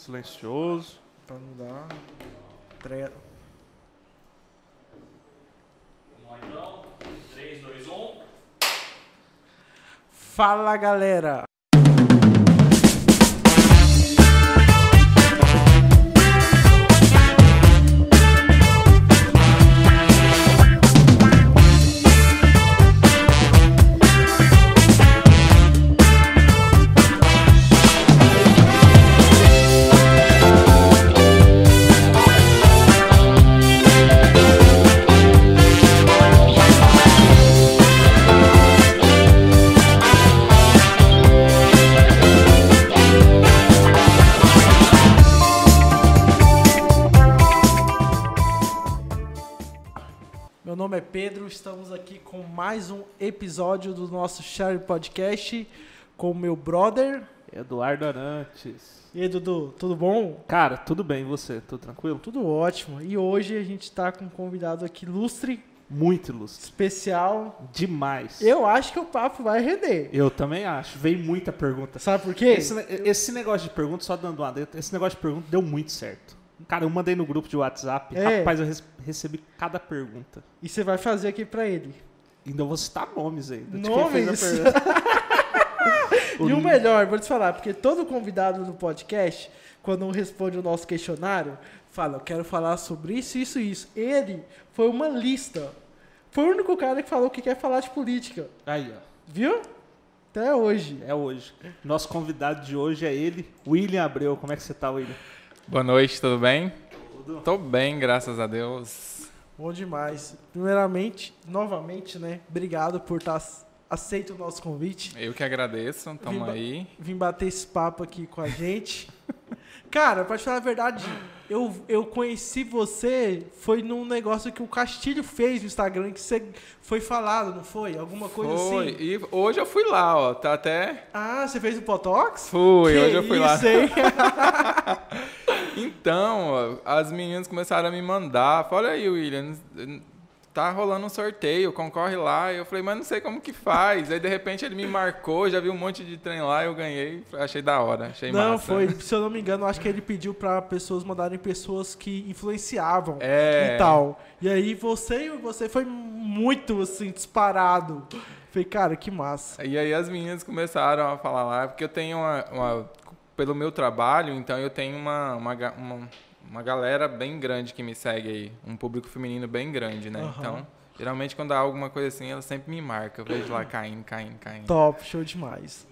silencioso. Pra não dar. Tre... Vamos lá então. 3, 2, 1. Fala galera! Pedro, estamos aqui com mais um episódio do nosso Share Podcast com o meu brother. Eduardo Arantes. E aí, Dudu, tudo bom? Cara, tudo bem, e você? Tudo tranquilo? Tudo ótimo. E hoje a gente está com um convidado aqui ilustre, Muito ilustre. especial. Demais. Eu acho que o papo vai render. Eu também acho. Veio muita pergunta. Sabe por quê? Esse, esse negócio de pergunta, só dando uma, esse negócio de pergunta deu muito certo. Cara, eu mandei no grupo de WhatsApp. É. Rapaz, eu recebi cada pergunta. E você vai fazer aqui pra ele. Ainda vou citar nomes ainda. de quem fez a Nomes? pergunta. E o melhor, vou te falar, porque todo convidado do podcast, quando responde o nosso questionário, fala, eu quero falar sobre isso, isso e isso. Ele foi uma lista. Foi o único cara que falou que quer falar de política. Aí, ó. Viu? Até hoje. É hoje. Nosso convidado de hoje é ele, William Abreu. Como é que você tá, William? Boa noite, tudo bem? Tudo. Tô bem, graças a Deus. Bom demais. Primeiramente, novamente, né? Obrigado por estar aceito o nosso convite. Eu que agradeço, tamo Vimba- aí. Vim bater esse papo aqui com a gente. Cara, pra te falar a verdade, eu, eu conheci você, foi num negócio que o Castilho fez no Instagram, que você foi falado, não foi? Alguma coisa Foi. assim. E hoje eu fui lá, ó. Tá até. Ah, você fez o Potox? Fui, Que hoje eu fui lá. isso, hein? Então, ó, as meninas começaram a me mandar. Olha aí, William. Tá rolando um sorteio, concorre lá. Eu falei, mas não sei como que faz. Aí de repente ele me marcou, já vi um monte de trem lá, eu ganhei. Achei da hora, achei não, massa. foi. Se eu não me engano, acho que ele pediu pra pessoas mandarem pessoas que influenciavam É. e tal. E aí você, você foi muito, assim, disparado. Falei, cara, que massa. E aí as meninas começaram a falar lá, porque eu tenho uma, uma- pelo meu trabalho, então eu tenho uma, uma, uma, uma galera bem grande que me segue aí, um público feminino bem grande, né? Aham. Então, geralmente quando há alguma coisa assim, ela sempre me marca, eu vejo lá caindo, caindo, caindo. Top, show demais.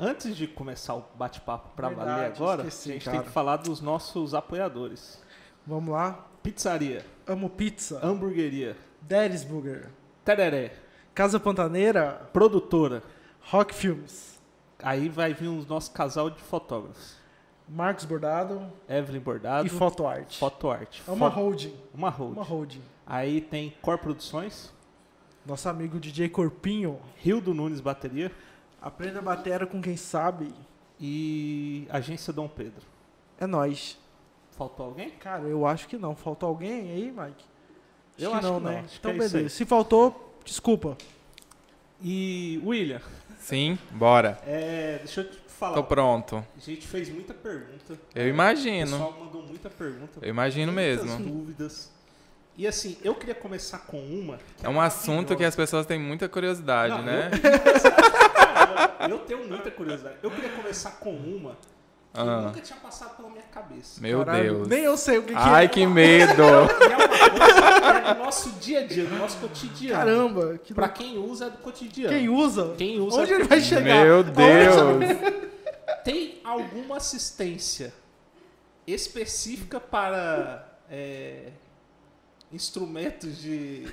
Antes de começar o bate-papo pra Verdade, valer agora, esqueci, a gente cara. tem que falar dos nossos apoiadores. Vamos lá. Pizzaria, Amo pizza. hamburgueria, Daddy's Burger. tereré, Casa Pantaneira, produtora. Rock Filmes. Aí vai vir o nosso casal de fotógrafos. Marcos Bordado Evelyn Bordado, e Foto Art. Foto Art. É uma Fo- holding. uma hold. Uma holding. Aí tem Cor Produções, Nosso amigo DJ Corpinho. Rio do Nunes Bateria Aprenda a bateria com quem sabe. e Agência Dom Pedro. É nóis. Faltou alguém? Cara, eu acho que não. Faltou alguém aí, Mike? Eu acho que não, né? acho que então, é beleza. Se faltou, desculpa. E William, Sim, bora. é, deixa eu te falar. Tô pronto. A gente fez muita pergunta. Eu O imagino. pessoal mandou muita pergunta. Eu imagino mesmo. dúvidas. E assim, eu queria começar com uma. que É um assunto que as pessoas têm muita curiosidade, Não, né? eu, eu tenho muita curiosidade. Eu queria começar com uma Ah. nunca tinha passado pela minha cabeça. Meu Caralho, Deus. Nem eu sei o que, que Ai, é. que medo. É uma coisa que é do nosso dia a dia, do nosso cotidiano. Caramba. Que Pra quem usa é do cotidiano. Quem usa? Quem usa Onde é ele vai chegar? Meu Deus. Tem alguma assistência específica para é, instrumentos de,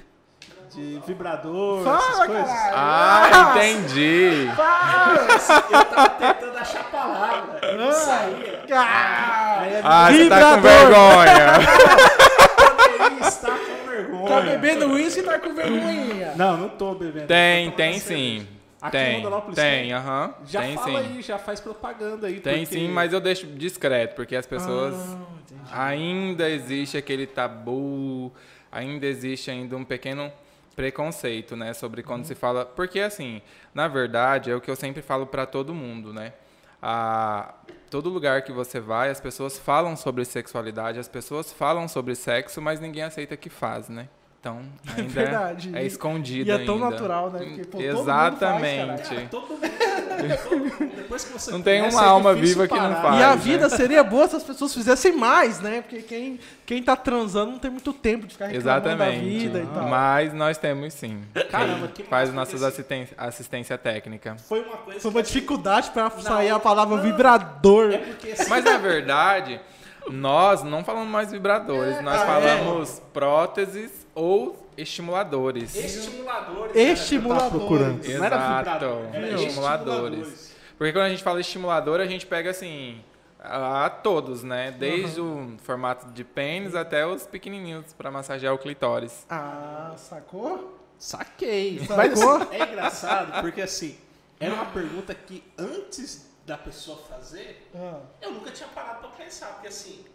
de vibrador, Fala, essas coisas? caralho. Ah, entendi. Eu tava tentando achar a palavra. Não saía. Ah, Ah, você tá com vergonha. Estar com vergonha. Tá bebendo uísque e tá com vergonha. Não, não tô bebendo. Tem, tô tem sim. cerveja. Aqui em Tem, tem, aham. Já Tem fala sim. aí, já faz propaganda aí. Tem porque- sim, mas eu deixo discreto, porque as pessoas. Ah, ainda existe aquele tabu, ainda existe ainda um pequeno preconceito, né, sobre quando se fala, porque assim, na verdade, é o que eu sempre falo para todo mundo, né? A todo lugar que você vai, as pessoas falam sobre sexualidade, as pessoas falam sobre sexo, mas ninguém aceita que faz, né? Então, ainda é, Verdade. é escondido E é ainda. tão natural, né? Porque, pô, todo mundo Exatamente. faz, cara. Todo mundo, todo mundo- depois que você Não tem uma é alma viva que não parar. faz. E a né? vida seria boa se as pessoas fizessem mais, né? Porque quem, quem tá transando não tem muito tempo de ficar reclamando Exatamente. da vida e tal. Mas nós temos sim. Caramba, que faz nossas assistência, assistência técnica. Foi uma coisa Foi uma dificuldade pra sair a palavra não. vibrador. É porque assim, Mas na verdade, nós não falamos mais vibradores, nós ah, falamos próteses ou estimuladores. estimuladores. Estimuladores. Eu tava procurando. Não era Exato, era estimuladores. Porque quando a gente fala estimulador, a gente pega assim a, todos, né? Desde o formato de pênis até os pequenininhos para massagear o clitóris. Ah, sacou? Saquei. Sacou? Mas é engraçado porque assim, era uma pergunta que antes da pessoa fazer, Ah, eu nunca tinha parado pra pensar. Porque assim,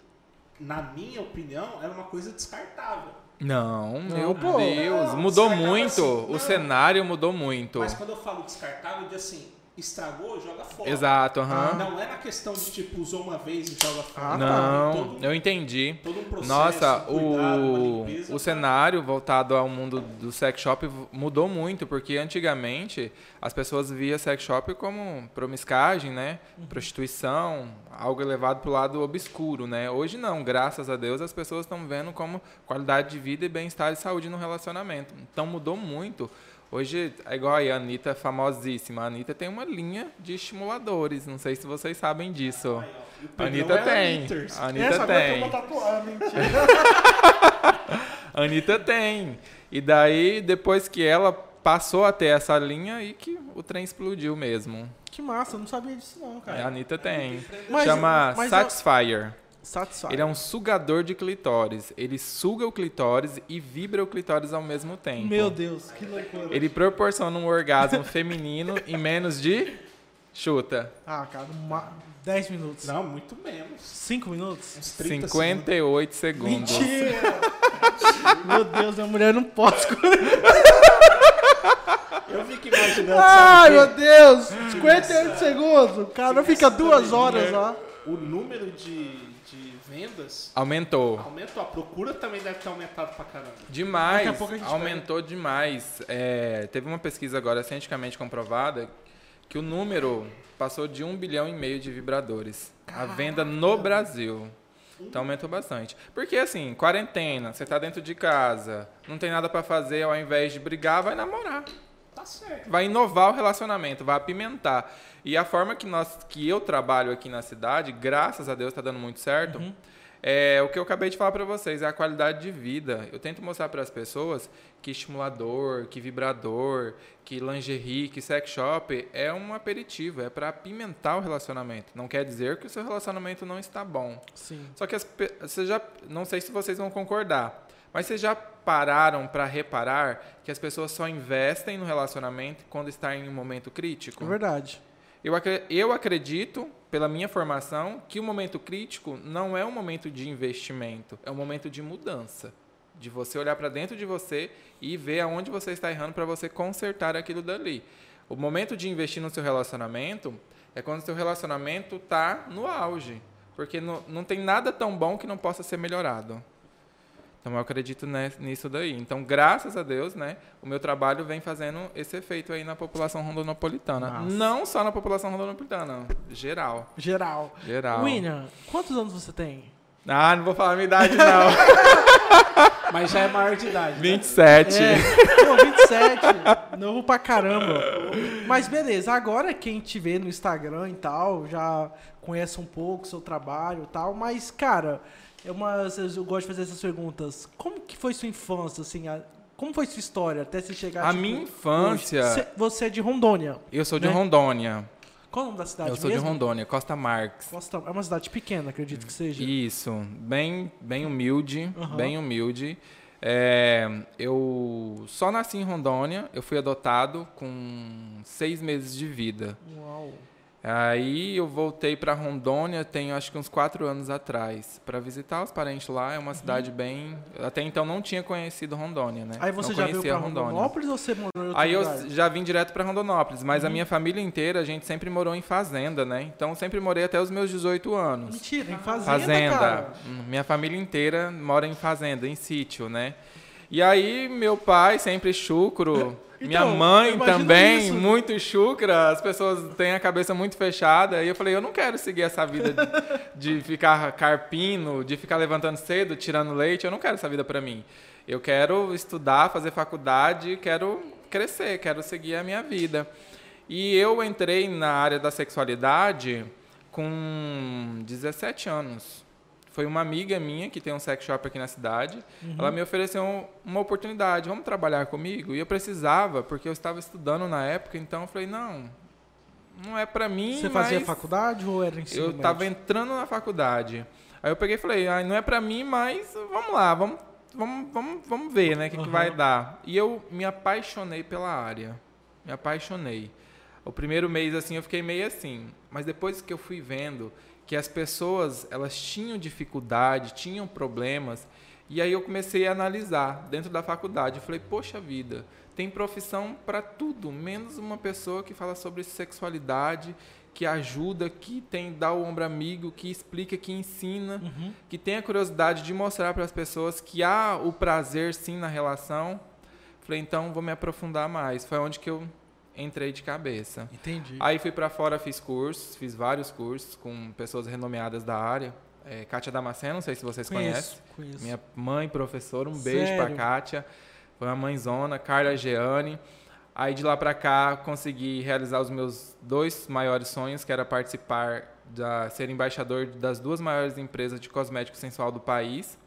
na minha opinião, era uma coisa descartável. Não, meu pô. Deus, mudou muito. assim, o não. cenário mudou muito. Mas quando eu falo descartável, eu digo assim, estragou, joga fora. Exato, aham. Não é na questão de tipo, usou uma vez e joga fora. Ah, Não, Tem todo, eu entendi. todo um processo, Nossa, cuidado, o, limpeza o cenário voltado ao mundo do sex shop mudou muito, porque antigamente as pessoas via sex shop como promiscagem, né? Prostituição, algo elevado pro lado obscuro, né? Hoje não, graças a Deus as pessoas estão vendo como qualidade de vida e bem-estar e saúde no relacionamento. Então mudou muito. Hoje é igual aí, a Anitta é famosíssima. A Anitta tem uma linha de estimuladores. Não sei se vocês sabem disso. E o A Anitta é tem. A Anitta tem. A Anitta tem. E daí, depois que ela passou a ter essa linha, aí que o trem explodiu mesmo. Que massa, eu não sabia disso não, A cara. Anitta tem. Mas- Chama mas Satisfyer. Satisfy. Ele é um sugador de clitóris. Ele suga o clitóris e vibra o clitóris ao mesmo tempo. Meu Deus, que loucura. Ele proporciona um orgasmo feminino em menos de. Chuta. Ah, cara, uma... 10 minutos. Não, muito menos. 5 minutos? Uns 30 58 segundos. Mentira! Meu Deus, a mulher não pode escolher. segundos. Eu fico imaginando, Ai, meu? Deus! 58 segundos. O cara fica duas mulher, horas lá. O número de vendas Aumentou. aumentou. A procura também deve ter aumentado pra caramba. Demais, Daqui a pouco a gente aumentou demais. É, teve uma pesquisa agora cientificamente comprovada que o número passou de um bilhão e meio de vibradores. A venda no Brasil. Então aumentou bastante. Porque assim, quarentena, você tá dentro de casa, não tem nada pra fazer, ao invés de brigar, vai namorar. Tá certo. Vai inovar o relacionamento, vai apimentar. E a forma que, nós, que eu trabalho aqui na cidade, graças a Deus está dando muito certo, é o que eu acabei de falar para vocês, é a qualidade de vida. Eu tento mostrar para as pessoas que estimulador, que vibrador, que lingerie, que sex shop é um aperitivo, é para apimentar o relacionamento. Não quer dizer que o seu relacionamento não está bom. Sim. Só que as, você já, não sei se vocês vão concordar, mas vocês já pararam para reparar que as pessoas só investem no relacionamento quando está em um momento crítico? É verdade. Eu, eu acredito, pela minha formação, que o momento crítico não é um momento de investimento, é um momento de mudança. De você olhar para dentro de você e ver aonde você está errando para você consertar aquilo dali. O momento de investir no seu relacionamento é quando o seu relacionamento está no auge. Porque não, não tem nada tão bom que não possa ser melhorado. Então eu acredito né, nisso daí. Então, graças a Deus, né, o meu trabalho vem fazendo esse efeito aí na população rondonopolitana. Massa. Não só na população rondonopolitana, geral. Geral. Geral. William, quantos anos você tem? Ah, não vou falar a minha idade, não. Mas já é maior de idade. né? 27. É, pô, 27. Novo pra caramba. Mas beleza, agora quem te vê no Instagram e tal, já conhece um pouco o seu trabalho e tal, mas, cara, é uma, eu gosto de fazer essas perguntas. Como que foi sua infância, assim? a- como foi sua história até você chegar A tipo, minha infância- hoje? Você, é de Rondônia. Eu sou de Né? Rondônia. Qual é o nome da cidade Eu sou mesmo? de Rondônia, Costa Marques. Nossa, é uma cidade pequena, acredito que seja. Isso, bem, bem humilde, Aham. bem humilde. É, eu só nasci em Rondônia, eu fui adotado com seis meses de vida. Uau. Aí eu voltei para Rondônia, tenho acho que uns quatro anos atrás, para visitar os parentes lá. É uma cidade bem. Até então não tinha conhecido Rondônia, né? Aí você não já veio conhecia pra Rondonópolis ou você morou em outro Aí eu lugar? já vim direto para Rondonópolis, mas Uhum. a minha família inteira, a gente sempre morou em fazenda, né? Então sempre morei até os meus 18 anos. Mentira, em fazenda, Fazenda. cara. Hum, Minha família inteira mora em fazenda, em sítio, né? E aí, meu pai, sempre chucro. Minha Então, eu mãe também, isso. muito chucra. As pessoas têm a cabeça muito fechada. E eu falei, eu não quero seguir essa vida de, de ficar carpino, de ficar levantando cedo, tirando leite. Eu não quero essa vida pra mim. Eu quero estudar, fazer faculdade, quero crescer, quero seguir a minha vida. E eu entrei na área da sexualidade com 17 anos. Foi uma amiga minha que tem um sex shop aqui na cidade. Uhum. Ela me ofereceu um- uma oportunidade. Vamos trabalhar comigo? E eu precisava, porque eu estava estudando na época. Então eu falei, não, não é pra mim. Você fazia faculdade ou era ensino Eu estava entrando na faculdade. Aí eu peguei e falei, ah, não é pra mim, mas vamos lá, vamos, vamos, vamos, vamos ver, né, o que, que Aham. vai dar. E eu me apaixonei pela área. Me apaixonei. O primeiro mês, assim, eu fiquei meio assim. Mas depois que eu fui vendo que as pessoas, elas tinham dificuldade, tinham problemas, e aí eu comecei a analisar dentro da faculdade. Eu falei, poxa vida, tem profissão para tudo, menos uma pessoa que fala sobre sexualidade, que ajuda, que tem dá o ombro amigo, que explica, que ensina, Uhum. que tem a curiosidade de mostrar para as pessoas que há o prazer sim na relação. Falei, então vou me aprofundar mais. Foi onde que eu entrei de cabeça. Entendi. Aí fui para fora, fiz cursos, fiz vários cursos com pessoas renomeadas da área. É, Kátia Damasceno, não sei se vocês conhecem. conheço, conheço. Minha mãe, professora, um beijo pra Sério? Kátia. Foi uma mãezona, Carla Geane. Aí de lá pra cá consegui realizar os meus dois maiores sonhos, que era participar da ser embaixador das duas maiores empresas de cosmético sensual do país,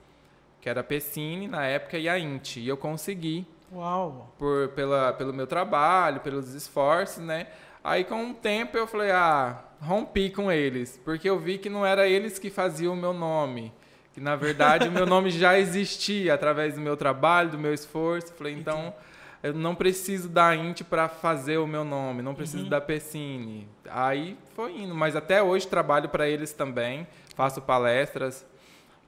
que era a Pessine na época e a Inti. E eu consegui Uau. por pela, pelo meu trabalho, pelos esforços, né? Aí com o tempo eu falei, ah, rompi com eles, porque eu vi que não era eles que faziam o meu nome, que na verdade o meu nome já existia através do meu trabalho, do meu esforço. Falei, então eu não preciso da Int para fazer o meu nome, não preciso da Pessine. Aí foi indo, mas até hoje trabalho para eles também, faço palestras.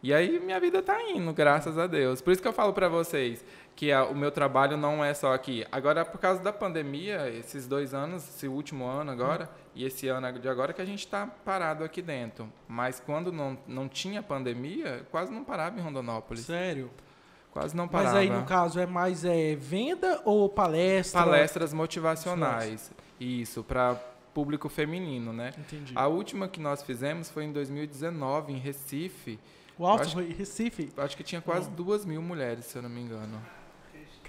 E aí minha vida tá indo, graças a Deus. Por isso que eu falo para vocês que a- o meu trabalho não é só aqui. Agora, por causa da pandemia, esses dois anos, esse último ano agora e esse ano de agora que a gente está parado aqui dentro. Mas quando não, não tinha pandemia, quase não parava em Rondonópolis. Sério. Quase não Mas parava. aí, no caso, é mais é, venda ou palestra? Palestras motivacionais. Isso, para público feminino, né? Entendi. A última que nós fizemos foi em 2019, em Recife. o Alto acho- Recife? Acho que tinha quase duas mil mulheres, se eu não me engano.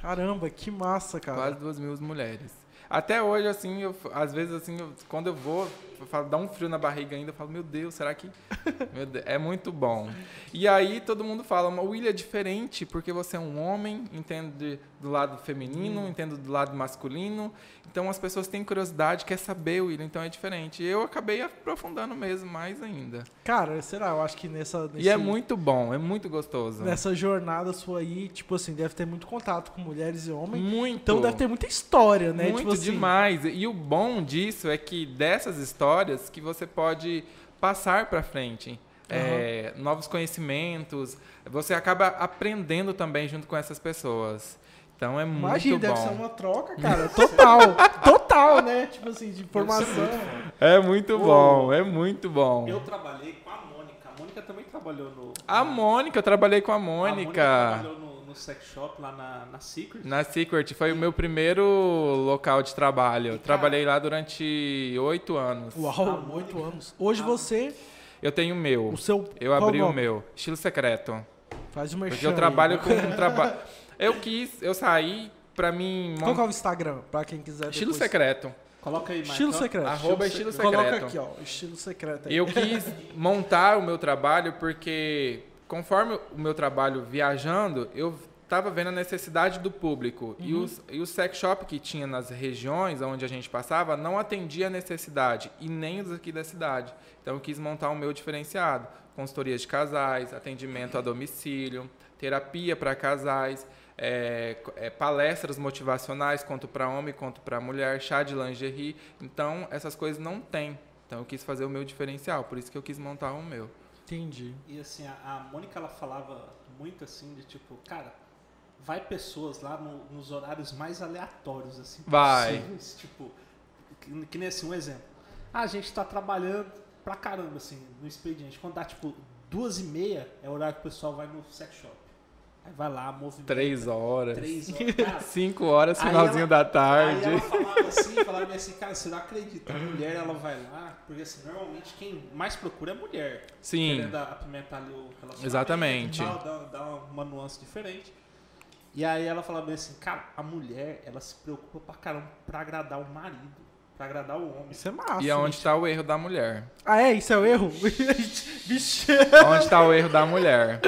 Caramba, que massa, cara. Quase duas mil mulheres. Até hoje, assim, eu, às vezes, assim, eu- quando eu vou, eu falo, dá um frio na barriga ainda, eu falo, meu Deus, será que... Deus, é muito bom. E aí todo mundo fala, o William é diferente, porque você é um homem, entende do lado feminino, entende do lado masculino, então as pessoas têm curiosidade, quer saber, William, então é diferente. E eu acabei aprofundando mesmo mais ainda. Cara, será? Eu acho que nessa, E é nesse- muito bom, é muito gostoso. nessa jornada sua aí, tipo assim, deve ter muito contato com mulheres e homens. Muito. Então deve ter muita história, né? Muito tipo assim, demais. E o bom disso é que dessas histórias que você pode passar para frente. É, novos conhecimentos. Você acaba aprendendo também junto com essas pessoas. Então é Imagina, muito deve bom. ser uma troca, cara. Total. total, né? Tipo assim, de informação. É muito bom, é muito bom. Eu trabalhei com a Mônica. A Mônica também trabalhou no. A Mônica, eu trabalhei com a A Mônica Mônica. trabalhou no, no sex shop lá na, na Secret. Na Secret, foi o meu primeiro local de trabalho. Eu trabalhei lá durante oito anos. Uau, oito anos. Hoje você, Eu tenho o meu. o seu. Eu qual abri o meu. Estilo secreto. Faz merchan Porque eu aí. trabalho com um trabalho. Eu quis, eu saí pra mim. Qual que é o Instagram? Pra quem quiser. Estilo depois- secreto. Coloca aí. Estilo secreto. Arroba estilo Coloca secreto. aqui, ó. Estilo secreto aí. Eu quis montar o meu trabalho porque, conforme o meu trabalho viajando, eu estava vendo a necessidade do público. E, os, e o sex shop que tinha nas regiões onde a gente passava não atendia a necessidade, e nem os aqui da cidade. Então eu quis montar o meu diferenciado. Consultoria de casais, atendimento a domicílio, terapia para casais, é, é, palestras motivacionais, quanto para homem, quanto para mulher, chá de lingerie. Então, essas coisas não tem Então eu quis fazer o meu diferencial, por isso que eu quis montar o meu. Entendi. E assim, a, a Mônica ela falava muito assim de tipo, cara, vai pessoas lá no- nos horários mais aleatórios, assim. Vai. possíveis, Tipo, que, que nem assim, um exemplo. Ah, a gente tá trabalhando pra caramba, assim, no expediente. Quando dá, tipo, duas e meia, é o horário que o pessoal vai no sex shop. Aí vai lá, movimenta. Três horas. Três horas. Cara, Cinco horas, Aí finalzinho ela- da Aí tarde. ela falava assim, falava assim, cara, você não acredita, a mulher ela vai lá, porque assim, normalmente quem mais procura é a mulher. Sim. Querendo apimentar ali o relacionamento. Exatamente. tal, Dá, dá uma nuance diferente. E aí ela falava assim, cara, a mulher, ela se preocupa pra caramba pra agradar o marido, pra agradar o homem. Isso é massa. E aonde gente. está o erro da mulher? Ah, é? Isso é o erro? Vixe. Onde está o erro da mulher?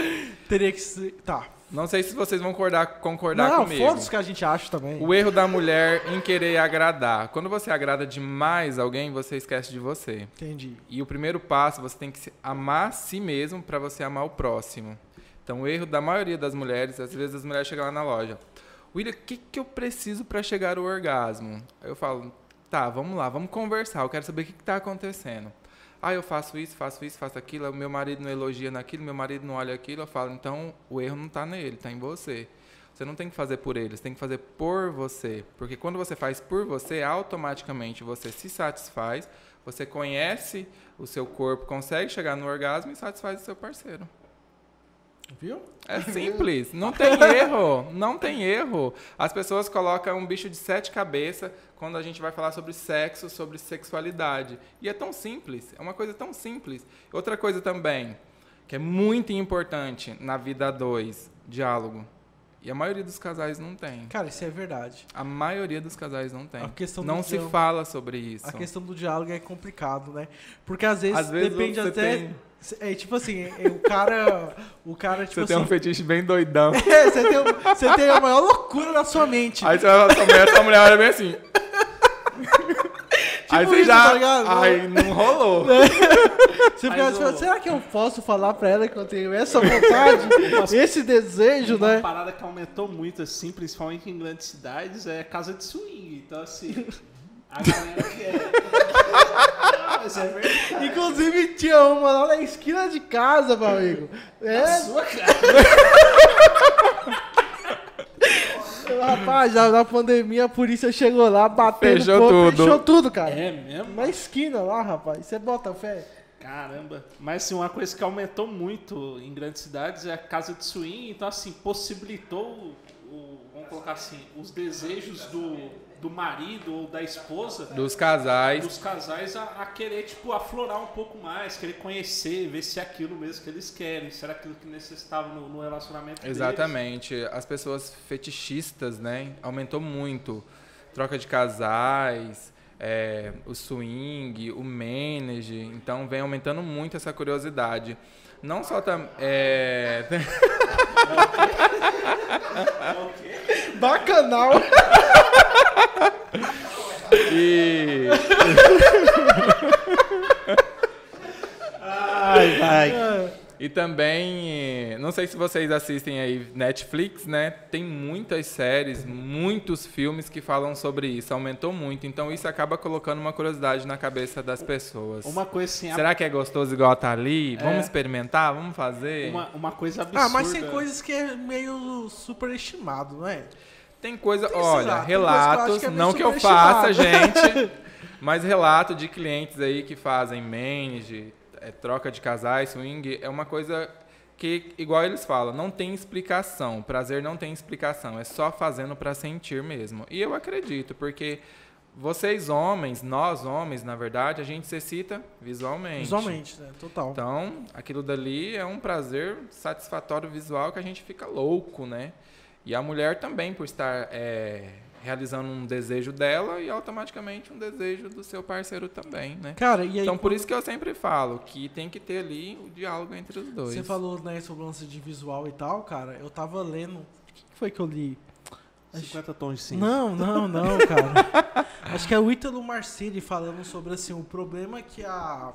Teria que ser. Tá. Não sei se vocês vão concordar, concordar Não, comigo. foda-se que a gente acha também. O erro da mulher em querer agradar. Quando você agrada demais alguém, você esquece de você. Entendi. E o primeiro passo, você tem que amar a si mesmo para você amar o próximo. Então, o erro da maioria das mulheres, às vezes as mulheres chegam lá na loja. William, o que, que eu preciso para chegar ao orgasmo? Aí eu falo, tá, vamos lá, vamos conversar. Eu quero saber o que está acontecendo. Ah, eu faço isso, faço isso, faço aquilo. Meu marido não elogia naquilo, meu marido não olha aquilo. Eu falo, então o erro não está nele, está em você. Você não tem que fazer por ele, você tem que fazer por você. Porque quando você faz por você, automaticamente você se satisfaz, você conhece o seu corpo, consegue chegar no orgasmo e satisfaz o seu parceiro. Viu? É simples, não tem erro, não tem erro. As pessoas colocam um bicho de sete cabeças quando a gente vai falar sobre sexo, sobre sexualidade. E é tão simples, é uma coisa tão simples. Outra coisa também, que é muito importante na vida dois, diálogo. E a maioria dos casais não tem. Cara, isso é verdade. A maioria dos casais não tem. A questão não se diálogo- fala sobre isso. A questão do diálogo é complicado, né? Porque às vezes, Às vezes depende até. tem- É tipo assim, é, o cara. O cara, tipo Você tem um assim. fetiche bem doidão. É, você, tem, você tem a maior loucura na sua mente. Aí você vai falar com a mulher, sua mulher olha bem assim. Aí você isso, já. tá ligado? aí não rolou. Você fica assim, será que eu posso falar pra ela que eu tenho essa vontade, esse desejo, Uma né? parada que aumentou muito, assim, principalmente em grandes cidades, é casa de swing. Então, assim, a galera mas é. Inclusive tinha uma lá na esquina de casa, meu amigo. É, Sua cara. Rapaz, já na pandemia a polícia chegou lá, bateu Fechou no tudo. fechou tudo, cara. É mesmo? Na esquina lá, rapaz. Você bota fé? Caramba. Mas assim, uma coisa que aumentou muito em grandes cidades é a casa de swing, então assim, possibilitou o, o- vamos colocar assim, os desejos do, do marido ou da esposa Dos casais. dos casais a, a querer, tipo, aflorar um pouco mais, querer conhecer, ver se é aquilo mesmo que eles querem, se era aquilo que necessitavam no, no relacionamento deles. Exatamente. As pessoas fetichistas, né? Aumentou muito. Troca de casais, é, o swing, o manage. Então vem aumentando muito essa curiosidade. Não só tam, é, Bacanal. e Ai, vai. E também, não sei se vocês assistem aí Netflix, né? Tem muitas séries, muitos filmes que falam sobre isso. Aumentou muito. Então isso acaba colocando uma curiosidade na cabeça das pessoas. Uma coisa assim, Será que é gostoso igual tá ali? É. Vamos experimentar? Vamos fazer? uma, uma coisa absurda. Ah, mas tem coisas que é meio superestimado, não é? Tem coisa, Tem, olha, lá, relatos, que é não que eu faça, gente, mas relato de clientes aí que fazem manage, é, troca de casais, swing, é uma coisa que, igual eles falam, não tem explicação. Prazer não tem explicação, é só fazendo pra sentir mesmo. E eu acredito, porque vocês homens, nós homens, na verdade, a gente se excita visualmente. Visualmente, né? Total. Então, aquilo dali é um prazer satisfatório visual que a gente fica louco, né? E a mulher também, por estar é, realizando um desejo dela e automaticamente um desejo do seu parceiro também, né? Cara, e aí. Então, por isso que eu sempre falo que tem que ter ali o diálogo entre os dois. Você falou, né, sobre o lance de visual e tal, cara. Eu tava lendo. O que foi que eu li? 50 tons de cinza. Não, não, não, cara. Acho que é o Ítalo Marcilli falando sobre assim, o problema que a,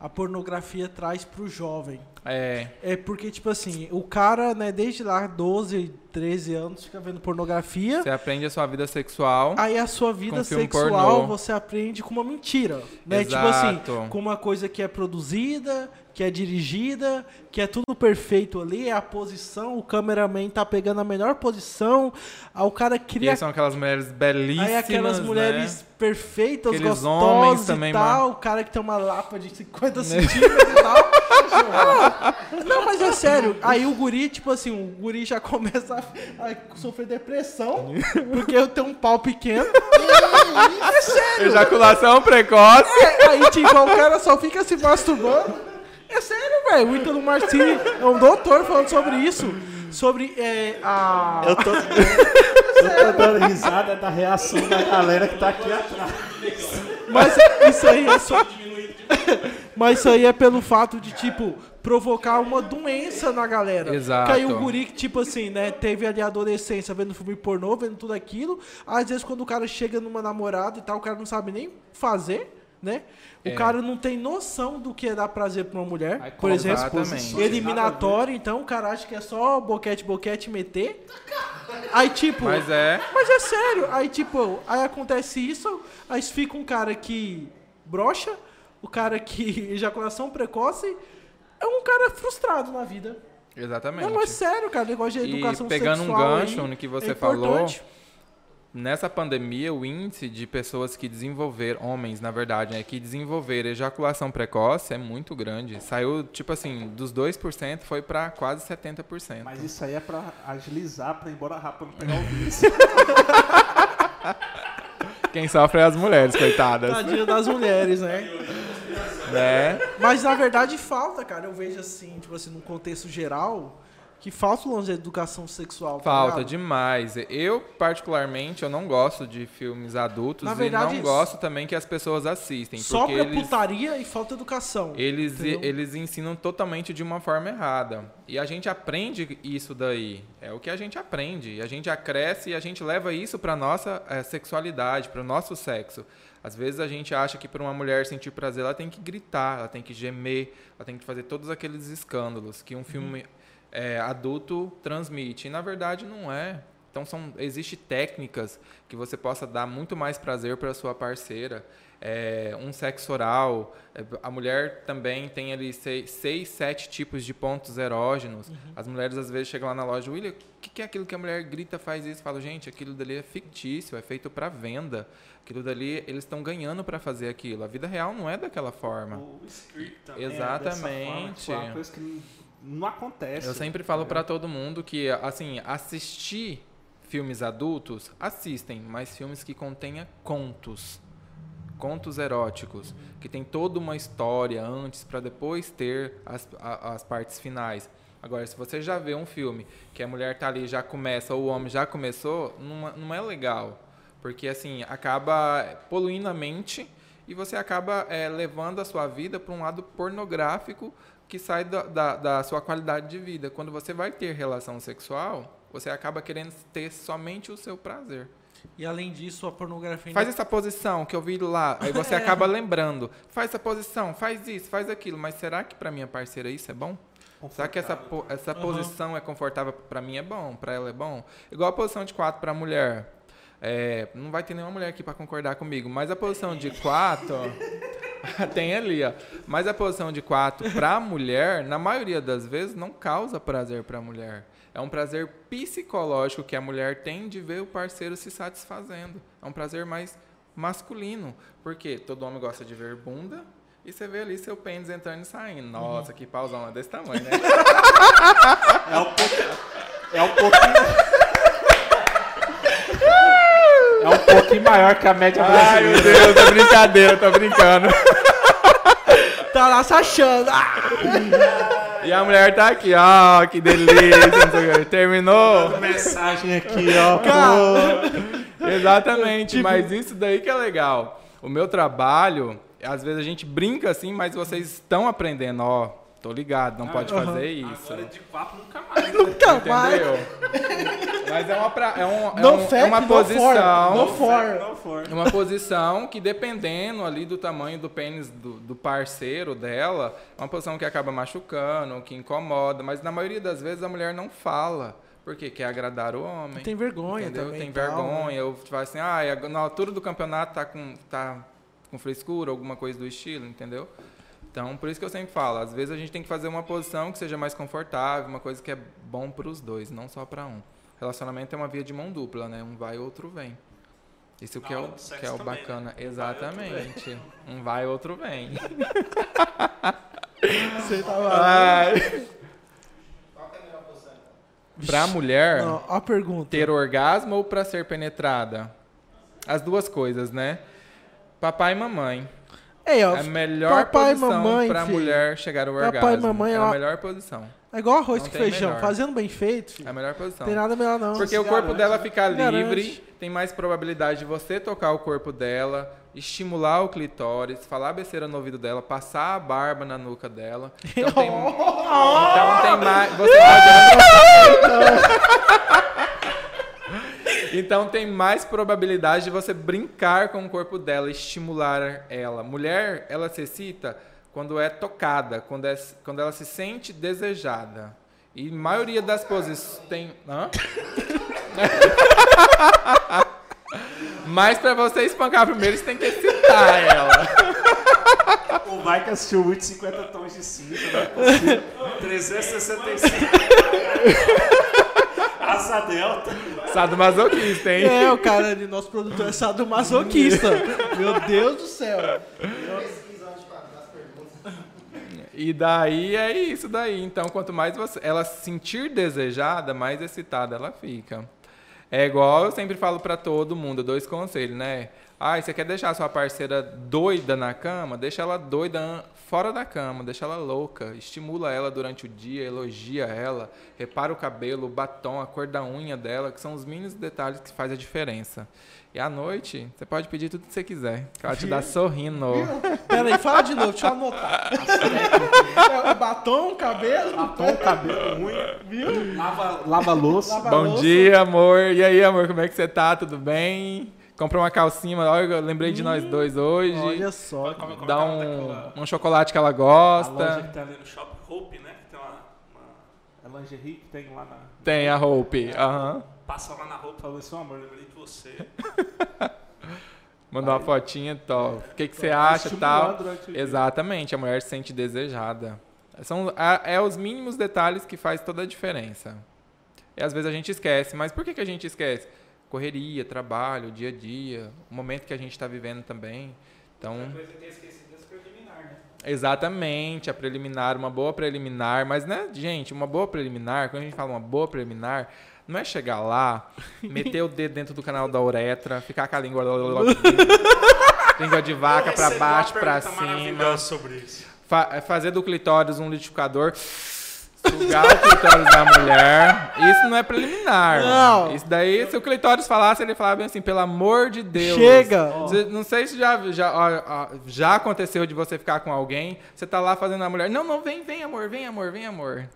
a pornografia traz pro jovem. É, É porque, tipo assim, o cara, né, desde lá, 12, 13 anos, fica vendo pornografia. Você aprende a sua vida sexual. Aí a sua vida sexual você aprende com uma mentira, né? Exato. Tipo assim, com uma coisa que é produzida, que é dirigida, que é tudo perfeito ali, é a posição, o cameraman tá pegando a melhor posição, aí o cara E cria aí são aquelas mulheres belíssimas, aí aquelas mulheres né? perfeitas, Aqueles gostosas homens e também, tal, o cara que tem uma lapa de 50 centímetros e tal. Não, mas é sério. Aí o guri, tipo assim, o guri já começa a, a sofrer depressão, porque eu tenho um pau pequeno. É sério. Ejaculação precoce. É, aí, tipo, o cara só fica se masturbando. É sério, velho. O Ítalo Martini é um doutor falando sobre isso. Sobre é, a. Eu tô, eu tô dando risada da reação da galera que tá aqui atrás. Mas isso aí é só. Mas isso aí é pelo fato de, tipo, provocar uma doença na galera. Exato. Que aí o guri, que, tipo assim, né, teve ali a adolescência vendo filme pornô, vendo tudo aquilo. Às vezes, quando o cara chega numa namorada e tal, o cara não sabe nem fazer, né? O É. cara não tem noção do que é dar prazer pra uma mulher, Aí por exemplo. Exatamente. Eliminatório, então o cara acha que é só boquete, boquete meter. Aí, tipo. Mas é. Mas é sério, aí tipo, aí acontece isso, aí fica um cara que brocha, o cara que ejaculação precoce, é um cara frustrado na vida. Exatamente. Não, mas sério, cara, negócio de E educação pegando um sexual gancho aí no que você é falou, importante. Nessa pandemia, o índice de pessoas que desenvolveram, homens na verdade, né, que desenvolveram ejaculação precoce é muito grande. Saiu, tipo assim, dos 2% foi para quase 70%. Mas isso aí é pra agilizar, pra ir embora rápido, pra não pegar o vírus. Quem sofre é as mulheres, coitadas. Tadinha das mulheres, né? né? Mas na verdade falta, cara. Eu vejo assim, tipo assim, num contexto geral, que falta o lance da educação sexual. tá Falta ligado? demais. Eu, particularmente, eu não gosto de filmes adultos Na e verdade, não gosto também que as pessoas assistem. Só porque pra eles, putaria e falta educação. eles, entendeu? eles ensinam totalmente de uma forma errada. E a gente aprende isso daí. É o que a gente aprende. E a gente acresce e a gente leva isso pra nossa eh, sexualidade, para o nosso sexo. Às vezes a gente acha que para uma mulher sentir prazer, ela tem que gritar, ela tem que gemer, ela tem que fazer todos aqueles escândalos que um filme eh, adulto transmite. E na verdade não é. Então são existe técnicas que você possa dar muito mais prazer para sua parceira. É, um sexo oral. É, A mulher também tem ali seis, seis, sete tipos de pontos erógenos. As mulheres às vezes chegam lá na loja, William, o que, que é aquilo que a mulher grita, faz isso? Fala, gente, aquilo dali é fictício, é feito para venda. Aquilo dali, eles estão ganhando para fazer aquilo. A vida real não é daquela forma. O script também Exatamente. É dessa forma, tipo, é uma coisa que não, acontece. Eu sempre falo para todo mundo que, assim, assistir filmes adultos, assistem, mas filmes que contenha contos. Contos eróticos, que tem toda uma história antes para depois ter as, a- as partes finais. Agora, se você já vê um filme que a mulher tá ali já começa ou o homem já começou, não, é- não é legal. Porque, assim, acaba poluindo a mente e você acaba eh, levando a sua vida para um lado pornográfico que sai da, da, da sua qualidade de vida. Quando você vai ter relação sexual, você acaba querendo ter somente o seu prazer. E além disso, a pornografia. Faz essa posição que eu vi lá, aí você acaba lembrando. Faz essa posição, faz isso, faz aquilo. Mas será que para minha parceira isso é bom? Será que essa, po- essa posição é confortável para mim é bom, para ela é bom? Igual a posição de quatro para mulher. É, não vai ter nenhuma mulher aqui para concordar comigo, mas a posição de quatro tem ali, ó. Mas a posição de quatro para mulher, na maioria das vezes, não causa prazer para a mulher. É um prazer psicológico que a mulher tem de ver o parceiro se satisfazendo. É um prazer mais masculino, porque todo homem gosta de ver bunda e você vê ali seu pênis entrando e saindo. Nossa, que pauzão é desse tamanho, né? É um pouquinho. É um pouquinho. É um pouquinho maior que a média Ai, meu brasileira. Deus, é brincadeira, tô brincando. Tá lá se achando. Ah! E a mulher tá aqui, ó, que delícia. não sei o quê. Terminou? Mensagem aqui, ó. Cara, Exatamente, mas isso daí que é legal. O meu trabalho, às vezes a gente brinca assim, mas vocês estão aprendendo, ó. Tô ligado, não pode fazer isso. Agora de quatro nunca mais. nunca mais. Entendeu? Mas é uma, pra- é um, é Não um- é fepe, uma não for. posição. Não for. Não for. É uma posição que, dependendo ali do tamanho do pênis do, do parceiro dela, é uma posição que acaba machucando, que incomoda, mas na maioria das vezes a mulher não fala. Porque quer agradar o homem. Tem vergonha entendeu? também. Tem tal, vergonha. né? Eu falo assim, ah, na altura do campeonato tá com, tá com frescura, alguma coisa do estilo, entendeu? Então, por isso que eu sempre falo, às vezes a gente tem que fazer uma posição que seja mais confortável, uma coisa que é bom para os dois, não só para um. Relacionamento é uma via de mão dupla, né? Um vai, outro vem. Isso que é o, que é o também, né? bacana. Vai, outro Exatamente. Um vai, outro vem. Você tava. Ai. Pra mulher, Não, a pergunta. ter orgasmo ou pra ser penetrada? As duas coisas, né? Papai e mamãe. Ei, ó, É a melhor papai posição mamãe, pra filho. mulher chegar ao Papai e orgasmo. mamãe é é a melhor posição. é igual arroz Não com feijão. melhor. Fazendo bem feito, filho. É a melhor posição. Tem nada melhor não. Porque o corpo garante, dela né? fica Garante. livre, tem mais probabilidade de você tocar o corpo dela, estimular o clitóris, falar besteira no ouvido dela, passar a barba na nuca dela. Então tem, então tem mais. Você pode. Então tem mais probabilidade de você brincar com o corpo dela, estimular ela. Mulher, ela se excita quando é tocada, quando, é, quando ela se sente desejada. E maioria das posições tem. Hã? Mas pra você espancar primeiro, você tem que excitar ela. O Mike assistiu muito 50 tons de cinza, é possível. 365. Asa Delta. Sadomasoquista, hein? É, o cara ali, nosso produtor é sadomasoquista. Meu Deus do céu. E daí é isso daí. Então, quanto mais você, ela se sentir desejada, mais excitada ela fica. É igual eu sempre falo pra todo mundo, dois conselhos, né? Ah, você quer deixar sua parceira doida na cama? Deixa ela doida fora da cama, deixa ela louca. Estimula ela durante o dia, elogia ela, repara o cabelo, o batom, a cor da unha dela, que são os mínimos detalhes que faz a diferença. E à noite, você pode pedir tudo que você quiser, que ela te dá sorrindo. Pera aí, fala de novo, deixa eu anotar. É, o batom, cabelo. Batom, cabelo, unha. Viu? Lava, lava louça. Lava Bom louça. dia, amor. E aí, amor, como é que você tá? Tudo bem? Comprou uma calcinha, olha, eu lembrei de nós dois hoje. Olha só. Como- como Dá é é um, daquela- um chocolate que ela A loja gosta. que tá ali No Shop Hope, né? Que tem uma, uma- É lingerie que tem lá na. Tem a Hope. Aham. Passa lá na roupa. Falou assim, amor, lembrei de você. Mandou uma fotinha, top. O que, que você acha e Estimular tal? Exatamente, a mulher se sente desejada. São a- é os mínimos detalhes que faz toda a diferença. E às vezes a gente esquece. Mas por que, que a gente esquece? Correria, trabalho, dia a dia, o momento que a gente está vivendo também. Então, Coisa que é esquecida é preliminar, né? Exatamente, a preliminar, uma boa preliminar, mas né, gente, uma boa preliminar, quando a gente fala uma boa preliminar, não é chegar lá, meter o dedo dentro do canal da uretra, ficar com a língua língua de vaca pra recebi baixo, pergunta cima, sobre isso. fa- fazer do clitóris um liquidificador, sugar o clitóris da mulher, isso não é preliminar. Não. Isso daí, se o clitóris falasse, ele falava assim, pelo amor de Deus. Chega. Não sei se já, já, ó, ó, já aconteceu de você ficar com alguém, você tá lá fazendo a mulher, não, não, vem, vem amor, vem amor, vem amor.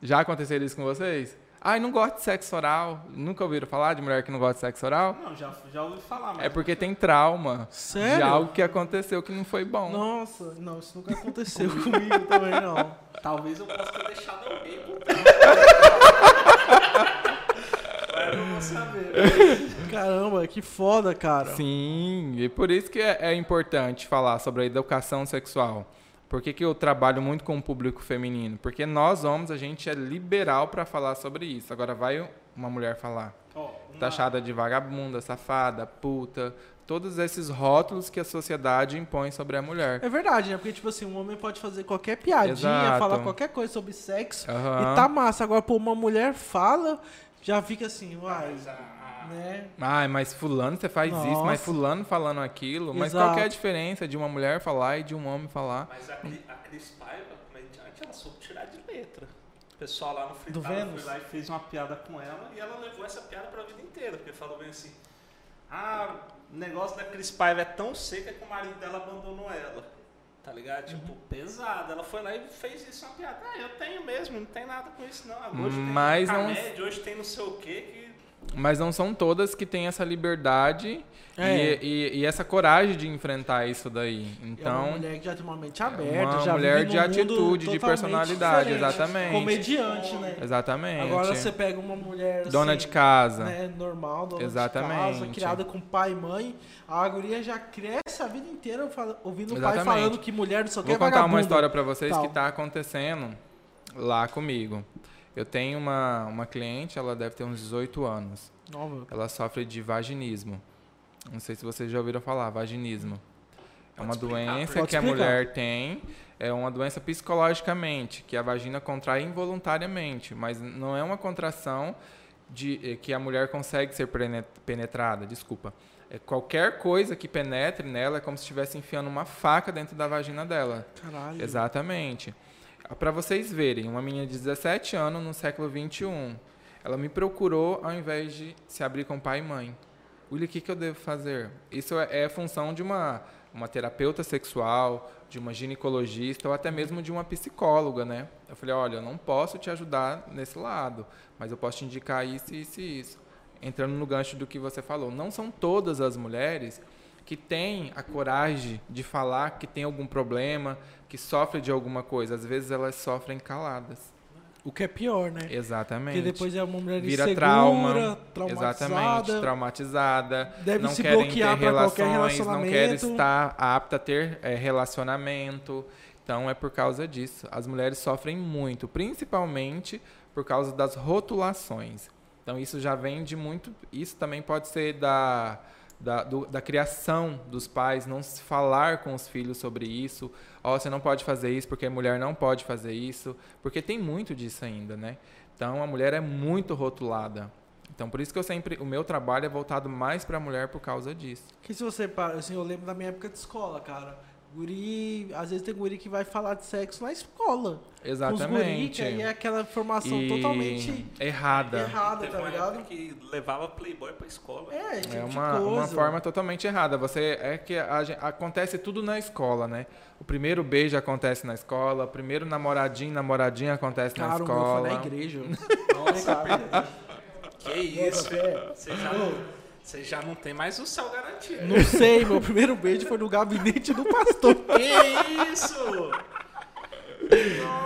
Já aconteceu isso com vocês? Ai, não gosto de sexo oral. Nunca ouviram falar de mulher que não gosta de sexo oral? Não, já, já ouvi falar, mas. É porque tem trauma Sério? de algo que aconteceu que não foi bom. Nossa, não, isso nunca aconteceu comigo também, não. Talvez eu possa ter deixado alguém por Mas eu não vou saber. Caramba, que foda, cara. Sim, e por isso que é, é importante falar sobre a educação sexual. Por que, que eu trabalho muito com o público feminino? Porque nós, homens, a gente é liberal para falar sobre isso. Agora vai uma mulher falar. Ó, uma- Taxada de vagabunda, safada, puta. Todos esses rótulos que a sociedade impõe sobre a mulher. É verdade, né? Porque, tipo assim, um homem pode fazer qualquer piadinha, Exato. falar qualquer coisa sobre sexo Aham. e tá massa. Agora, pô, uma mulher fala, já fica assim, uai, né? Ai, mas fulano você faz isso, Nossa. mas fulano falando aquilo. Mas Exato. qual que é a diferença de uma mulher falar e de um homem falar? Mas a, a Cris Paiva, comediante, ela soube tirar de letra. O pessoal lá no Do Fritada Vênus? foi lá Aí fez uma piada com ela e ela levou essa piada pra vida inteira, porque falou bem assim, Ah, o negócio da Cris Paiva é tão seca que o marido dela abandonou ela. tá ligado? Tipo, Pesada. Ela foi lá e fez isso uma piada. Ah, eu tenho mesmo, não tem nada com isso não. Hoje tem Mas não- remédio, hoje tem não sei o que que Mas não são todas que têm essa liberdade É. e, e- e essa coragem de enfrentar isso daí. é uma Então, mulher que já tem uma mente é aberta, uma já mulher de atitude, de personalidade, diferente. exatamente. Comediante, né? exatamente. Agora você pega uma mulher Dona assim, de casa. né, normal, dona de Exatamente. casa, criada com pai e mãe, a guria já cresce a vida inteira ouvindo o pai Exatamente. falando que mulher não sei o que Vou contar vagabunda. uma história pra vocês Tal. que tá acontecendo lá comigo. Eu tenho uma, uma cliente, ela deve ter uns 18 anos. Nova. Ela sofre de vaginismo. Não sei se vocês já ouviram falar, vaginismo. É uma explicar, doença Pode que a explicar. mulher tem, é uma doença psicologicamente, que a vagina contrai involuntariamente, mas não é uma contração de eh, que a mulher consegue ser penetrada, desculpa. É qualquer coisa que penetre nela é como se estivesse enfiando uma faca dentro da vagina dela. Caralho. Exatamente. Para vocês verem, uma menina de 17 anos no século 21, ela me procurou ao invés de se abrir com pai e mãe. William, o que, que eu devo fazer? Isso é, é função de uma, uma terapeuta sexual, de uma ginecologista ou até mesmo de uma psicóloga, né? Eu falei, olha, eu não posso te ajudar nesse lado, mas eu posso te indicar isso, isso e isso. Entrando no gancho do que você falou, não são todas as mulheres que têm a coragem de falar que tem algum problema, que sofre de alguma coisa. Às vezes elas sofrem caladas. O que é pior, né? Exatamente. Porque depois é uma mulher Vira insegura, trauma. traumatizada, Exatamente, traumatizada. deve não se querem bloquear ter relações, não quer relacionamento. estar apta a ter é, relacionamento. Então é por causa disso. As mulheres sofrem muito, principalmente por causa das rotulações. Então isso já vem de muito. Isso também pode ser da, da, do- da criação dos pais, não se falar com os filhos sobre isso. Ó, você não pode fazer isso porque a mulher não pode fazer isso. Porque tem muito disso ainda, né? Então a mulher é muito rotulada. Então por isso que eu sempre. O meu trabalho é voltado mais para a mulher por causa disso. Que se você assim, eu lembro da minha época de escola, cara. Guri, às vezes tem guri que vai falar de sexo na escola. Com os guri, Exatamente. que aí é aquela formação E totalmente errada. errada, tá ligado? que levava Playboy pra escola. É, esse É tipo uma, de coisa. uma forma totalmente errada. Você é que a gen- acontece tudo na escola, né? O primeiro beijo acontece na escola, o primeiro namoradinho, namoradinha acontece na Cara, o meu escola. foi na igreja. Nossa, Cara, Que isso, fé. Você já, você já não tem mais o céu garantido. Não sei, meu primeiro beijo foi no gabinete do pastor. Que isso?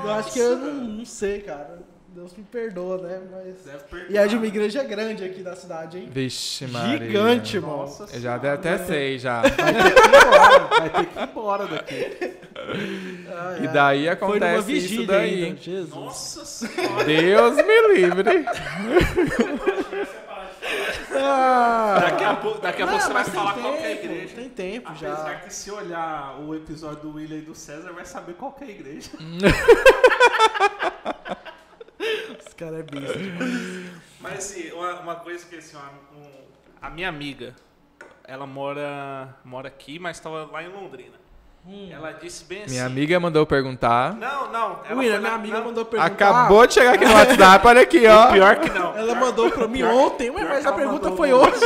Eu acho que eu não, não sei, cara. Deus me perdoa, né? Mas. deve perdoar. E é de uma igreja grande aqui da cidade, hein? Vixe, Maria. Gigante, irmão. Nossa Eu já até, até sei, já. Vai ter que ir embora, vai ter que ir embora daqui. Ai, E daí Foi numa acontece isso daí. ainda, Jesus. Nossa senhora. Deus me livre. Ah, Daqui a pouco, daqui a pouco você vai falar qual que é a tempo, igreja. Tem tempo Apesar já. que se olhar o episódio do William e do César, vai saber qual que é a igreja. Esse cara é besta. Mas assim, uma, uma coisa que assim, um- a minha amiga, ela mora, mora aqui, mas estava lá em Londrina. Ela disse bem assim. Minha amiga mandou perguntar. Não, não. Ela William, minha amiga não, mandou perguntar. Acabou de chegar aqui no WhatsApp, olha aqui, ó. Pior que não. Ela mandou pra mim ontem, ué, mas a pergunta foi no- hoje.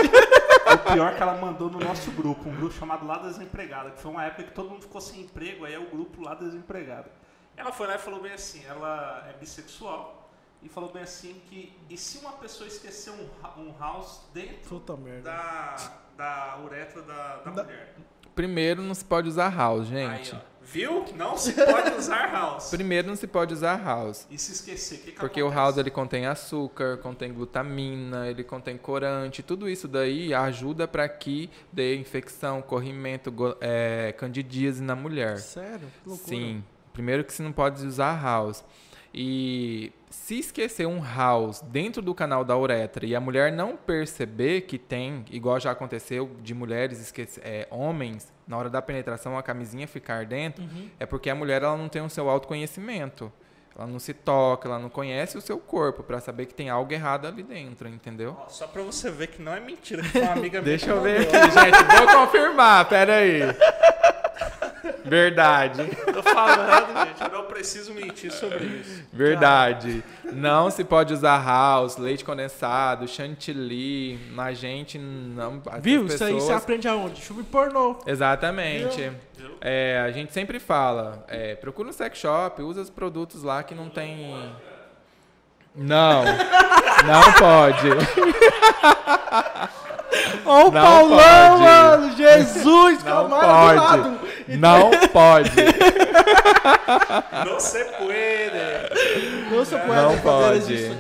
O pior que ela mandou no nosso grupo, um grupo chamado Lá Desempregada, que foi uma época que todo mundo ficou sem emprego, aí é o grupo Lá Desempregada. Ela foi lá e falou bem assim, ela é bissexual, e falou bem assim que, e se uma pessoa esquecer um, um house dentro Puta merda. da, da uretra da, da Da- mulher? Primeiro, não se pode usar house, Aí, gente. ó, viu? Não se pode usar house. Primeiro, não se pode usar house. E se esquecer, o que, que Porque o acontece? house ele contém açúcar, contém glutamina, ele contém corante, tudo isso daí ajuda para que dê infecção, corrimento, é, candidíase na mulher. Sério? Que loucura. Sim. Primeiro que você não pode usar house. E se esquecer um house dentro do canal da uretra e a mulher não perceber que tem, igual já aconteceu de mulheres esquecer, é, homens, na hora da penetração a camisinha ficar dentro, é porque a mulher ela não tem o seu autoconhecimento. Ela não se toca, ela não conhece o seu corpo para saber que tem algo errado ali dentro, entendeu? Só pra você ver que não é mentira, que uma amiga minha Deixa eu ver aqui, gente. Vou confirmar, pera aí. Verdade. Tô falando, gente, eu não preciso mentir sobre isso. Verdade. Não se pode usar house, leite condensado, chantilly. Na gente não. Viu? Isso aí você pessoas- aprende aonde? Filme pornô. Exatamente. Viu? É, a gente sempre fala, é, procura um sex shop, usa os produtos lá que não tem. Não. Não pode. Ó o Paulão, pode. mano! Jesus, Não calma do lado. pode. Não pode. Não se puede. Não se pode Não fazer pode. isso.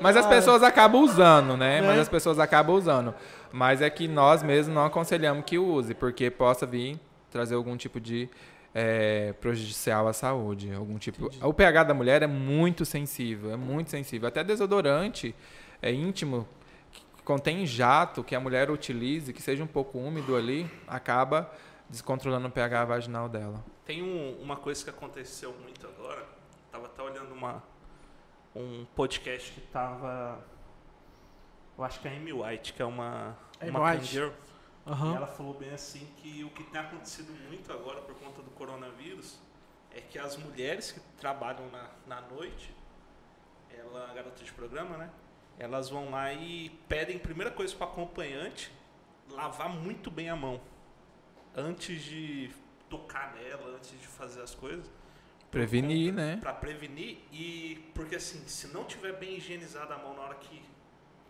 Mas as pessoas acabam usando, né? Né? Mas as pessoas acabam usando. Mas é que nós mesmos não aconselhamos que use, porque possa vir trazer algum tipo de é, prejudicial à saúde. Algum tipo. O pH da mulher é muito sensível, é muito sensível. Até desodorante é íntimo que contém jato que a mulher utilize, que seja um pouco úmido ali, acaba descontrolando o pH vaginal dela. Tem um- uma coisa que aconteceu muito agora. Tava até olhando uma, um podcast que tava. Eu acho que é a Amy White, que é uma. Amy uma White. girl, E ela falou bem assim que o que tem acontecido muito agora por conta do coronavírus é que as mulheres que trabalham na, na noite, ela, a garota de programa, né? Elas vão lá e pedem, primeira coisa para acompanhante, lavar muito bem a mão. Antes de tocar nela, antes de fazer as coisas. Prevenir, né? Pra prevenir e porque assim, se não tiver bem higienizada a mão na hora que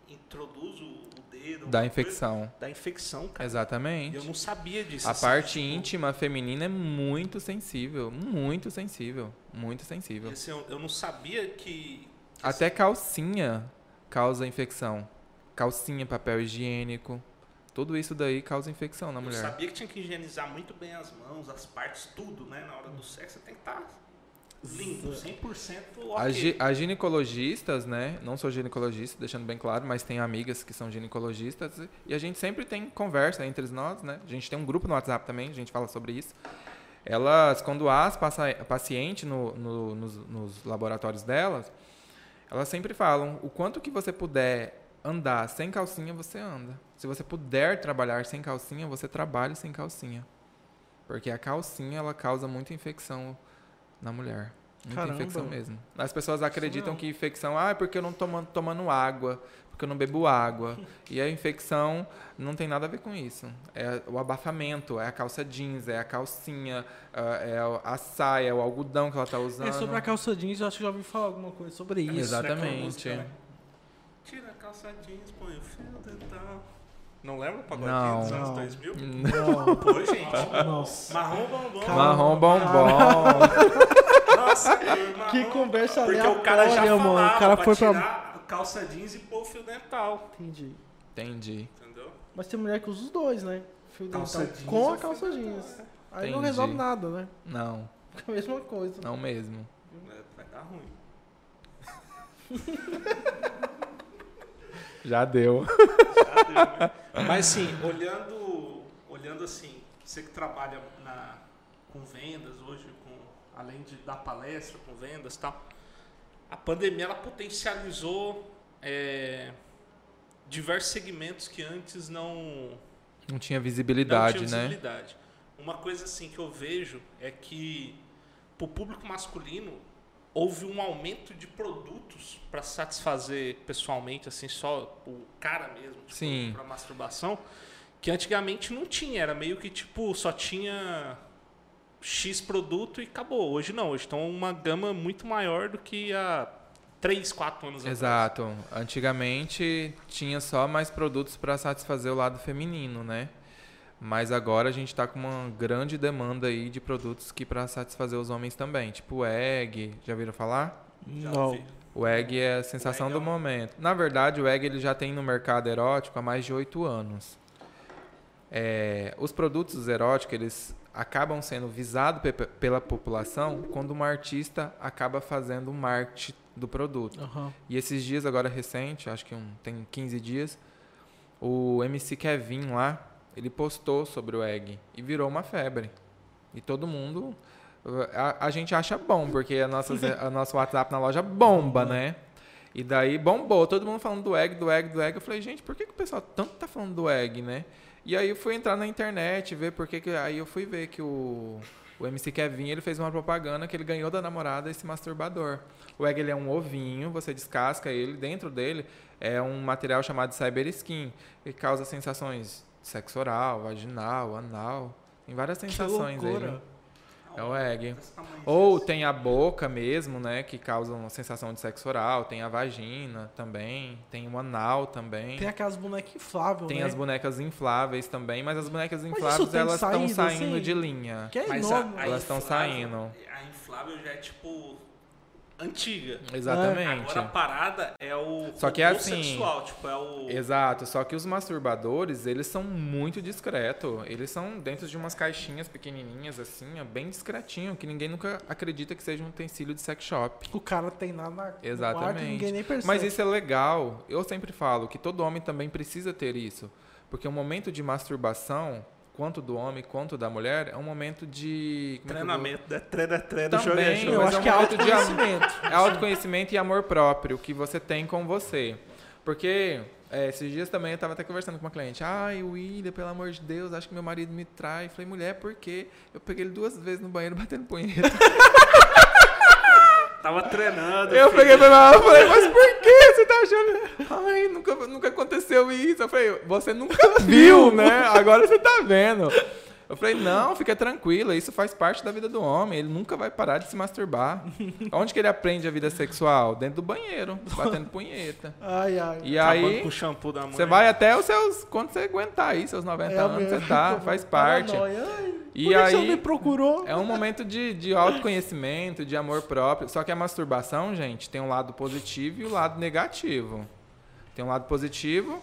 introduz o, dedo, Da alguma coisa, infecção. da infecção, cara. Exatamente. Eu não sabia disso. A assim, parte tipo, íntima feminina é muito sensível, muito sensível, muito sensível. assim, eu, eu não sabia que. Até calcinha causa infecção. Calcinha, papel higiênico, tudo isso daí causa infecção na Eu mulher. sabia que tinha que higienizar muito bem as mãos, as partes, tudo, né? Na hora do sexo, você tem que estar limpo, 100% ok. As, gi- as ginecologistas, né? Não sou ginecologista, deixando bem claro, mas tenho amigas que são ginecologistas e a gente sempre tem conversa entre nós, né? A gente tem um grupo no WhatsApp também, a gente fala sobre isso. Elas, quando há as paci- paciente no, no- nos, nos laboratórios delas, elas sempre falam: o quanto que você puder andar sem calcinha, você anda. Se você puder trabalhar sem calcinha, você trabalha sem calcinha. Porque a calcinha, ela causa muita infecção na mulher. Muita Caramba. infecção mesmo. As pessoas acreditam não. que infecção, ah, é porque eu não tô tomando, água, porque eu não bebo água. e a infecção não tem nada a ver com isso. É o abafamento, é a calça jeans, é a calcinha, ah, é a saia, é o algodão que ela tá usando. É sobre a calça jeans, eu acho que já ouvi falar alguma coisa sobre isso. Exatamente. Né, Tira a calça jeans, põe o fio dental. Não lembra o pagodinho Não. dos anos Não. 2000? Não, Pô, gente. nossa. Marrom bombom. Marrom bombom. Nossa, marrom. Que conversa Porque o cara já falava mano. O cara foi pra. tirar calça jeans e pôr o fio dental. Entendi. Entendi. Entendeu? Mas tem mulher que usa os dois, né? Fio Calça dental jeans com a calça dental, jeans. é. Aí não Entendi. resolve nada, né? Não, Fica a mesma coisa. não mesmo. É, Vai dar ruim. Já deu. Já deu, né? Mas sim, olhando, olhando assim, você que trabalha na, com vendas hoje, com, além de dar palestra com vendas e tal, a pandemia ela potencializou é, diversos segmentos que antes não, Não tinha não visibilidade, tinham né? visibilidade. Uma coisa assim que eu vejo é que para o público masculino houve um aumento de produtos para satisfazer pessoalmente, assim, só o cara mesmo, tipo, para masturbação, que antigamente não tinha, era meio que tipo só tinha X produto e acabou. Hoje não, hoje estão uma gama muito maior do que há 3, 4 anos atrás. Exato. Antigamente tinha só mais produtos para satisfazer o lado feminino, né? Mas agora a gente está com uma grande demanda aí de produtos que para satisfazer os homens também, tipo o egg, já viram falar? Já Não. ouvi. O egg é a sensação é do um- momento. Na verdade, o egg ele já tem no mercado erótico há mais de oito anos. É, os produtos eróticos eles acabam sendo visados pe- pela população quando uma artista acaba fazendo o marketing do produto. Aham. E esses dias, agora recente, acho que um, tem 15 dias, o MC Kevin lá, ele postou sobre o egg e virou uma febre. E todo mundo. A, a gente acha bom, porque a nossa, a nosso WhatsApp na loja bomba, né? E daí bombou, todo mundo falando do egg, do egg, do egg. Eu falei, gente, por que, que o pessoal tanto tá falando do egg, né? E aí eu fui entrar na internet, ver por que. que aí eu fui ver que o, o MC Kevin ele fez uma propaganda que ele ganhou da namorada esse masturbador. O egg ele é um ovinho, você descasca ele, dentro dele é um material chamado cyber skin, que causa sensações sexo oral, vaginal, anal. Tem várias sensações aí. loucura. né? É o egg. Ou tem a boca mesmo, né? Que causa uma sensação de sexo oral. Tem a vagina também. Tem o anal também. Tem aquelas bonecas infláveis, Tem né? as bonecas infláveis também, mas as bonecas infláveis elas estão saindo assim? de linha. Que é Mas enorme. a, a Elas tão inflável- saindo. A inflável já é tipo antiga. Exatamente. Agora a parada é o Só que é assim- sexual, tipo, é o Exato, só que os masturbadores, eles são muito discretos. Eles são dentro de umas caixinhas pequenininhas, assim, ó, bem discretinho, que ninguém nunca acredita que seja um utensílio de sex shop. O cara tem nada na no quarto Exatamente. ninguém nem percebe. Mas isso é legal. Eu sempre falo que todo homem também precisa ter isso. Porque o momento de masturbação, quanto do homem quanto da mulher, é um momento de. é eu treinamento, é treino, é treino, é Também, jogo. Eu mas acho é um que é autoconhecimento. É autoconhecimento e amor próprio que você tem com você. Porque é, esses dias também eu tava até conversando com uma cliente. Ai, William, pelo amor de Deus, acho que meu marido me trai. Falei, mulher, por quê? Eu peguei ele duas vezes no banheiro batendo punheta. Tava treinando. Eu filho. peguei pra ela e falei, mas por que você tá achando? Ai, nunca, nunca aconteceu isso. Eu falei, você nunca viu, né? Agora você tá vendo. Eu falei, não, fica tranquila, isso faz parte da vida do homem. Ele nunca vai parar de se masturbar. Onde que ele aprende a vida sexual? Dentro do banheiro, batendo punheta. Ai, ai. E aí, com o shampoo da mãe. você vai até os seus. Quando você aguentar aí, seus 90 É anos, mesmo. você tá, faz parte. Paranoia. Ai, E por você aí- não me procurou? É um momento de, de autoconhecimento, de amor próprio. Só que a masturbação, gente, tem um lado positivo e o um lado negativo. Tem um lado positivo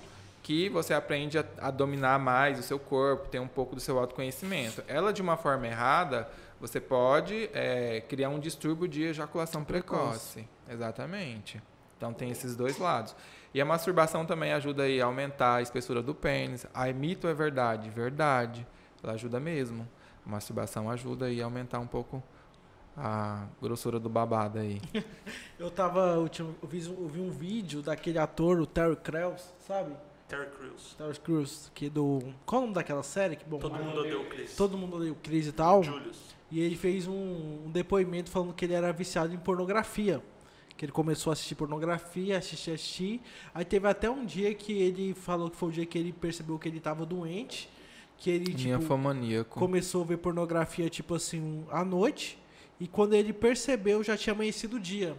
que você aprende a, a dominar mais o seu corpo, tem um pouco do seu autoconhecimento. Ela, de uma forma errada, você pode é, criar um distúrbio de ejaculação precoce. Exatamente. Então tem esses dois lados. E a masturbação também ajuda a aumentar a espessura do pênis. A mito é verdade? Verdade. Ela ajuda mesmo. A masturbação ajuda a aumentar um pouco a grossura do babado aí. Eu tava. Eu, tinha- eu vi, eu vi um vídeo daquele ator, o Terry Crews, sabe? Terry Crews. Terry Crews, que do. Qual é o nome daquela série? Que bom. Todo mundo odeia o Chris. Todo mundo odeia o Chris e tal. Julius. E ele fez um, um depoimento falando que ele era viciado em pornografia. Que ele começou a assistir pornografia, assistir, assistir. Aí teve até um dia que ele falou que foi o dia que ele percebeu que ele tava doente. Que ele, Minha tipo, começou a ver pornografia, tipo assim, à noite. E quando ele percebeu, já tinha amanhecido o dia.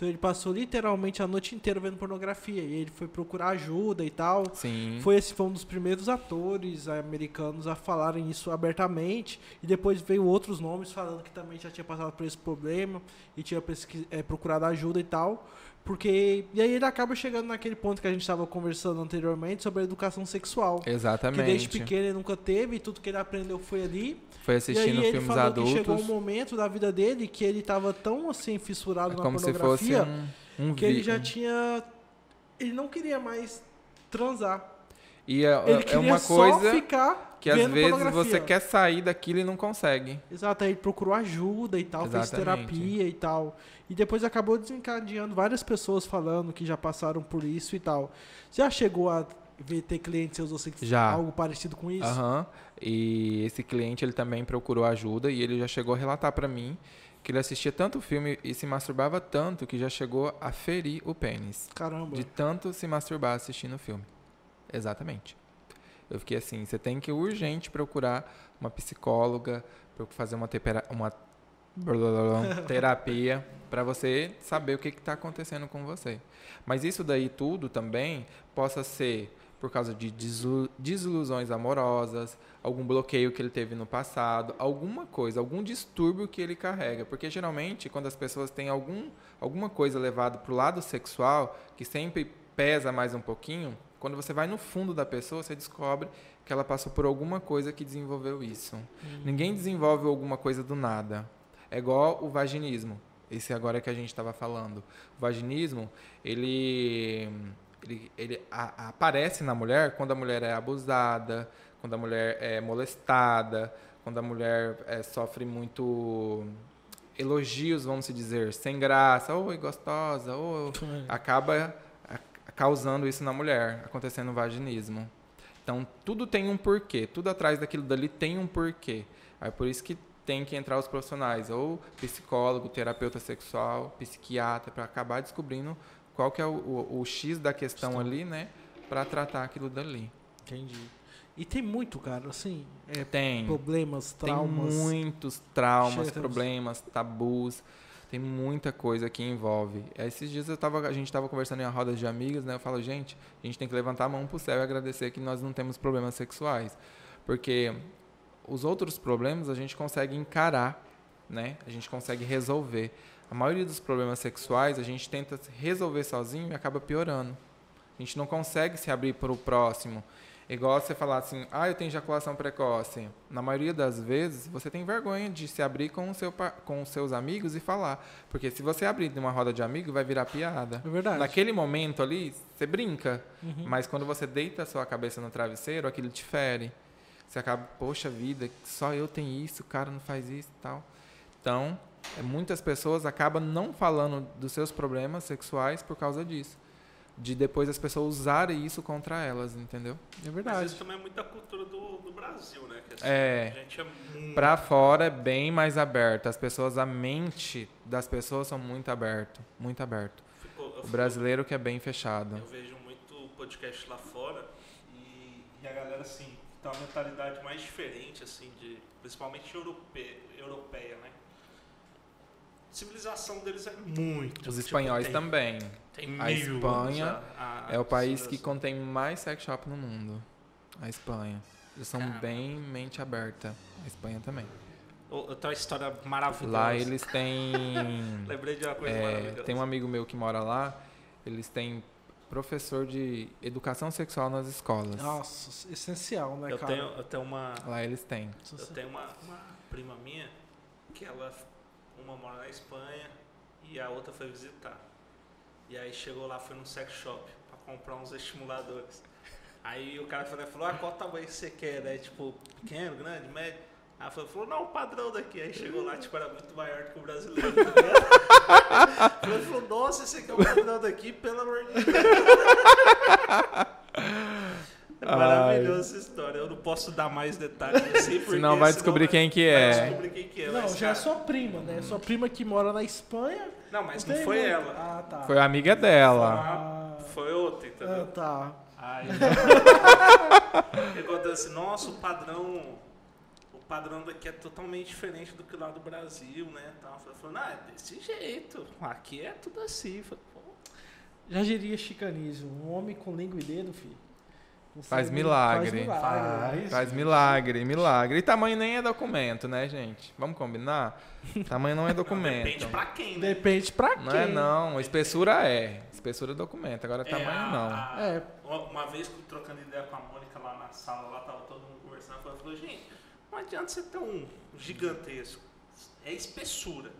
Então ele passou literalmente a noite inteira vendo pornografia. E ele foi procurar ajuda e tal. Sim. Foi esse foi um dos primeiros atores americanos a falarem isso abertamente e depois veio outros nomes falando que também já tinha passado por esse problema e tinha eh, procurado ajuda e tal, porque e aí ele acaba chegando naquele ponto que a gente estava conversando anteriormente sobre a educação sexual. Exatamente. Que desde pequeno ele nunca teve, e tudo que ele aprendeu foi ali. Foi e assistindo filmes falou adultos. que chegou um momento da vida dele que ele estava tão assim fissurado é na como se fosse pornografia um, um que ele já tinha ele não queria mais transar. E é, Ele é queria uma só coisa ficar que às vezes você quer sair daquilo e não consegue. Exato, aí ele procurou ajuda e tal, fez Exatamente. terapia e tal. E depois acabou desencadeando várias pessoas falando que já passaram por isso e tal. Você já chegou a ver ter clientes seus você que Já. algo parecido com isso? Aham. E esse cliente ele também procurou ajuda e ele já chegou a relatar pra mim que ele assistia tanto filme e se masturbava tanto que já chegou a ferir o pênis. Caramba. De tanto se masturbar assistindo o filme. Exatamente. Eu fiquei assim, você tem que urgente procurar uma psicóloga fazer uma, tepera- uma terapia para você saber o que está acontecendo com você. Mas isso daí tudo também possa ser por causa de desilusões amorosas, algum bloqueio que ele teve no passado, alguma coisa, algum distúrbio que ele carrega. Porque geralmente, quando as pessoas têm algum, alguma coisa levada para o lado sexual, que sempre pesa mais um pouquinho, quando você vai no fundo da pessoa, você descobre que ela passou por alguma coisa que desenvolveu isso. Ninguém desenvolve alguma coisa do nada. É igual o vaginismo. Esse agora que a gente estava falando. O vaginismo, ele, ele, ele a- aparece na mulher quando a mulher é abusada, quando a mulher é molestada, quando a mulher é, sofre muito elogios, vamos se dizer, sem graça, oi gostosa, ou acaba a- causando isso na mulher, acontecendo o vaginismo. Então, tudo tem um porquê, tudo atrás daquilo dali tem um porquê. É por isso que tem que entrar os profissionais, ou psicólogo, terapeuta sexual, psiquiatra, para acabar descobrindo qual que é o, o- o X da questão ali, né, para tratar aquilo dali. Entendi. E tem muito, cara, assim, é, Tem. problemas, traumas. Tem muitos traumas, problemas, tabus. Tem muita coisa que envolve. Esses dias eu tava, a gente estava conversando em uma roda de amigos, né? Eu falo, gente, a gente tem que levantar a mão pro céu e agradecer que nós não temos problemas sexuais. Porque os outros problemas a gente consegue encarar, né? A gente consegue resolver. A maioria dos problemas sexuais a gente tenta resolver sozinho e acaba piorando. A gente não consegue se abrir para o próximo. Igual você falar assim, ah, eu tenho ejaculação precoce. Na maioria das vezes, você tem vergonha de se abrir com, o seu, com os seus amigos e falar. Porque se você abrir numa roda de amigos, vai virar piada. É verdade. Naquele momento ali, você brinca. Uhum. Mas quando você deita a sua cabeça no travesseiro, aquilo te fere. Você acaba, poxa vida, só eu tenho isso, o cara não faz isso e tal. Então, é, muitas pessoas acabam não falando dos seus problemas sexuais por causa disso. De depois as pessoas usarem isso contra elas, entendeu? É Mas verdade. isso também é muita cultura do, do Brasil, né? Que, assim, É. A gente é muito... Pra fora é bem mais aberto. As pessoas, a mente das pessoas são muito aberto, muito aberto. Eu O fico- brasileiro que é bem fechado. Eu vejo muito podcast lá fora e, e a galera, assim, tem uma mentalidade mais diferente, assim, de, principalmente europe, europeia, né? A civilização deles é muito. Os tipo, espanhóis tem- também. Tem A mil Espanha a- a É o país que contém mais sex shop no mundo. A Espanha. Eles são Caramba. bem mente aberta. A Espanha também. Eu tenho uma história maravilhosa. Lá eles têm. Lembrei de uma coisa é, maravilhosa. tem um amigo meu que mora lá. Eles têm professor de educação sexual nas escolas. Nossa, essencial, né, eu, cara? tenho, eu tenho uma. Lá eles têm. Eu tenho uma, uma prima minha que ela, uma mora na Espanha e a outra foi visitar. E aí chegou lá, foi num sex shop pra comprar uns estimuladores. Aí o cara falou, falou ah, qual tamanho você quer? Né? Tipo, pequeno, grande, médio? Aí ela falou, não, o padrão daqui. Aí chegou lá, tipo, era muito maior do que o brasileiro, tá ligado? Ele falou, nossa, esse aqui é o padrão daqui, pelo amor de Deus. É maravilhosa posso dar mais detalhes assim, porque Senão vai descobrir quem que é. Vai descobrir quem que é. Não, já é sua prima, né? Sua prima que mora na Espanha. Não, mas tem não foi muito- ela. Ah, tá. Foi a amiga dela. Ah, Foi outra, ah, entendeu? tá. Aí. Acontece assim, nossa, o padrão. O padrão daqui é totalmente diferente do que lá do Brasil, né? Tal. Eu falei, não, é desse jeito. Aqui é tudo assim. Falei, pô, Já diria chicanismo. Um homem com língua e dedo, filho. Faz milagre. Faz milagre. Faz milagre, milagre. E tamanho nem é documento, né, gente? Vamos combinar? Tamanho não é documento. Depende pra quem, né? Depende pra quem. Não é não. Espessura é. Espessura é documento. Agora É, tamanho a- não. a- É. Uma, vez que trocando ideia com a Mônica lá na sala, lá tava todo mundo conversando, ela falou, gente, não adianta você ter um gigantesco. É espessura.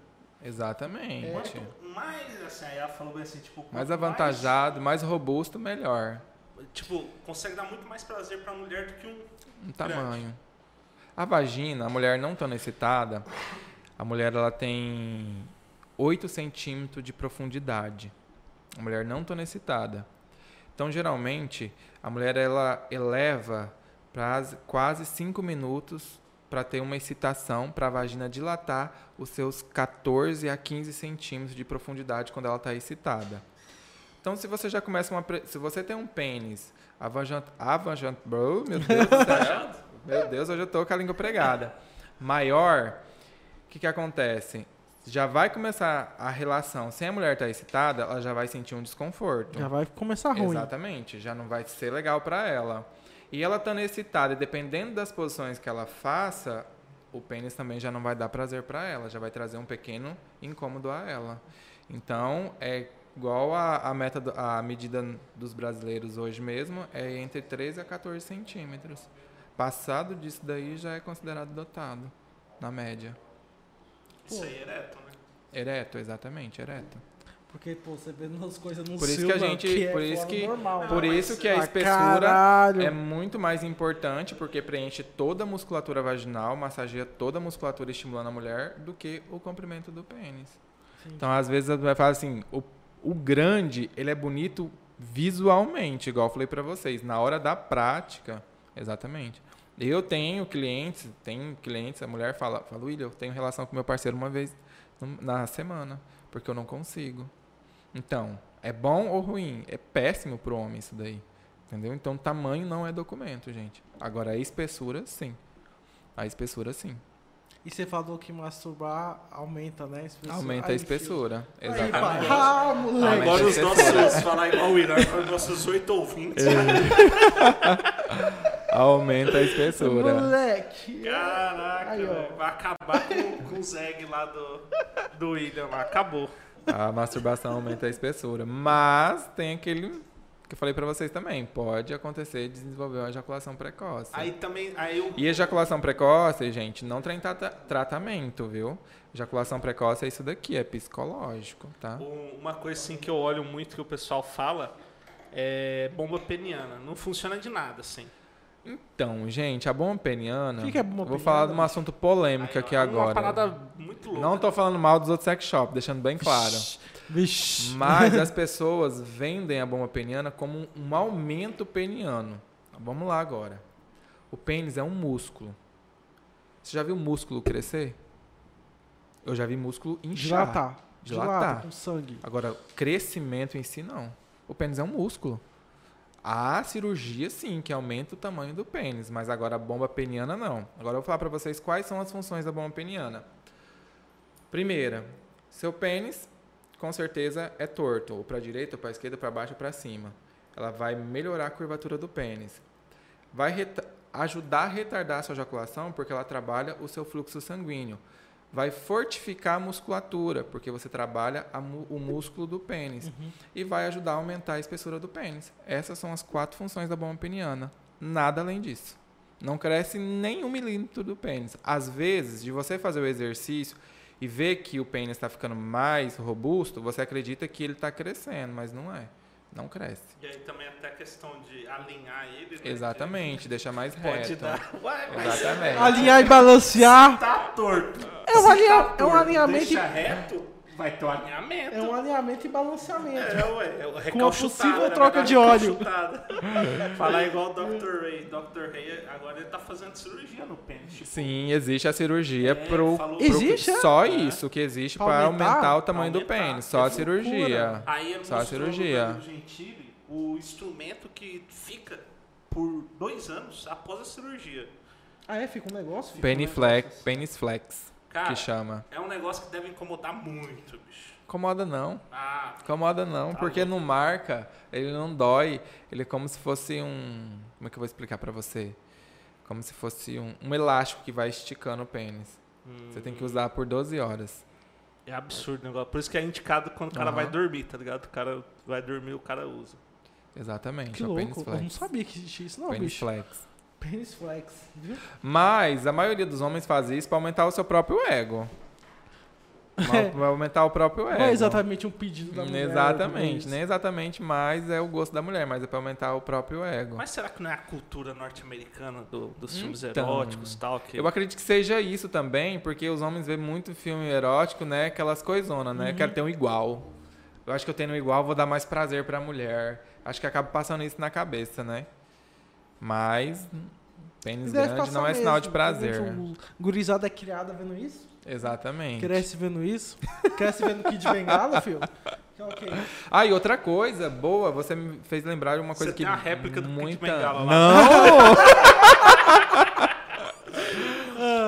Exatamente. Quanto mais, assim, aí ela falou bem assim, tipo... Mais avantajado, mais robusto, melhor. Tipo, consegue dar muito mais prazer pra mulher do que um... Um tamanho. A vagina, a mulher não tão excitada, a mulher ela tem 8 centímetros de profundidade. A mulher não tão excitada. Então, geralmente, a mulher ela eleva para quase 5 minutos para ter uma excitação, para a vagina dilatar os seus 14 a 15 centímetros de profundidade quando ela está excitada. Então, se você já começa uma. pre- Se você tem um pênis avajant. avajant bro, meu Deus do céu. meu Deus, hoje eu tô com a língua pregada. Maior, o que, que acontece? Já vai começar a relação. Se a mulher está excitada, ela já vai sentir um desconforto. Já vai começar ruim. Exatamente, já não vai ser legal para ela. E ela estando excitada, e dependendo das posições que ela faça, o pênis também já não vai dar prazer para ela, já vai trazer um pequeno incômodo a ela. Então, é igual a, a meta, do- a medida dos brasileiros hoje mesmo, é entre 13 a 14 centímetros. Passado disso daí já é considerado dotado, na média. Isso aí é ereto, né? Ereto, exatamente, ereto. Porque, pô, você vê umas coisas no Por isso que a gente- é por isso que- normal. Por mas- isso que a Ah, espessura caralho. É muito mais importante porque preenche toda a musculatura vaginal, massageia toda a musculatura estimulando a mulher do que o comprimento do pênis. Sim. Então, às vezes, vai falar assim, o, o grande, ele é bonito visualmente, igual eu falei pra vocês, na hora da prática, exatamente. Eu tenho clientes, tem clientes, a mulher fala, fala, William, eu tenho relação com meu parceiro uma vez na semana, porque eu não consigo. Então, é bom ou ruim? É péssimo pro homem isso daí. Entendeu? Então, tamanho não é documento, gente. Agora, a espessura, sim. A espessura, sim. E você falou que masturbar aumenta, né? a espessura. Aumenta a Aí, espessura. filho. Aí, Exatamente. pá. Ah, moleque. Agora os nossos, falar igual o William, agora os nossos oito ouvintes. Aumenta a espessura. Moleque. Caraca, Aí, vai acabar com, com o Zeg lá do, do William. Acabou. A masturbação aumenta a espessura. Mas tem aquele que eu falei pra vocês também. Pode acontecer de desenvolver uma ejaculação precoce. Aí também. Aí eu, E ejaculação precoce, gente, não tem trata- tratamento, viu? Ejaculação precoce é isso daqui, é psicológico, tá? Um- Uma coisa assim que eu olho muito que o pessoal fala é bomba peniana. Não funciona de nada, assim. Então, gente, a bomba peniana. O que que é bomba eu Vou peniana? falar de um assunto polêmico aqui é agora. Uma parada muito louca. Não tô falando mal dos outros sex shops, deixando bem claro. Vixe. Mas as pessoas vendem a bomba peniana como um aumento peniano. Vamos lá agora. O pênis é um músculo. Você já viu músculo crescer? Eu já vi músculo inchar. Dilatar. Dilatar. com sangue. Agora, crescimento em si, não. O pênis é um músculo. Há cirurgia, sim, que aumenta o tamanho do pênis, mas agora a bomba peniana, não. Agora eu vou falar pra vocês quais são as funções da bomba peniana. Primeira, seu pênis, com certeza, é torto, ou para direita, ou para esquerda, para baixo, ou para cima. Ela vai melhorar a curvatura do pênis. Vai ajudar a retardar a sua ejaculação, porque ela trabalha o seu fluxo sanguíneo vai fortificar a musculatura, porque você trabalha a o músculo do pênis. E vai ajudar a aumentar a espessura do pênis. Essas são as quatro funções da bomba peniana. Nada além disso. Não cresce nem um milímetro do pênis. Às vezes, de você fazer o exercício e ver que o pênis está ficando mais robusto, você acredita que ele está crescendo, mas não é. Não cresce. E aí também até a questão de alinhar ele. né, Exatamente, deixa mais que Pode reto. dar. Ué, mas Exatamente. Alinhar e balancear. tá torto. É um Se alinha- é um torto, alinhamento Deixa reto, vai ter um alinhamento. É um alinhamento e balanceamento. É, ué, é o Com a recalchutada, possível troca de óleo. Falar igual o Dr. Ray. Dr. Ray, agora ele tá fazendo cirurgia no pênis. Tipo, Sim, existe a cirurgia É, pro, falou- pro- Existe, é? só É. isso que existe Pra para aumentar? aumentar, o tamanho do Aumentar. pênis, só a cirurgia. Aí ele Só a cirurgia. Gentili o instrumento que fica por dois anos após a cirurgia. Ah, é? Fica um negócio? Fica um Peniflex, negócio. penis flex, Cara, que chama. é um negócio que deve incomodar muito, bicho. Incomoda não, Ah, incomoda não, Tá porque louco. não marca, ele não dói, ele é como se fosse um, como é que eu vou explicar pra você? Como se fosse um, um elástico que vai esticando o pênis. Você tem que usar por 12 horas. é absurdo o negócio. Por isso que é indicado quando o cara Aham. vai dormir, tá ligado? O cara vai dormir, o cara usa. Exatamente, Que é o louco. Eu não sabia que existia isso, não, Penis bicho. flex. Penis flex. Viu? Mas a maioria dos homens faz isso para aumentar o seu próprio ego. Pra aumentar o próprio ego. Não é exatamente um pedido da mulher. Exatamente, nem exatamente mais é o gosto da mulher, mas é para aumentar o próprio ego. Mas será que não é a cultura norte-americana do- dos filmes Então, eróticos e tal? Que... Eu acredito que seja isso também, porque os homens veem muito filme erótico, né? Aquelas coisonas, Uhum. né? Quero ter um igual. Eu acho que eu tendo um igual, vou dar mais prazer pra mulher. Acho que acaba passando isso na cabeça, né? Mas pênis grande não é mesmo. sinal de prazer. O gurizada é criada vendo isso? Exatamente. Cresce vendo isso? Cresce vendo Kid Bengala, filho? Que o quê? Ah, e outra coisa boa, você me fez lembrar de uma coisa Você que tem a réplica do Kid muita... Bengala lá. Não!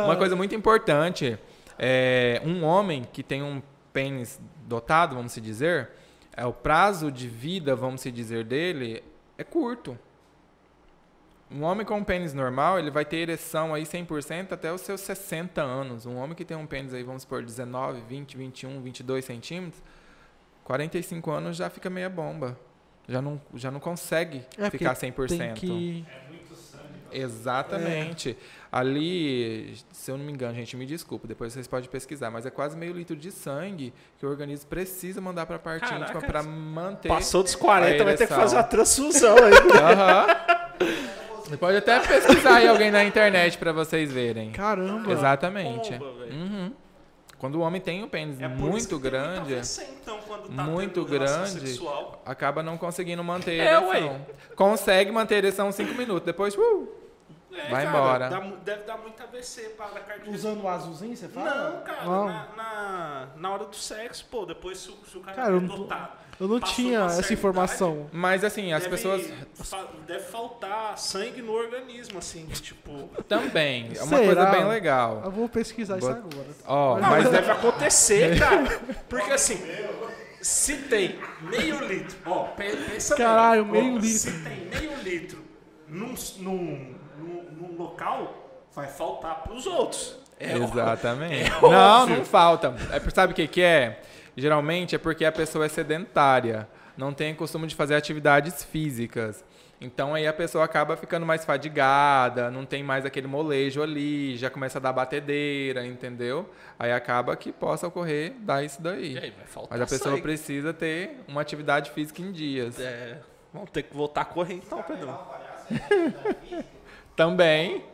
uma coisa muito importante, é, um homem que tem um pênis dotado, vamos se dizer, é o prazo de vida, vamos se dizer dele, é curto. Um homem com um pênis normal, ele vai ter ereção aí 100% até os seus 60 anos. Um homem que tem um pênis aí, vamos supor, 19, 20, 21, 22 centímetros, 45 anos já fica meia bomba. Já não, já não consegue É, ficar 100%. Tem que... Exatamente. Ali, se eu não me engano, gente, me desculpa, depois vocês podem pesquisar, mas é quase meio litro de sangue que o organismo precisa mandar para a parte Caraca, íntima para manter. Passou dos 40, a vai ter que fazer a transfusão aí. Aham. Você pode até pesquisar aí alguém na internet para vocês verem. Caramba. Exatamente. Bomba. Uhum. Quando o homem tem um pênis É muito grande, então, quando tá muito grande, sexual. acaba não conseguindo manter É, a ereção. ué. Consegue manter a ereção 5 minutos, depois uh, É, Vai cara, embora. dá deve dar muito AVC para a. Usando o azulzinho, você fala? Não, cara, Não. Na, na, na hora do sexo, pô, depois se, o- se o cara, Cara, é dotado. Eu não Passou tinha essa informação. Mas assim, as deve, pessoas fa- Deve faltar sangue no organismo, assim, tipo. também. É uma Será? coisa bem legal. Eu vou pesquisar isso agora. Ó, Não, mas mas deve acontecer, cara. Porque assim, se tem meio litro, ó, pe- pensa bem, Caralho, ó, meio litro. Se tem meio litro num, num, num, num local, vai faltar pros outros. É, Exatamente. é não, não falta. É, sabe o que, que é? Geralmente é porque a pessoa é sedentária, não tem costume de fazer atividades físicas. Então aí a pessoa acaba ficando mais fadigada, não tem mais aquele molejo ali, já começa a dar batedeira, entendeu? Aí acaba que possa ocorrer dar isso E daí. aí, Mas a pessoa sangue. precisa ter uma atividade física em dias. É, vamos ter que voltar a correr então, Pedro. Também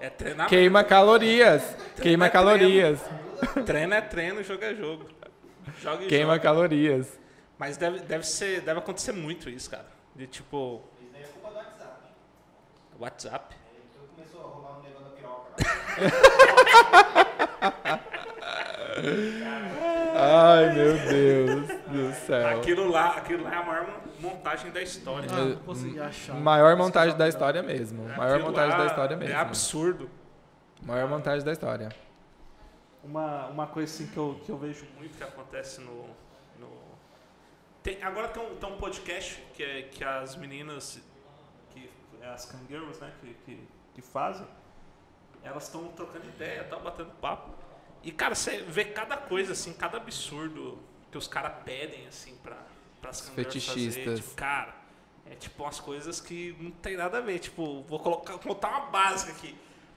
É treinar. queima calorias. Queima é treino. calorias. Treino é treino, jogo é jogo. Joga e Queima joga. calorias. Mas deve, deve, ser, deve acontecer muito isso, cara. De tipo. Isso daí é culpa do WhatsApp. WhatsApp. Tu começou a roubar um negócio da piroca. Ai, meu Deus do céu. Aquilo lá, aquilo lá é a maior montagem da história. Ah, não consegui achar. Maior montagem da história mesmo. Maior montagem da história mesmo. É absurdo. Maior montagem da história. Uma, uma coisa assim que eu, que eu vejo muito que acontece no. no... Tem, agora tem um, tem um podcast que, é, que as meninas, que é as cangueiros, né, que, que, que fazem, elas estão trocando ideia, tá batendo papo. E, cara, você vê cada coisa, assim, cada absurdo que os caras pedem, assim, pra, pras cangueiros Fetichistas. fazer. Tipo, cara, é tipo umas coisas que não tem nada a ver. Tipo, vou colocar, botar uma básica aqui.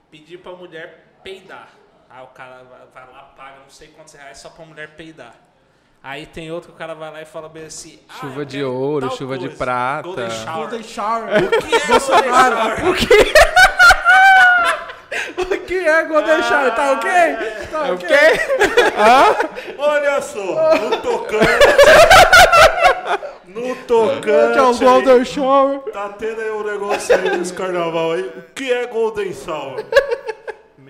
Pedir pra mulher peidar. Aí o cara vai, lá, paga não sei quantos reais só pra mulher peidar. Aí tem outro que o cara vai lá e fala bem assim... ah, Chuva de ouro, chuva de coisa. prata. Golden shower. Golden Shower. O que é Bolsonaro. Golden shower? O que é Golden Shower? Tá ok? Tá É o ok? quê? Olha só, no tocante... no Que é o tocante... aí, Golden Shower. Tá tendo aí um negócio aí nesse carnaval aí. O que é Golden Shower?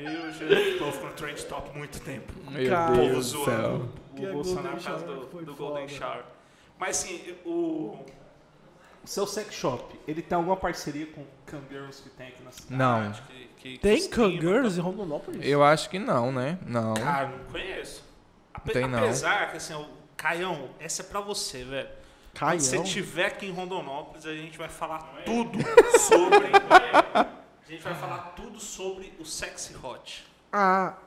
Meu Jesus, tô ficando trend top muito tempo. Meu Cara. povo Deus do céu. zoando o é Bolsonaro por causa do, do Golden. Shower. Mas assim, o. O seu sex shop, ele tem alguma parceria com Cangirls que tem aqui na cidade? Não. Que, que, que Tem Cangirls em Rondonópolis? Eu acho que não, né? Não. Cara, não conheço. Ape- Tem não. Apesar que assim, o Caião, essa é pra você, velho. Caião? Quando você estiver aqui em Rondonópolis, a gente vai falar tudo sobre. a gente vai falar tudo sobre o Sexy Hot. Ah.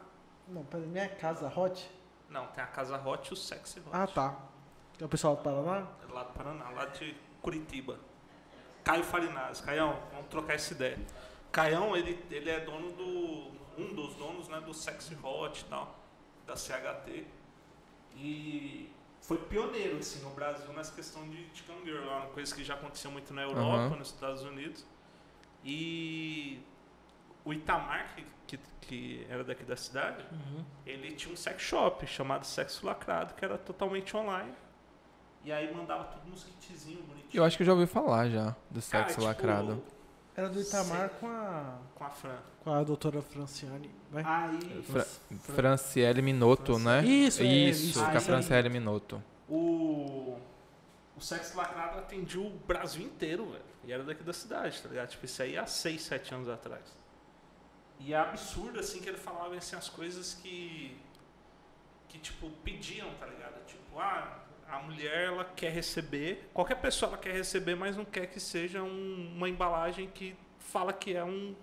Não, peraí, minha casa hot? Não, tem a Casa Hot e o Sexy Hot. Ah, tá. É o pessoal do Paraná? Lá do Paraná, lá de Curitiba. Caio Farinaz. Caião, vamos trocar essa ideia. Caião, ele, ele é dono do. um dos donos né, do Sexy Hot e tal, da CHT. E foi pioneiro assim, no Brasil nessa questão de chicken girl, é uma coisa que já aconteceu muito na Europa, Aham. nos Estados Unidos. E o Itamar, que, que, que era daqui da cidade, ele tinha um sex shop chamado Sexo Lacrado, que era totalmente online. E aí mandava tudo nos kitzinhos bonitinhos. Eu acho que eu já ouvi falar já do Cara, sexo tipo, lacrado. Era do Itamar com a, Com a Fran. com a doutora Franciane. Vai. Aí, Fra Franciele Minotto, né? Isso, é, Isso, isso. com a isso aí. Franciele Minotto. O, o Sexo Lacrado atendia o Brasil inteiro, velho. E era daqui da cidade, tá ligado? Tipo, isso aí há 6, 7 anos atrás. E é absurdo, assim, que ele falava, assim, as coisas que... Que, tipo, pediam, tá ligado? Tipo, ah, a mulher, ela quer receber... Qualquer pessoa, ela quer receber, mas não quer que seja um- uma embalagem que fala que é um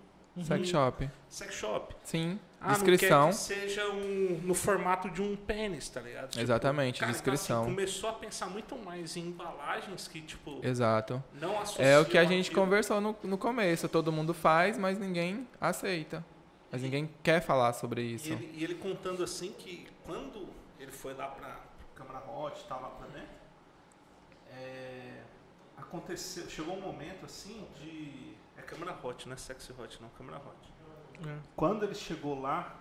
Sex shop. sex shop. Sim. Ah, descrição. não quer que seja um, no formato de um pênis, tá ligado? Tipo, Exatamente, cara, então, descrição. assim, começou a pensar muito mais em embalagens que, tipo, Exato. não É o que a gente aquilo. conversou no, no começo. Todo mundo faz, mas ninguém aceita. Mas ninguém quer falar sobre E isso. ele, e ele contando assim que quando ele foi lá pra Câmara Hot e tal, lá pra dentro, é, aconteceu, chegou um momento assim de... É Câmara Hot, não é Sexy Hot, não, Câmara Hot. quando ele chegou lá,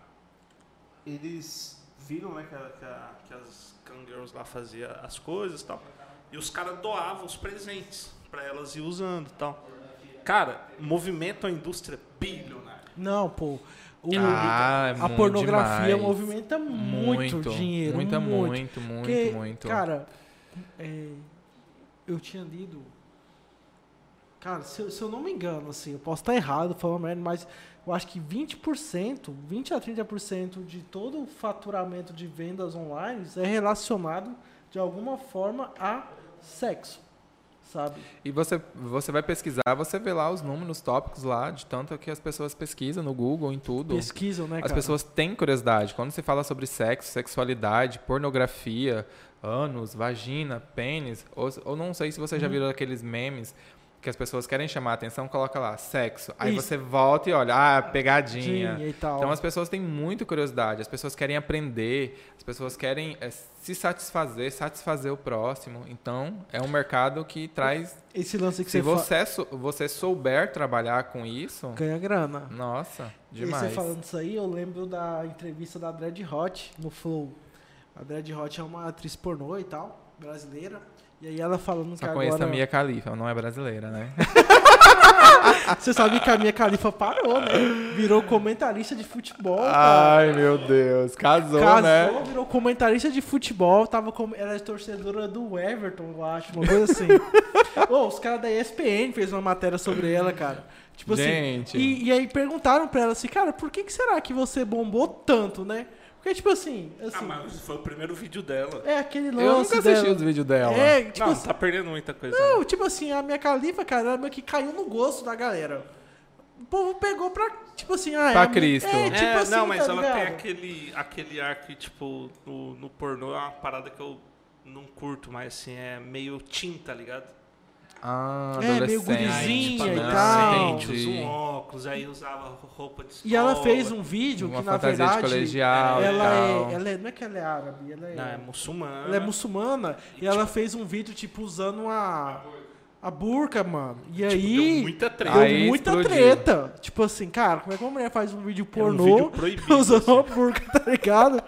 eles viram né, que, a- que a- que as Girls lá faziam as coisas e tal. E os caras doavam os presentes pra elas ir usando e tal. cara, movimenta a indústria bilionária. Não, pô. O- Ah, é a muito pornografia demais. movimenta muito, dinheiro. Muita, muito. muito, muito, Porque, muito. Cara, é, eu tinha lido. Cara, se, eu- se eu não me engano, assim, eu posso estar errado falando merda, mas eu acho que 20%, 20 a 30% de todo o faturamento de vendas online é relacionado de alguma forma a sexo. Sabe? E você, você vai pesquisar, você vê lá os números, tópicos lá, de tanto que as pessoas pesquisam no Google, em tudo. Pesquisam, né, As cara? pessoas têm curiosidade. Quando se fala sobre sexo, sexualidade, pornografia, ânus, vagina, pênis, ou, ou não sei se você já viu aqueles memes que as pessoas querem chamar a atenção, coloca lá, sexo. Aí Isso. você volta e olha, ah, pegadinha. E tal. Então as pessoas têm muita curiosidade, as pessoas querem aprender, as pessoas querem eh, se satisfazer, satisfazer o próximo. Então é um mercado que traz. Esse lance que Se você, fa- você, sou- você souber trabalhar com isso, ganha grana. nossa, E demais. você falando isso aí, eu lembro da entrevista da Dread Hot no Flow. A Dread Hot é uma atriz pornô e tal, brasileira. E aí ela falando Só que conheço agora... a Mia Khalifa, não é brasileira, né? Você sabe que a Mia Khalifa parou, né? Virou comentarista de futebol, cara. Ai, meu Deus, casou, Casou, né? virou comentarista de futebol, tava com... ela é torcedora do Everton, eu acho, uma coisa assim. Ô, os caras da ESPN fez uma matéria sobre ela, cara. Tipo Gente. assim. E, e aí perguntaram pra ela assim, cara, por que, que será que você bombou tanto, né? Porque, tipo assim, Ah, assim mas foi o primeiro vídeo dela. é aquele lance Eu nunca assisti dela. os vídeos dela. É, tipo não, assim, tá perdendo muita coisa. não, tipo assim, a minha califa, cara, ela meio que caiu no gosto da galera. O povo pegou pra, tipo assim, ah, é Pra a minha- Cristo. É, É, tipo assim, não, mas tá ela ligado? tem aquele, aquele ar que, tipo, no, no pornô é uma parada que eu não curto, mas assim, é meio teen, tá ligado? Ah, É, meio gurizinha Aí, e tipo, tal. Entendi. um óculos, aí usava roupa de E ela escola. fez um vídeo Uma que, na verdade, colegial e ela tal. é, ela é. Não é que ela é árabe, ela é. Não, é muçulmana. ela é muçulmana e ela fez um vídeo, tipo, usando a. A burca, mano. E aí. Deu muita treta. Deu Aí muita explodiu. treta. Tipo assim, cara, como é que uma mulher faz um vídeo É um pornô vídeo proibido, usando assim. uma burca, tá ligado?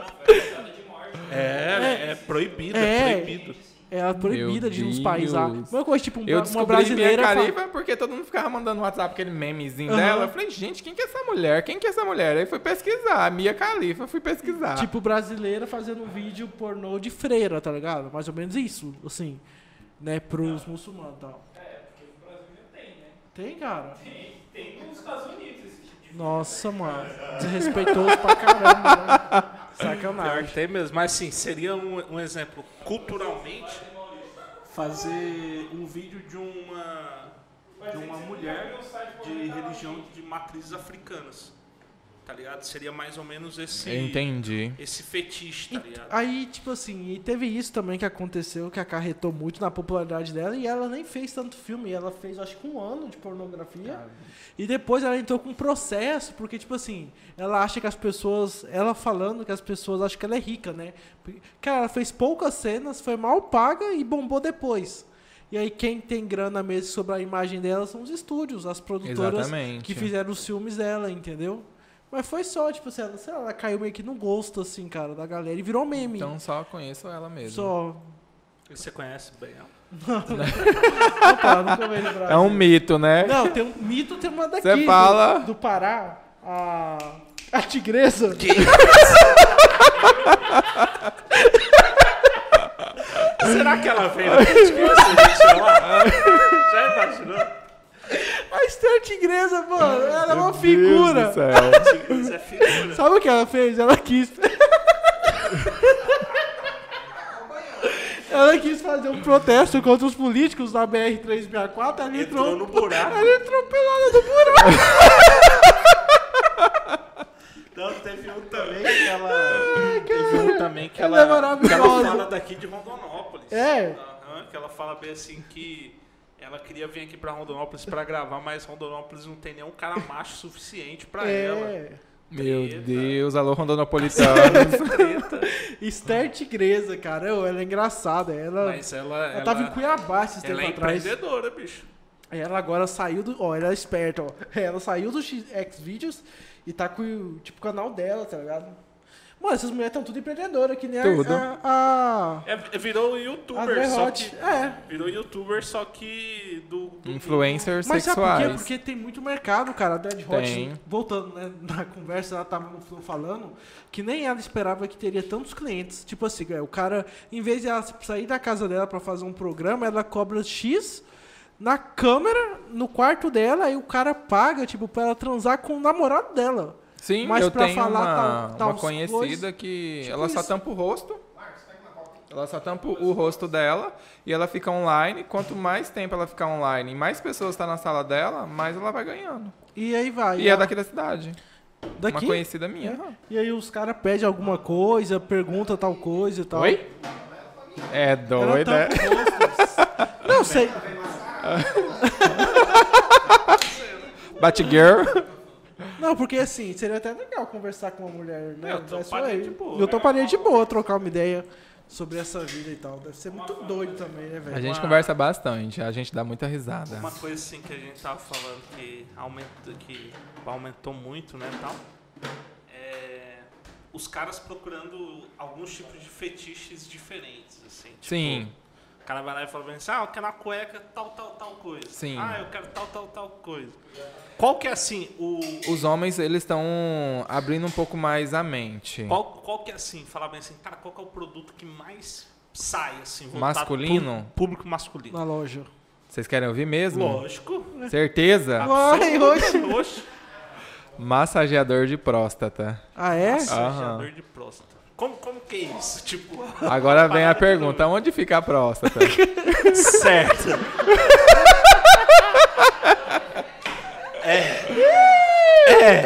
É, é, proibido, É. é proibido. É proibida de uns países lá. Uma coisa, tipo, um Eu uma descobri brasileira. Mia fa- Khalifa porque todo mundo ficava mandando no WhatsApp aquele memezinho Aham. dela. Eu falei, gente, quem que é essa mulher? Quem que é essa mulher? Aí fui pesquisar. Mia Khalifa, fui pesquisar. Tipo, brasileira fazendo um vídeo pornô de freira, tá ligado? Mais ou menos isso, assim. Né, pros muçulmanos e tal. Tem, cara? Tem, tem nos Estados Unidos esse Nossa, mano. Desrespeitoso pra caramba, né? Pior Sacanagem. que tem mesmo. Mas assim, seria um, um exemplo culturalmente fazer um vídeo de uma de uma mulher de religião de matrizes africanas. Tá ligado? Seria mais ou menos esse entendi. esse fetiche, tá ligado? Aí, tipo assim, e teve isso também que aconteceu, que acarretou muito na popularidade dela, e ela nem fez tanto filme, ela fez acho que um ano de pornografia. E depois ela entrou com um processo, porque, tipo assim, ela acha que as pessoas. Ela falando que as pessoas acham que ela é rica, né? Cara, ela fez poucas cenas, foi mal paga e bombou depois. E aí quem tem grana mesmo sobre a imagem dela são os estúdios, as produtoras Exatamente. que fizeram os filmes dela, entendeu? Mas foi só, tipo assim, ela, sei lá, ela caiu meio que no gosto, assim, cara, da galera. E virou meme. Então só conheço ela mesmo. só. E Você conhece bem ela? Opa, nunca veio no Brasil. É um mito, né? Não, tem um mito, tem uma daqui. Cê do- fala- Do, Pará, a. A tigresa. Será que ela veio na podcast? Já imaginou? A Esther Tigresa, mano, ela é uma figura. Deus do céu. Isso é figura. Sabe o que ela fez? Ela quis. ela quis fazer um protesto contra os políticos na BR-364. Ela entrou, Entrou no buraco. ela entrou pelada no buraco. Não, teve um também que ela. teve um também que Ela ela. é maravilhosa. que ela fala daqui de Rondonópolis. É. Aham, que ela fala bem assim que ela queria vir aqui pra Rondonópolis pra gravar, mas Rondonópolis não tem nenhum cara macho suficiente pra ela. É. Meu Treta. Deus, alô rondonopolitano. Esther Tigresa, cara. Ela é engraçada. Ela, Mas ela. ela tava em Cuiabá esses ela tempos é atrás. empreendedora, bicho. Ela agora saiu do. Ó, ela é esperta, ó. Ela saiu do Xvideos e tá com o tipo, canal dela, tá ligado? Mano, essas mulheres estão tudo empreendedoras, que nem a- Tudo. a. a, É, virou a youtuber, André só que. É. Virou youtuber, só que do, Influencers Mas sabe por quê? sexuais. Porque tem muito mercado, cara. A Dead Hot, Tem. voltando né, na conversa, ela tava no Flow falando que nem ela esperava que teria tantos clientes. Tipo assim, é, o cara, em vez de ela sair da casa dela pra fazer um programa, ela cobra X na câmera, no quarto dela, e o cara paga, tipo, pra ela transar com o namorado dela. Sim, Mas eu pra tenho falar uma, tal- tal uma conhecida coisa, que tipo ela só isso. tampa o rosto. Ela só tampa o rosto dela e ela fica online. Quanto mais tempo ela ficar online e mais pessoas estão na sala dela, mais ela vai ganhando. E aí vai. E é ela- daqui da cidade. daqui? Uma conhecida minha. E aí os caras pedem alguma coisa, pergunta tal coisa e tal. Oi? É Ela doida. é? tampa o rosto. Não sei. Batgirl. Não, porque assim, seria até legal conversar com uma mulher, né? Eu tô Dessa parei aí. de boa. Eu tô parei de boa, trocar uma ideia sobre essa vida e tal. Deve ser muito doido também, né, velho? A gente Uma- conversa bastante, a gente dá muita risada. Uma coisa assim que a gente tava falando que aumentou, que aumentou muito, né, tal, é os caras procurando alguns tipos de fetiches diferentes, assim. Tipo, Sim, O cara vai lá e fala bem assim, ah, eu quero na cueca tal, tal, tal coisa. Sim. Ah, eu quero tal, tal, tal coisa. Qual que é assim, o... os homens eles estão abrindo um pouco mais a mente. Qual, qual que é assim, falar bem assim, cara, qual que é o produto que mais sai, assim, Masculino? Público masculino. Na loja. Vocês querem ouvir mesmo? Lógico. Certeza? Vai, hoje. Oxe. Massageador de próstata. Ah, é? Massageador de próstata. Como, como que é isso? Tipo, Agora vem a pergunta: onde fica a próstata? certo. É. É.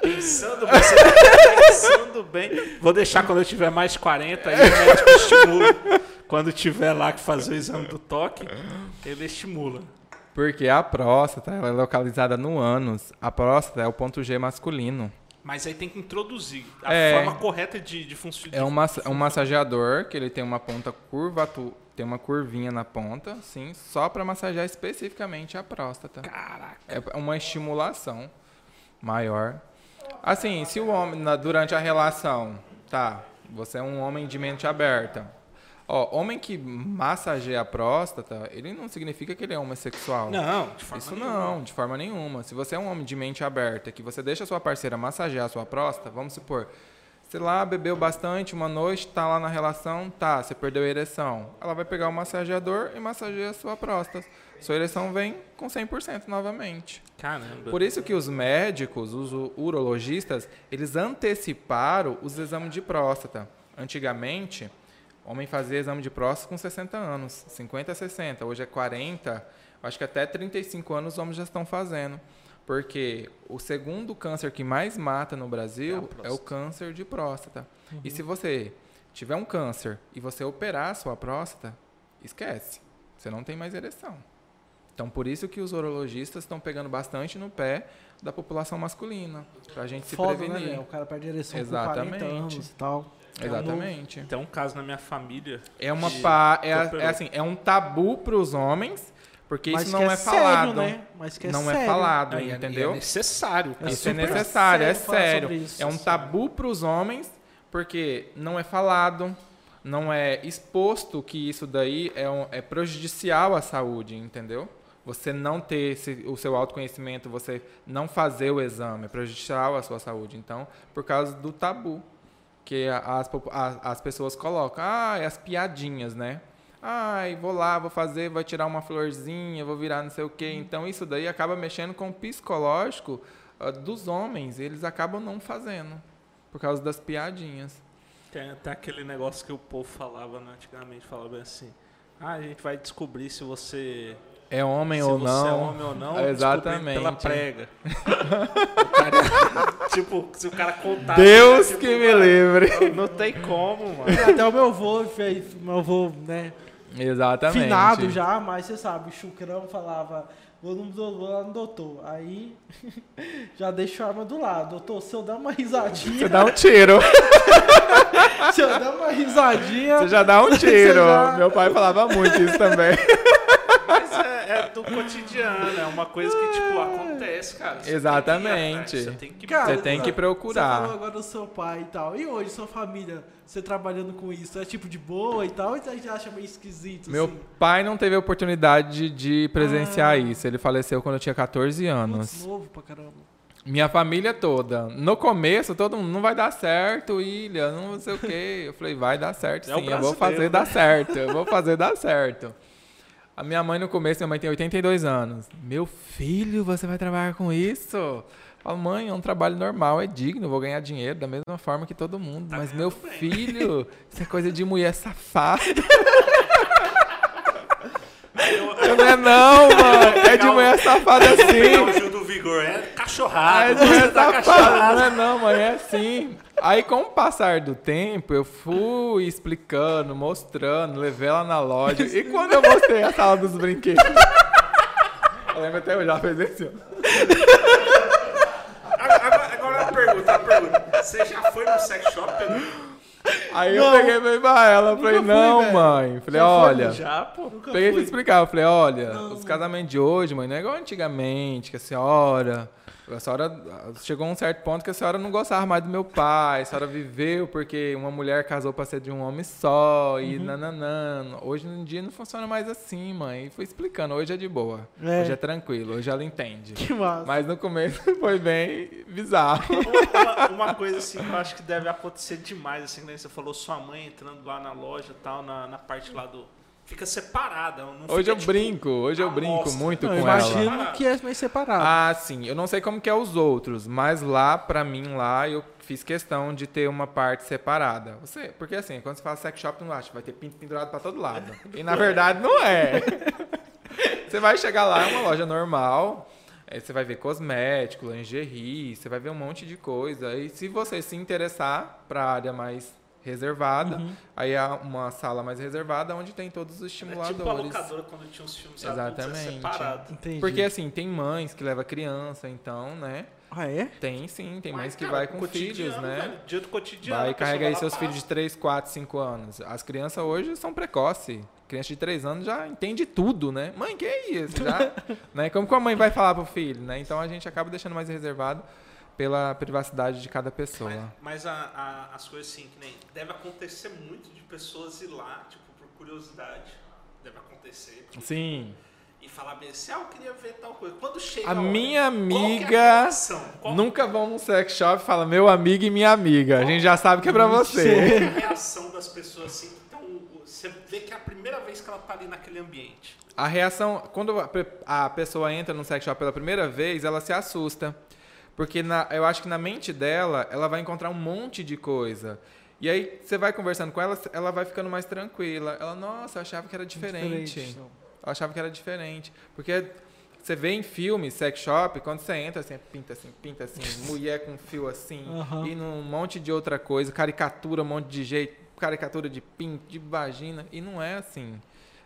Pensando bem, você tá pensando bem. Vou deixar quando eu tiver mais de 40, aí o médico estimula. Quando tiver lá que fazer o exame do toque, ele estimula. Porque a próstata ela é localizada no ânus. A próstata é o ponto G masculino. Mas aí tem que introduzir a É. forma correta de, de funcionar. É um, massa- é um massageador que ele tem uma ponta curvatu, tem uma curvinha na ponta, sim, só para massagear especificamente a próstata. Caraca. É uma estimulação maior. Assim, se o homem na- durante a relação, tá? Você é um homem de mente aberta. Ó, homem que massageia a próstata, ele não significa que ele é homossexual. Não, de forma Isso nenhuma. não, de forma nenhuma. Se você é um homem de mente aberta, que você deixa a sua parceira massagear a sua próstata, vamos supor, sei lá, bebeu bastante uma noite, tá lá na relação, tá, você perdeu a ereção. Ela vai pegar o massageador e massageia a sua próstata. Sua ereção vem com 100% novamente. Caramba. Por isso que os médicos, os urologistas, eles anteciparam os exames de próstata. Antigamente, homem fazia exame de próstata com 60 anos, 50 a 60, hoje é 40, acho que até 35 anos os homens já estão fazendo. Porque o segundo câncer que mais mata no É a Brasil próstata. é o câncer de próstata. E se você tiver um câncer e você operar a sua próstata, esquece. Você não tem mais ereção. Então, por isso que os urologistas estão pegando bastante no pé da população masculina, pra gente se Foda, né, prevenir. velho? O cara perde a ereção com 40 Exatamente. anos e tal. Exatamente. Tem um caso na minha família. É uma pa... é, é assim, é um tabu para os homens, porque Mas isso não é, sério, falado. né? Mas que é não sério. é falado, Aí é- entendeu? É necessário. É isso é necessário, é sério isso. É um tabu para os homens, porque não é falado, não é exposto que isso daí é, um- é prejudicial à saúde, entendeu? Você não ter esse- o seu autoconhecimento, você não fazer o exame, é prejudicial à sua saúde. Então, por causa do tabu que as, as pessoas colocam. Ah, é as piadinhas, né? Ai, vou lá, vou fazer, vou tirar uma florzinha, vou virar não sei o quê. Então, isso daí acaba mexendo com o psicológico ah, dos homens. Eles acabam não fazendo, por causa das piadinhas. Tem até aquele negócio que o povo falava né, antigamente, falava assim. Ah, a gente vai descobrir se você, É homem se ou você não. é homem ou não, Exatamente. pela prega. Cara- tipo, se o cara contar. Deus tipo, que me mano, livre. Não tem como, mano. Até o meu avô fez, meu avô, né? Exatamente. Finado já, mas você sabe, o Chucrão falava, vou, no, do- vou lá no doutor. Aí já deixa a arma do lado. Doutor, se eu dar uma risadinha, Você dá um tiro. se eu dar uma risadinha. Você já dá um tiro. já- Meu pai falava muito isso também. É, é do cotidiano, é uma coisa que, tipo, acontece, cara. Você Exatamente. Tem que ir Você tem que Cara, Você tem que Você procurar. falou agora do seu pai e tal. E hoje, sua família, você trabalhando com isso, é tipo de boa e tal? Ou você já acha meio esquisito, Meu assim? pai não teve a oportunidade de presenciar Ah. isso. Ele faleceu quando eu tinha 14 Putz, anos. novo pra caramba. Minha família toda. No começo, todo mundo, não vai dar certo, Ilha, não sei o quê. Eu falei, vai dar certo É o sim, eu vou fazer né? dar certo, eu vou fazer dar certo. A minha mãe no começo, minha mãe tem 82 anos. Meu filho, você vai trabalhar com isso? Falo, mãe, é um trabalho normal, é digno, vou ganhar dinheiro da mesma forma que todo mundo. Mas meu bem. filho, isso é coisa de mulher safada. Eu, não é não, mano. É de mulher safada pegar o assim. Gil do Vigor, é cachorrada. é de mulher tá safada. Não é não, mãe. É assim. Aí, com o passar do tempo, eu fui explicando, mostrando, levei ela na loja. E quando eu mostrei a sala dos brinquedos... Eu lembro até hoje, ela fez assim, ó. Agora, agora a pergunta, a pergunta. Você já foi no sex shop, Pedro? Aí eu Não. peguei e falei pra ela, Nunca falei, fui, não, velho. mãe. Falei, Já olha... Já, pô. Peguei fui. fui explicar, eu falei, olha, Não. os casamentos de hoje, mãe, não é igual antigamente, que a senhora. A senhora chegou a um certo ponto que a senhora não gostava mais do meu pai, a senhora viveu porque uma mulher casou pra ser de um homem só Uhum. e nananã. Hoje em dia não funciona mais assim, mãe. E fui explicando, hoje é de boa. É. Hoje é tranquilo, hoje ela entende. Que massa. Mas no começo foi bem bizarro. Uma, uma coisa assim que eu acho que deve acontecer demais, assim, né? Você falou sua mãe entrando lá na loja e tal, na, na parte lá do. Fica separada. Não Hoje eu tipo, brinco, hoje eu brinco mostra. muito Não, com ela. imagino que é meio separado. Ah, sim. Eu não sei como que é os outros, mas lá, pra mim, lá, eu fiz questão de ter uma parte separada. Você, porque assim, quando você fala sex shop, não acha, vai ter pinto pendurado pra todo lado. E na verdade não é. Você vai chegar lá, é uma loja normal, aí você vai ver cosmético, lingerie, você vai ver um monte de coisa. E se você se interessar pra área mais reservada, Uhum. aí há uma sala mais reservada onde tem todos os É estimuladores. tipo a locadora quando tinha os filmes adultos, é Exatamente. separado. Entendi. Porque assim, tem mães que levam criança, então, né? Ah, é? Tem sim, tem mães que cara, vai com cotidiano, filhos, né? velho, dia do cotidiano. Vai a e pessoa carrega aí seus pá. filhos de 3, 4, 5 anos. As crianças hoje são precoces. Criança de 3 anos já entende tudo, né? Mãe, que é isso? Já, né? Como que a mãe vai falar pro filho, né? Então a gente acaba deixando mais reservado pela privacidade de cada pessoa. Mas, mas a- a- as coisas assim, que nem. Deve acontecer muito de pessoas ir lá, tipo, por curiosidade. Deve acontecer. tipo, Sim. E falar bem assim, ah, eu queria ver tal coisa. Quando chega A hora, minha qual que é a amiga? Qual nunca vão num sex shop e fala meu amigo e minha amiga. A gente já sabe que é pra você. é a reação das pessoas assim? Então, você vê que é a primeira vez que ela tá ali naquele ambiente. A reação, quando a a pessoa entra no sex shop pela primeira vez, ela se assusta. Porque na- eu acho que na mente dela, ela vai encontrar um monte de coisa. E aí, você vai conversando com ela, ela vai ficando mais tranquila. Ela, nossa, eu achava que era diferente. não. Eu achava que era diferente. Porque você vê em filme, sex shop, quando você entra, assim, pinta assim, pinta assim, mulher com fio assim, Aham. e num monte de outra coisa, caricatura, um monte de jeito, caricatura de pinto, de vagina, e não é assim.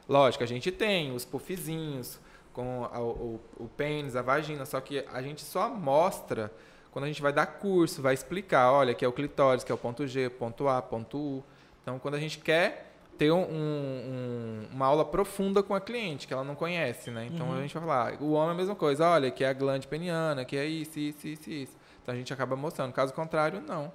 Lógico, a gente tem os puffzinhos com a- o, o pênis, a vagina, só que a gente só mostra quando a gente vai dar curso, vai explicar, olha, que é o clitóris, que é o ponto G, ponto A, ponto U. Então, quando a gente quer ter um- um- uma aula profunda com a cliente, que ela não conhece, né? Então, a gente vai falar, o homem é a mesma coisa, olha, que é a glande peniana, que é isso, isso, isso, isso. Então, a gente acaba mostrando. Caso contrário, não.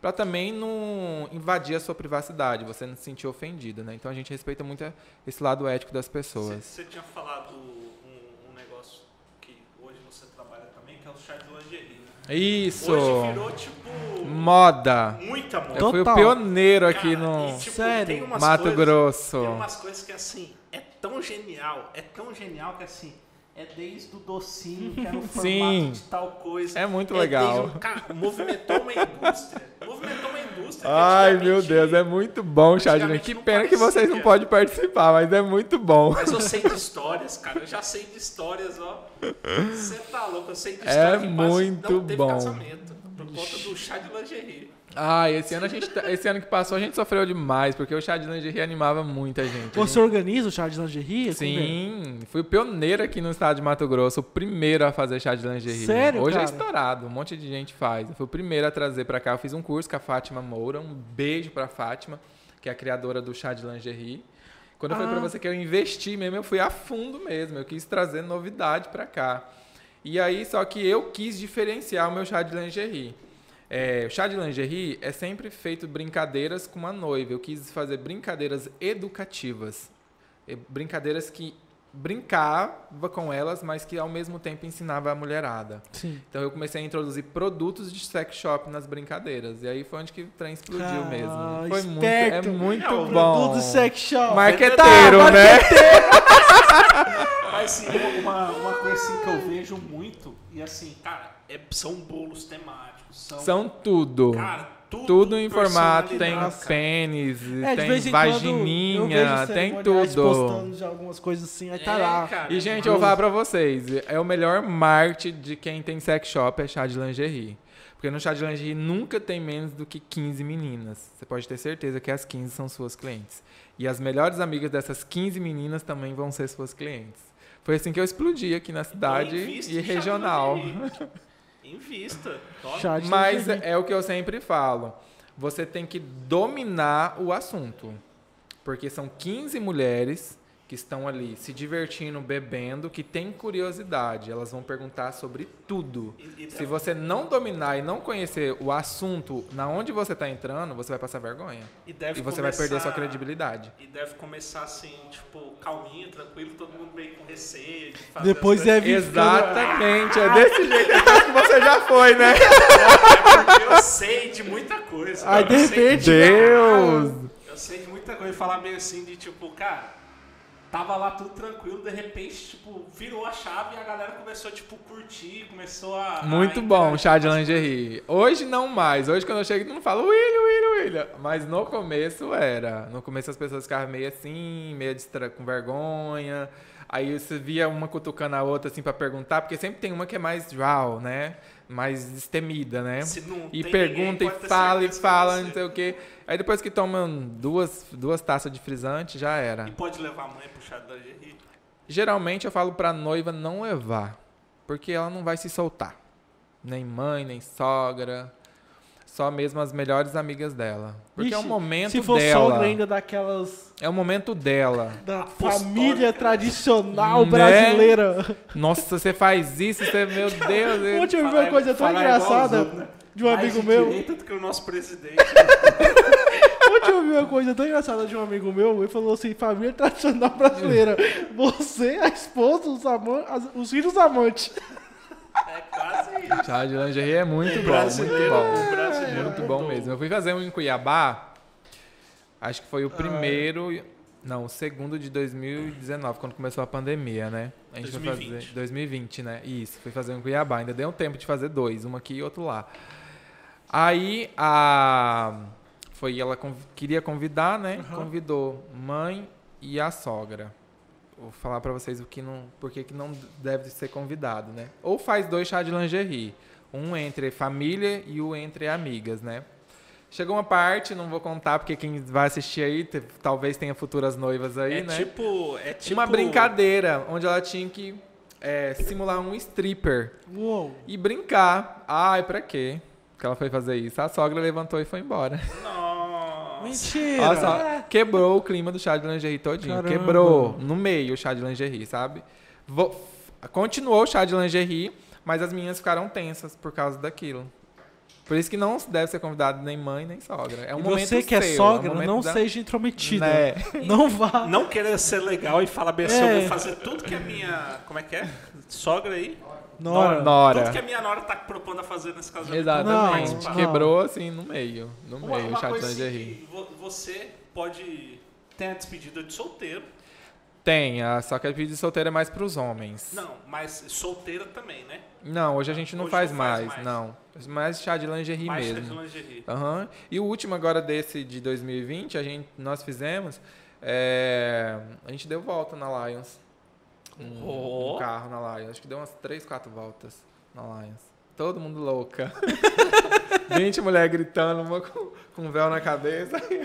Para também não invadir a sua privacidade, você não se sentir ofendido, né? Então, a gente respeita muito esse lado ético das Você, pessoas. você tinha falado um, um negócio que hoje você trabalha também, que é o chá de lingerie. né? Isso! Hoje virou, tipo, Moda! muita moda. Eu fui o Total. pioneiro aqui Cara, no e, tipo, Sério? tem umas Mato coisas- Grosso. Tem umas coisas que, assim, é tão genial, é tão genial que, assim, é desde o docinho, que é no formato Sim. de tal coisa. É muito legal. desde um- cara, movimentou uma indústria. Movimentou uma indústria. Ai, meu Deus, é muito bom, Chad. Que pena que vocês não podem participar, mas é muito bom. Mas eu sei de histórias, cara. Eu já sei de histórias, ó. Você tá louco, eu sei de É histórias quase muito não teve bom. casamento. Por conta do chá de lingerie. Ai, esse ano, a gente, tá- esse ano que passou a gente sofreu demais, porque o chá de lingerie animava muita gente. Você organiza o chá de lingerie? É? Sim, fui o pioneiro aqui no estado de Mato Grosso, o primeiro a fazer chá de lingerie. Sério, Hoje é cara? estourado, um monte de gente faz. Eu fui o primeiro a trazer pra cá. Eu fiz um curso com a Fátima Moura, um beijo pra Fátima, que é a criadora do chá de lingerie. Quando eu falei pra Ah. você que eu investi mesmo, eu fui a fundo mesmo. Eu quis trazer novidade pra cá. E aí, só que eu quis diferenciar o meu chá de lingerie. É, o chá de lingerie é sempre feito brincadeiras com uma noiva. Eu quis fazer brincadeiras educativas. E Brincadeiras que brincava com elas, mas que ao mesmo tempo ensinava a mulherada. Sim. Então eu comecei a introduzir produtos de sex shop nas brincadeiras. E aí foi onde que o trem explodiu Ah, mesmo. Foi muito, é esperto. muito É, o bom. Produto sex shop. Marqueteiro, Tá, né? Mas assim, uma, uma coisa assim que eu vejo muito, e assim, cara, é- são bolos temáticos. São, São tudo. cara, tudo, Tudo em formato, tem cara. É, pênis, de tem vagininha, tem tudo. postando de algumas coisas assim, aí tá É, lá. cara, E, gente, eu vou falar pra vocês, é o melhor marketing de quem tem sex shop é chá de lingerie. Porque no chá de lingerie nunca tem menos do que 15 meninas. Você pode ter certeza que as 15 são suas clientes. E as melhores amigas dessas 15 meninas também vão ser suas clientes. Foi assim que eu explodi aqui na cidade Então, invista e regional. Invista. Mas é o que eu sempre falo. Você tem que dominar o assunto. Porque são 15 mulheres que estão ali se divertindo, bebendo, que têm curiosidade. Elas vão perguntar sobre tudo. E- e Se você não dominar e não conhecer o assunto na onde você está entrando, você vai passar vergonha. E, deve E você vai perder sua começar- credibilidade. E deve começar assim, tipo, calminho, tranquilo, todo mundo meio com receio de fazer Depois é vir Exatamente, é desse jeito então, que você já foi, né? É porque eu sei de muita coisa. Aí, cara, de eu sei repente, Deus! Eu sei de muita coisa. Falar meio assim de tipo, cara, tava lá tudo tranquilo, de repente, tipo, virou a chave e a galera começou, tipo, curtir, começou a. Muito a bom, chá de lingerie. Hoje não mais. Hoje quando eu chego, mundo fala William, William, William. Mas no começo era. No começo as pessoas ficavam meio assim, meio distra... com vergonha. Aí você via uma cutucando a outra assim pra perguntar, porque sempre tem uma que é mais raw, né? Mais destemida, né? Não E pergunta ninguém, e fala e fala, não sei o quê. Aí depois que tomam duas, duas taças de frisante, já era. E pode levar a mãe pro chá de lingerie. Geralmente eu falo pra noiva não levar, porque ela não vai se soltar. Nem mãe, nem sogra. Só mesmo as melhores amigas dela. Porque é o Ixi, momento Se for dela. sogra ainda daquelas É o momento dela. da Apostólica. família tradicional Né? brasileira. Nossa, você faz isso, você, meu Deus. Ontem eu vi Falar- uma coisa tão engraçada né? de um Mais amigo meu. direita do que o nosso presidente. Eu vi uma coisa tão engraçada de um amigo meu. Ele falou assim: família tradicional brasileira. Você, a esposa, os, aman as- os filhos amantes. é quase isso. Chá de lingerie é muito bom, muito bom. brasileiro Muito bom mesmo. Eu fui fazer um em Cuiabá, acho que Ah. foi o primeiro, não, o segundo de 2019, quando começou a pandemia, né? A gente foi 2020. fazer 2020, né? Isso, fui fazer um em Cuiabá. Ainda deu um tempo de fazer dois, um aqui e outro lá. Aí a foi ela conv- queria convidar, né? Convidou mãe e a sogra. Vou falar pra vocês o que não, por que não deve ser convidado, né? Ou faz dois chá de lingerie, um entre família e o entre amigas, né? Chegou uma parte, não vou contar porque quem vai assistir aí talvez tenha futuras noivas aí, É né? tipo. É tipo. Uma brincadeira onde ela tinha que é, simular um stripper Uou. e brincar. Ai, pra quê? Que ela foi fazer isso. A sogra levantou e foi embora. Nossa. Mentira. Olha só, quebrou o clima do chá de lingerie todinho. Caramba. Quebrou no meio o chá de lingerie, sabe? Vo- continuou o chá de lingerie, mas as meninas ficaram tensas por causa daquilo. Por isso que não deve ser convidado nem mãe, nem sogra. É um E momento você que é seu, sogra, um momento não da- seja intrometida. Né? Não vá. Não querer ser legal e falar bem assim, eu É. vou fazer tudo que a minha. Como é que é? Sogra aí. Nora. Nora. Tudo que a minha nora tá propondo a fazer nesse casamento. Exatamente. Não, não. Quebrou assim no meio. No Uma, meio o uma chá de coisa assim, lingerie. que vo- você pode ter a despedida de solteiro. Tem, a- só que a vida de solteira é mais pros homens. Não, mas solteira também, né? Não, hoje a gente não faz, não faz mais, mais. não. Mais chá de lingerie Mais mesmo. de lingerie. Aham. E o último agora desse de 2020, a gente, nós fizemos, é, a gente deu volta na Lions. Um, Oh. um carro na Lions. Acho que deu umas 3, 4 voltas na Lions. Todo mundo louca. 20 mulheres gritando, uma com, com véu na cabeça. Que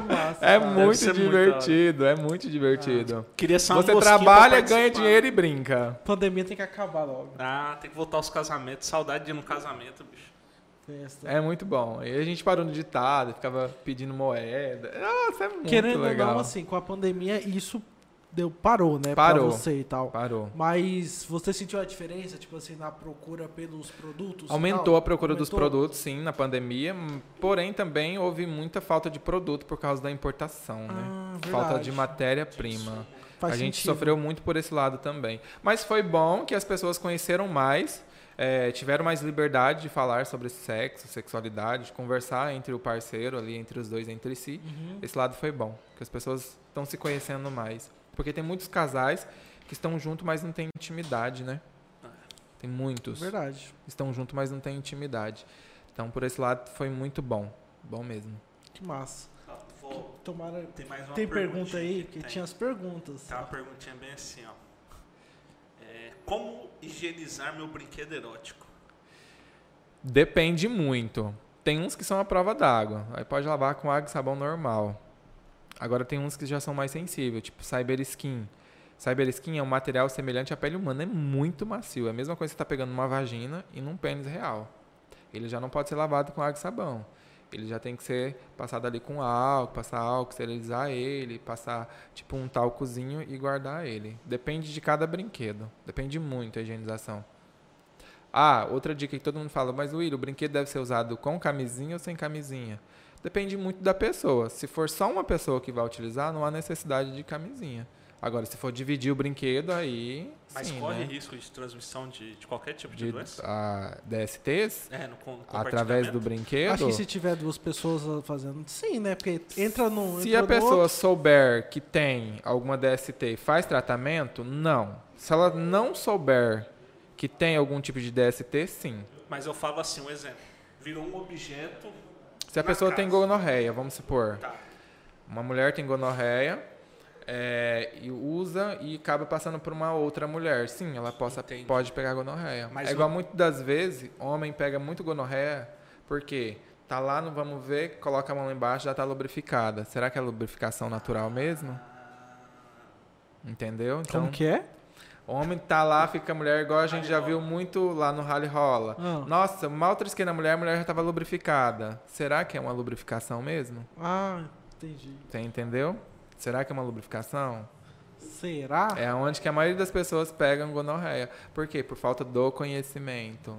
massa. É cara. muito ser muito divertido, é muito divertido. Queria ser uma Você trabalha, ganha dinheiro e brinca. A pandemia tem que acabar logo. Ah, tem que voltar aos casamentos. Saudade de ir no casamento, bicho. É muito bom. E a gente parou no ditado, ficava pedindo moeda. Nossa, é muito Querendo legal. ou não, assim, com a pandemia, isso deu, parou, né? Parou. Pra você e tal. Parou. Mas você sentiu a diferença, tipo assim, na procura pelos produtos? Aumentou a procura dos Aumentou? produtos, sim, na pandemia. Porém, também houve muita falta de produto por causa da importação, né? Ah, Falta verdade. de matéria-prima. A gente sentido. sofreu muito por esse lado também. Mas foi bom que as pessoas conheceram mais, eh, tiveram mais liberdade de falar sobre sexo, sexualidade, de conversar entre o parceiro ali, entre os dois, entre si. Uhum. Esse lado foi bom, que as pessoas estão se conhecendo mais. Porque tem muitos casais que estão juntos, mas não tem intimidade, né? Tem muitos. Verdade. Estão juntos, mas não tem intimidade. Então, por esse lado, foi muito bom. Bom mesmo. Que massa. Vou- Tomara. Tem mais uma Tem pergunta aí? Porque tem. tinha as perguntas. Tá uma perguntinha bem assim, ó. É, como higienizar meu brinquedo erótico? Depende muito. Tem uns que são a prova d'água. Aí pode lavar com água e sabão normal. Agora tem uns que já são mais sensíveis, tipo Cyber Skin. Cyber Skin é um material semelhante à pele humana, é muito macio. É a mesma coisa que você está pegando numa vagina e num pênis real. Ele já não pode ser lavado com água e sabão. Ele já tem que ser passado ali com álcool, passar álcool, esterilizar ele, passar tipo um talcozinho e guardar ele. Depende de cada brinquedo. Depende muito a higienização. Ah, outra dica que todo mundo fala, mas Will, o brinquedo deve ser usado com camisinha ou sem camisinha? Depende muito da pessoa. Se for só uma pessoa que vai utilizar, não há necessidade de camisinha. Agora, se for dividir o brinquedo, aí. Mas sim, corre né? risco de transmissão de, de qualquer tipo de, De doença? a, DSTs É, no, no através do brinquedo. Acho que se tiver duas pessoas fazendo, sim, né? Porque entra num. Se entra a no pessoa outro. souber que tem alguma DST e faz tratamento, não. Se ela não souber que tem algum tipo de DST, sim. Mas eu falo assim, um exemplo. Virou um objeto. Se a na pessoa tem casa. gonorreia, vamos supor. Tá. Uma mulher tem gonorreia é, e usa e acaba passando por uma outra mulher. Sim, ela possa, Entendi. pode pegar gonorreia. Mas é igual muitas das vezes, homem pega muito gonorreia porque tá lá, não vamos ver, coloca a mão lá embaixo, já tá lubrificada. Será que é lubrificação natural mesmo? Entendeu? Então, Como que é? Homem tá lá, fica a mulher, igual a gente já viu muito lá no Rally Rola. Ah. Nossa, mal trisquei na mulher, a mulher já tava lubrificada. Será que é uma lubrificação mesmo? Ah, entendi. Você entendeu? Será que é uma lubrificação? Será? É onde que a maioria das pessoas pegam gonorreia. Por quê? Por falta do conhecimento.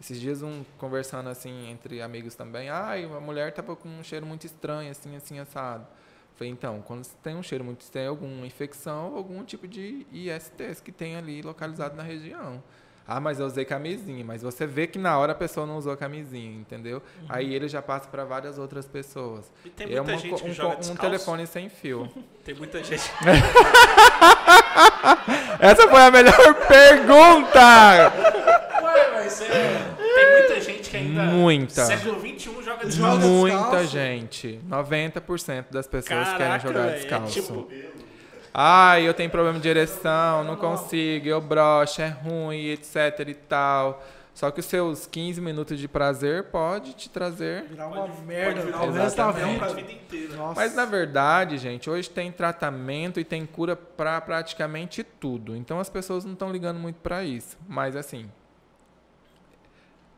Esses dias um conversando assim entre amigos também, ai, a mulher tava com um cheiro muito estranho, assim, assim, assado. Falei, então, quando você tem um cheiro muito estranho, é alguma infecção, algum tipo de ISTs que tem ali localizado na região. Ah, mas eu usei camisinha, mas você vê que na hora a pessoa não usou camisinha, entendeu? Aí ele já passa para várias outras pessoas. E tem é muita uma gente co- que um, joga um descalço. telefone sem fio. Tem muita gente. Essa foi a melhor pergunta! Ué, mas é. Tem muita gente que ainda. Muita. Século XXI joga descalço. Muita gente. 90% das pessoas querem Caraca, jogar velho, é descalço. tipo- Ai, eu tenho problema de ereção, não consigo, eu broxo, é ruim, etc e tal. Só que os seus 15 minutos de prazer pode te trazer. Virar uma Pode merda virar pro um resto da vida. vida inteira. Nossa. Mas na verdade, gente, hoje tem tratamento e tem cura pra praticamente tudo. Então as pessoas não estão ligando muito pra isso. Mas assim,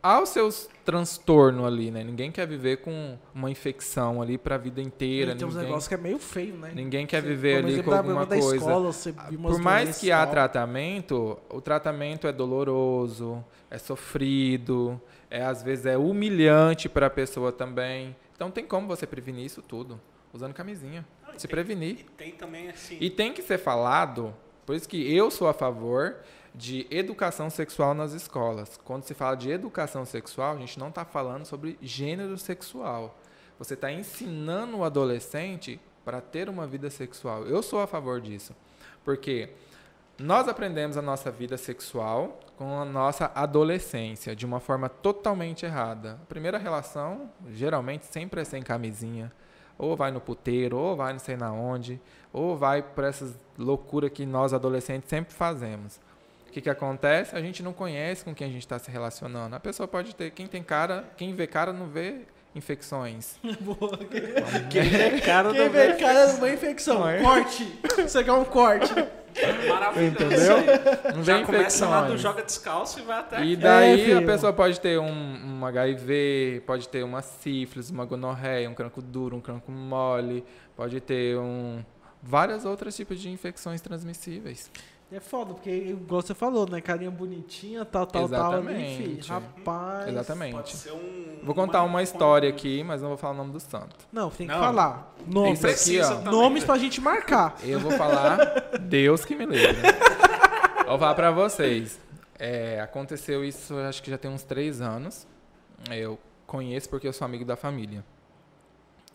há os seus transtornos ali, né? Ninguém quer viver com uma infecção ali pra vida inteira. E tem uns ninguém... negócios que é meio feio, né? Ninguém quer Você- viver ali com alguma da coisa. Escola, você viu umas Por mais que há tratamento, o tratamento é doloroso, é sofrido, é às vezes é humilhante para a pessoa também. Então tem como você prevenir isso tudo usando camisinha, e se tem- prevenir. E tem também assim. E tem que ser falado, por isso que eu sou a favor de educação sexual nas escolas. Quando se fala de educação sexual, a gente não está falando sobre gênero sexual. Você está ensinando o adolescente para ter uma vida sexual. Eu sou a favor disso. Porque nós aprendemos a nossa vida sexual com a nossa adolescência de uma forma totalmente errada. A primeira relação, geralmente, sempre é sem camisinha. Ou vai no puteiro, ou vai não sei na onde, ou vai por essas loucuras que nós adolescentes sempre fazemos. O que, que acontece? A gente não conhece com quem a gente está se relacionando. A pessoa pode ter, quem tem cara, quem vê cara não vê infecções. Boa. Quem é cara Quem do vê cara de uma infecção? Não é? Corte. Isso aqui é um corte. maravilhoso. Entendeu? Não Já começa lá do joga descalço e vai até E daí É, a pessoa pode ter um, um HIV, pode ter uma sífilis, uma gonorreia, um crânio duro, um crânio mole, pode ter um vários outros tipos de infecções transmissíveis. É foda, porque, igual você falou, né? Carinha bonitinha, tal, tal, tal. Exatamente. fi. Rapaz. Exatamente. Pode ser um. Vou contar uma história um- aqui, mas não vou falar o nome do santo. Não, tem que Não. falar. Nomes. Isso aqui, Precisa ó. também, Nomes né? pra gente marcar. Eu vou falar Deus que me livre. Vou falar pra vocês. É, aconteceu isso, acho que já tem uns três anos. Eu conheço porque eu sou amigo da família.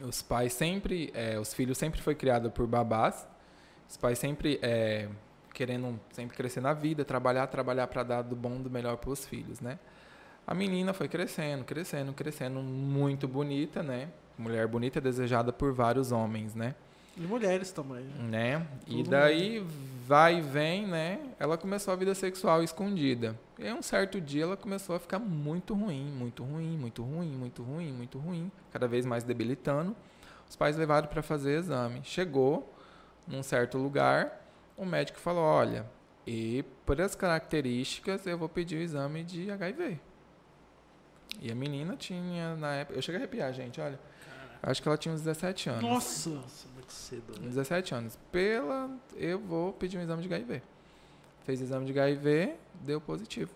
Os pais sempre, é, os filhos sempre foi criado por babás. Os pais sempre é, querendo sempre crescer na vida, trabalhar, trabalhar para dar do bom, do melhor para os filhos, né? A menina foi crescendo, crescendo, crescendo, muito bonita, né? Mulher bonita, desejada por vários homens, né? E mulheres também. né? E Todo daí vai e vem, né? Ela começou a vida sexual escondida. E um certo dia ela começou a ficar muito ruim, muito ruim, muito ruim, muito ruim, muito ruim, cada vez mais debilitando. Os pais levaram para fazer exame. Chegou num certo lugar, o médico falou: "Olha, e por as características eu vou pedir o exame de HIV". E a menina tinha na época, eu cheguei a arrepiar, gente, olha. Acho que ela tinha uns 17 anos. Nossa. Nossa, muito cedo. né? 17 anos. Pela. Eu vou pedir um exame de HIV. Fez exame de HIV, deu positivo.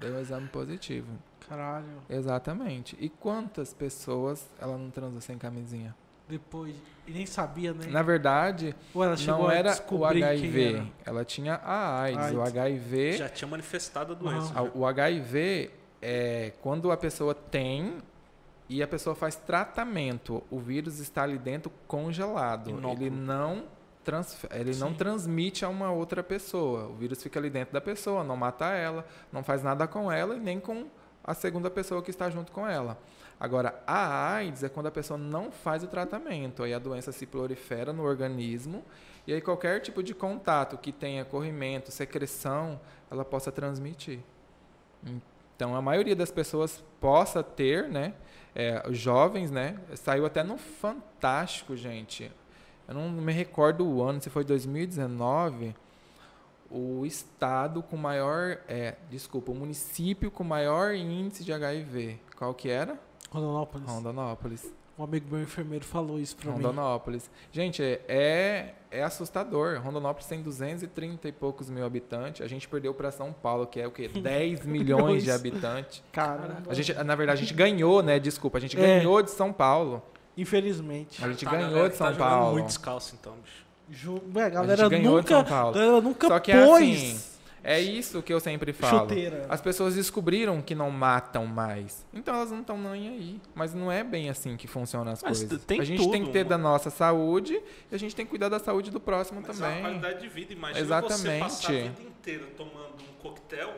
Deu um exame positivo. Caralho. Exatamente. E quantas pessoas ela não transa sem camisinha? Depois. E nem sabia, né? Na verdade, Ou ela chegou não a era o HIV. era. Ela tinha a AIDS. O AIDS. HIV. Já tinha manifestado a doença. O HIV é quando a pessoa tem e a pessoa faz tratamento. O vírus está ali dentro congelado. Inóculo. Ele não transfe- ele não Sim. transmite a uma outra pessoa. O vírus fica ali dentro da pessoa, não mata ela, não faz nada com ela e nem com a segunda pessoa que está junto com ela. Agora, a AIDS é quando a pessoa não faz o tratamento, aí a doença se prolifera no organismo e aí qualquer tipo de contato que tenha corrimento, secreção, ela possa transmitir. Então, a maioria das pessoas possa ter, né? é, jovens, né? Saiu até no Fantástico, gente. Eu não me recordo o ano, se foi 2019. O estado com maior, é, desculpa, o município com maior índice de HIV. Qual que era? Rondonópolis. Rondonópolis. Um amigo meu enfermeiro falou isso pra mim. Rondonópolis. Gente, é, é, é assustador. Rondonópolis tem 230 e poucos mil habitantes. A gente perdeu para São Paulo, que é o quê? 10 milhões de habitantes. Cara, A gente, na verdade, a gente ganhou, né? Desculpa, a gente É. ganhou de São Paulo. infelizmente. A gente Tá, ganhou galera de que São tá jogando Paulo. muito descalço, então, bicho. Ju... Ué, a galera ganhou de nunca, São Paulo. a galera nunca Só que é pôs assim, É isso que eu sempre falo. chuteira. As pessoas descobriram que não matam mais. Então elas não estão nem aí. Mas não é bem assim que funcionam as Mas coisas. tem a gente tem tudo, que ter mano. da nossa saúde e a gente tem que cuidar da saúde do próximo Mas é uma também. qualidade de vida. Imagina você Exatamente. passar a vida inteira tomando um coquetel,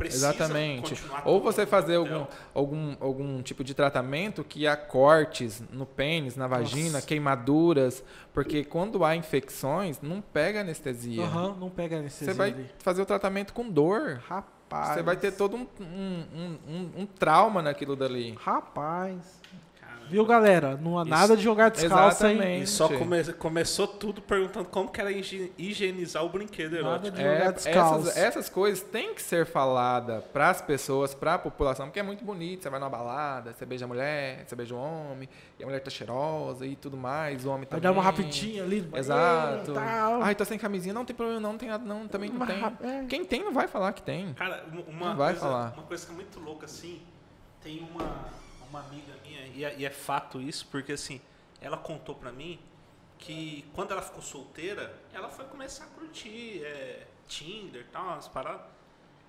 Exatamente. continuar Ou você fazer algum, algum, algum tipo de tratamento que há cortes no pênis, na vagina, queimaduras, porque quando há infecções, não pega anestesia. Aham, não pega anestesia Você vai ali. fazer o tratamento com dor. Rapaz. Você vai ter todo um, um, um, um- um trauma naquilo dali. Rapaz. Viu, galera? Não há Isso- nada de jogar descalço, hein? Exatamente. E só come- começou tudo perguntando como que era higi- higienizar o brinquedo Nada erótico. de jogar É, descalço. essas, essas coisas têm que ser faladas para as pessoas, para a população, porque é muito bonito. Você vai numa balada, você beija a mulher, você beija o homem, e a mulher tá cheirosa e tudo mais, o homem Vai também. dar uma rapidinha ali. Exato. Tal. Ai, tá sem camisinha, não tem problema, não, não tem nada, não, também não Uma tem. rap- é. Quem tem não vai falar que tem. Cara, um- uma, Não vai coisa, falar. uma coisa que é muito louca, assim, tem uma, uma amiga minha, e é, e é fato isso, porque assim, ela contou pra mim que quando ela ficou solteira, ela foi começar a curtir é, Tinder e tal, umas paradas.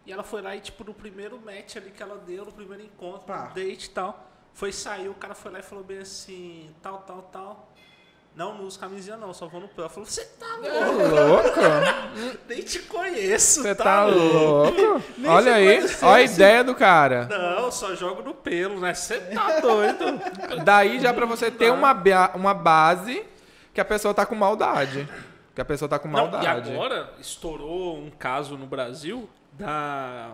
E ela foi lá e, tipo, no primeiro match ali que ela deu, no primeiro encontro, no date e tal, foi sair, o cara foi lá e falou bem assim, tal, tal, tal. Não, não uso camisinha não, só vou no pé. Ela falou, você tá louco, nem te conheço, Você tá, tá louco. Nem Olha aí, olha a ideia do cara. Não, só jogo no pelo, né? Você tá doido. Daí já pra você ter uma, ba- uma base que a pessoa tá com maldade. Que a pessoa tá com Não, maldade. e agora estourou um caso no Brasil da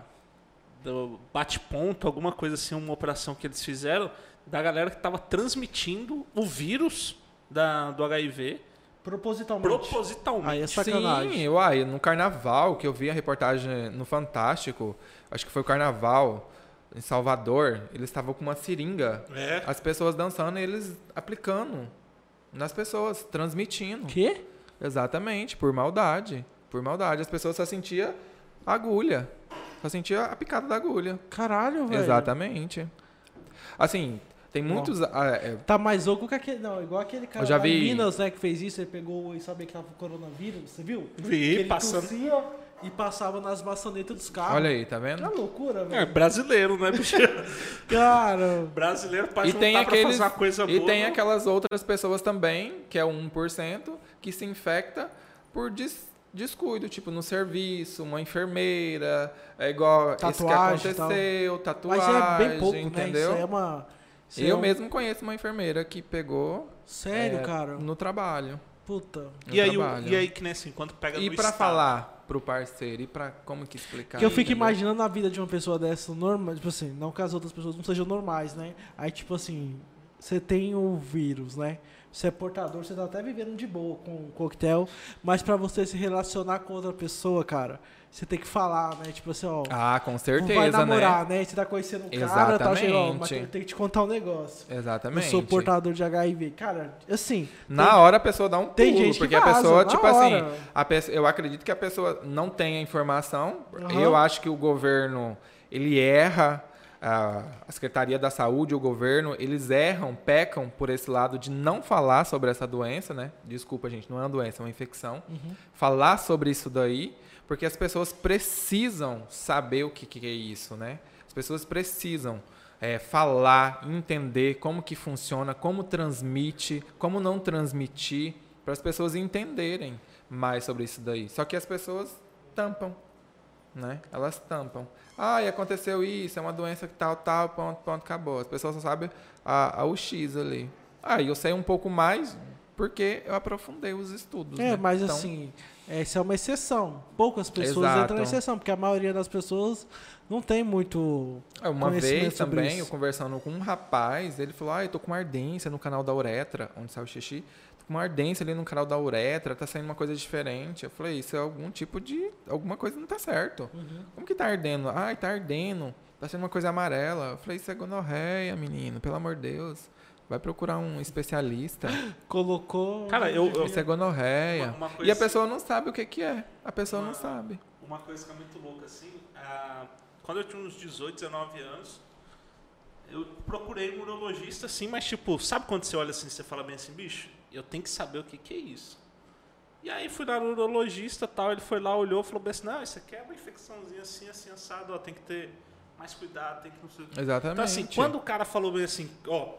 do bate-ponto, alguma coisa assim, uma operação que eles fizeram. da galera que tava transmitindo o vírus da, do HIV Propositalmente. propositalmente. Aí é sacanagem. Sim, uai, no carnaval, que eu vi a reportagem no Fantástico, acho que foi o carnaval, em Salvador, eles estavam com uma seringa, É. as pessoas dançando e eles aplicando nas pessoas, transmitindo. Quê? Exatamente, por maldade. Por maldade. As pessoas só sentiam a agulha. Só sentia a picada da agulha. Caralho, velho. Exatamente. Assim, tem muitos. ah, é, Tá mais louco que aquele. Não, igual aquele cara Eu já vi- Minas, né, que fez isso, ele pegou e sabia que tava com coronavírus, você viu? Que Vi, ele passando. tossia e passava nas maçanetas dos carros. olha aí, tá Que vendo? loucura, É, velho. brasileiro, né, bicho? Cara. brasileiro pode E tem, juntar pra aqueles, fazer uma coisa e boa. tem não? aquelas outras pessoas também, que é o 1%, que se infecta por des- descuido, tipo no serviço, uma enfermeira, é igual isso que Tatuagem e tal. aconteceu, Mas tatuagem, é bem pouco, entendeu? né? Isso é uma. É Eu um- mesmo conheço uma enfermeira que pegou Sério, é, cara? no trabalho. Puta. no E aí, o- trabalho. e aí, que nem assim, quando pega E no pra estado, falar pro parceiro, e pra como que explicar? Que eu fico entendeu? imaginando a vida de uma pessoa dessa normal, tipo assim, não que as outras pessoas não sejam normais, né? Aí, tipo assim, você tem o vírus, né? Você é portador, você tá até vivendo de boa com o coquetel, mas pra você se relacionar com outra pessoa, cara, você tem que falar, né? Tipo assim, ó, Ah, com vai certeza, namorar, né? né? Você tá conhecendo um cara, tá chegando, ó, mas tenho que te contar um negócio. Exatamente. Eu sou portador de HIV. Cara, assim, Na tem- hora a pessoa dá um pulo, tem gente que porque a vaza, pessoa, na tipo hora. assim, a pessoa, eu acredito que a pessoa não tem a informação. Aham. Eu acho que o governo, ele erra, a, a Secretaria da Saúde, o governo, eles erram, pecam por esse lado de não falar sobre essa doença, né? Desculpa, gente, não é uma doença, é uma infecção. Uhum. Falar sobre isso daí, porque as pessoas precisam saber o que, que é isso, né? As pessoas precisam é, falar, entender como que funciona, como transmite, como não transmitir, para as pessoas entenderem mais sobre isso daí. Só que as pessoas tampam, né? Elas tampam. Ah, e aconteceu isso, é uma doença que tal, tal, ponto, ponto, acabou. As pessoas só sabem a, a, o X ali. Ah, e eu sei um pouco mais porque eu aprofundei os estudos. É, né? mas Então, assim, essa é uma exceção. Poucas pessoas Exato. entram na exceção, porque a maioria das pessoas não tem muito. É, Uma vez também, eu conversando com um rapaz, ele falou: Ah, eu tô com uma ardência no canal da uretra, onde sai o xixi. Tô com uma ardência ali no canal da uretra, tá saindo uma coisa diferente. Eu falei: Isso é algum tipo de. Alguma coisa não tá certo. Uhum. Como que tá ardendo? Ai, tá ardendo. Tá sendo uma coisa amarela. Eu falei: Isso é gonorreia, menino, pelo amor de Deus. Vai procurar um especialista. Colocou. Cara, eu- eu- Isso é gonorreia. Uma- uma coisa E a pessoa não sabe o que, que é. A pessoa não Uma- sabe. Uma coisa que é muito louca, assim, ah, quando eu tinha uns 18, 19 anos, eu procurei um urologista, assim, mas tipo, sabe quando você olha assim e você fala bem assim, bicho, eu tenho que saber o que, que é isso. E aí fui lá no urologista tal, ele foi lá, olhou, falou bem assim, não, isso aqui é uma infecçãozinha assim, assim, assado, ó, tem que ter mais cuidado, tem que não sei o quê. Exatamente. Então, assim, quando o cara falou bem assim, ó,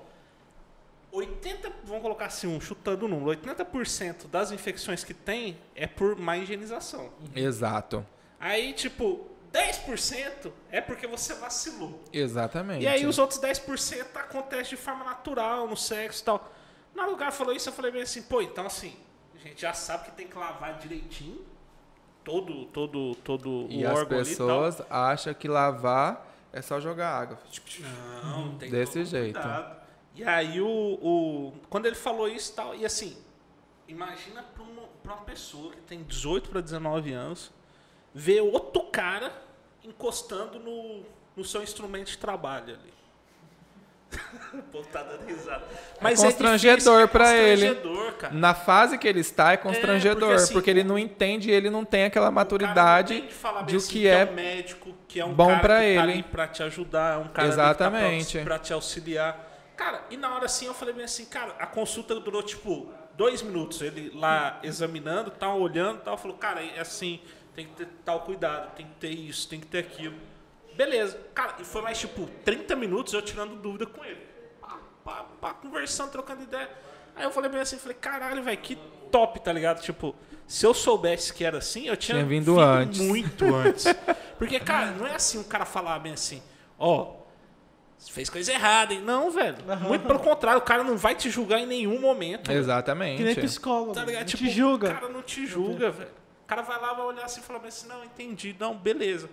80, vamos colocar assim, um chutando o número, 80% das infecções que tem é por má higienização. Exato. Aí, tipo, 10% é porque você vacilou. Exatamente. E aí os outros 10% acontece de forma natural, no sexo e tal. Na cara falou isso, eu falei bem assim, pô, então assim, a gente já sabe que tem que lavar direitinho todo, todo, todo E o as órgão pessoas acham que lavar é só jogar água. e. Não, tem Desse jeito. cuidado. E aí o, o. Quando ele falou isso e tal, e assim, imagina pra uma, pra uma pessoa que tem 18 para 19 anos ver outro cara encostando no, no seu instrumento de trabalho ali. o povo tá dando risada. Mas é constrangedor é pra ele. constrangedor, cara. Na fase que ele está é constrangedor, porque, assim, porque ele não entende ele não tem aquela maturidade de o assim, que é é um médico, que é um bom cara pra que tá ele. ali pra te ajudar, é um cara tá pra te auxiliar. Cara, e na hora assim eu falei bem assim, cara, a consulta durou tipo dois minutos. Ele lá examinando, tal, olhando, tal, falou, cara, é assim, tem que ter tal cuidado, tem que ter isso, tem que ter aquilo. Beleza, cara, e foi mais tipo 30 minutos eu tirando dúvida com ele. Pá, pá, pá, conversando, trocando ideia. Aí eu falei bem assim, falei, caralho, velho, que top, tá ligado? Tipo, se eu soubesse que era assim, eu tinha, Tinha vindo antes. muito antes. Porque, cara, não é assim um cara falar bem assim, ó, você fez coisa errada, hein? Não, velho. Muito pelo contrário, o cara não vai te julgar em nenhum momento. Exatamente. Que nem psicólogo. Tá ligado? não Tipo, te julga. O cara não te julga, velho. O cara vai lá, vai olhar assim e falar assim, não, entendi, não, beleza.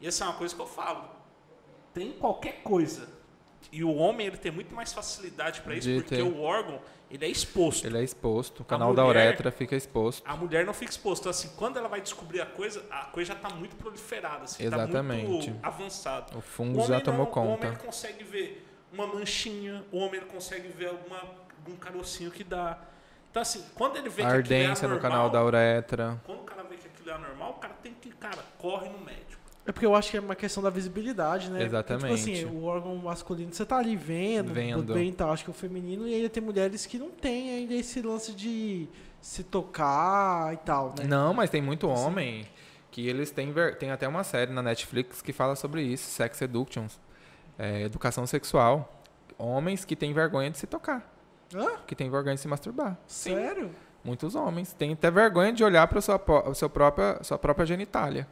E essa é uma coisa que eu falo. Tem qualquer coisa e o homem ele tem muito mais facilidade para isso, De porque ter. o órgão ele é exposto. Ele é exposto. O canal da mulher- uretra fica exposto. A mulher não fica exposta. Então, assim, quando ela vai descobrir a coisa, a coisa já tá muito proliferada, assim, tá Exatamente. muito avançado. O O fungo homem já tomou não, O homem conta. consegue ver uma manchinha, o homem consegue ver alguma, algum carocinho que dá. Então, assim, quando ele vê A que é ardência no anormal, canal da uretra. Quando o cara vê que aquilo é anormal, o cara tem que, cara, corre no médico. É porque eu acho que é uma questão da visibilidade, né? Porque, Exatamente. tipo assim, o órgão masculino você tá ali vendo, Vendo. tudo bem e tal. Acho que o feminino e ainda tem mulheres que não tem ainda esse lance de se tocar e tal, né? Não, mas tem muito homem que eles têm. Tem até uma série na Netflix que fala sobre isso, Sex Eductions. É, educação sexual. Homens que têm vergonha de se tocar. Hã? Que têm vergonha de se masturbar. Sério? Muitos homens. Têm até vergonha de olhar para a sua, sua própria, sua própria genitália.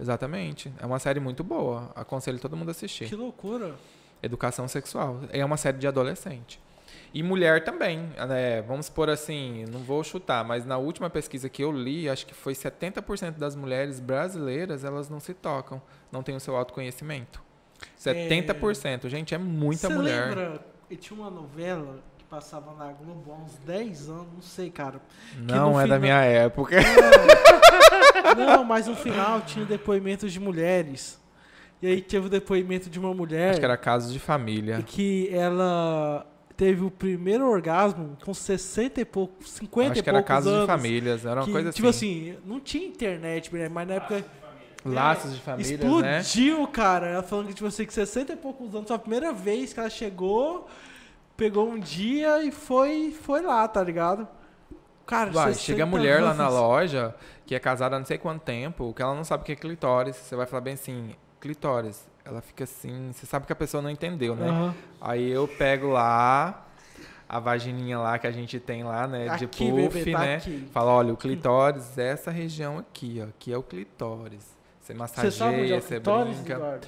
Exatamente. É uma série muito boa. Aconselho todo mundo a assistir. Que loucura. Educação sexual. É uma série de adolescente. E mulher também. né? Vamos supor assim, não vou chutar, mas na última pesquisa que eu li, acho que foi 70% das mulheres brasileiras, elas não se tocam, não têm o seu autoconhecimento. 70%, gente, é muita Você mulher. lembra? E tinha uma novela passava na Globo há uns 10 anos, não sei, cara. Não é da final- minha época. Não, mas no final tinha depoimentos de mulheres. E aí teve o depoimento de uma mulher Acho que era casos de família. que ela teve o primeiro orgasmo com 60 e poucos, 50 Acho e que era poucos casos anos. de famílias, era uma que, coisa tipo assim. assim, não tinha internet, né? mas na época Laços de família, né? explodiu, cara. Ela falando que, tipo assim, que 60 e poucos anos, foi a primeira vez que ela chegou, pegou um dia e foi, foi lá, tá ligado? Cara, Vai, 60 chega a mulher lá na anos. loja, que é casada há não sei quanto tempo, que ela não sabe o que é clitóris. Você vai falar bem assim, clitóris. Ela fica assim, você sabe que a pessoa não entendeu, né? Aham. Aí eu pego lá a vagininha lá que a gente tem lá, né? De Aqui, puff, bebê, tá né? aqui. Fala, olha, o clitóris é essa região aqui, ó. Aqui é o clitóris. Você Você é massageia, você clitóris, brinca. Eduardo?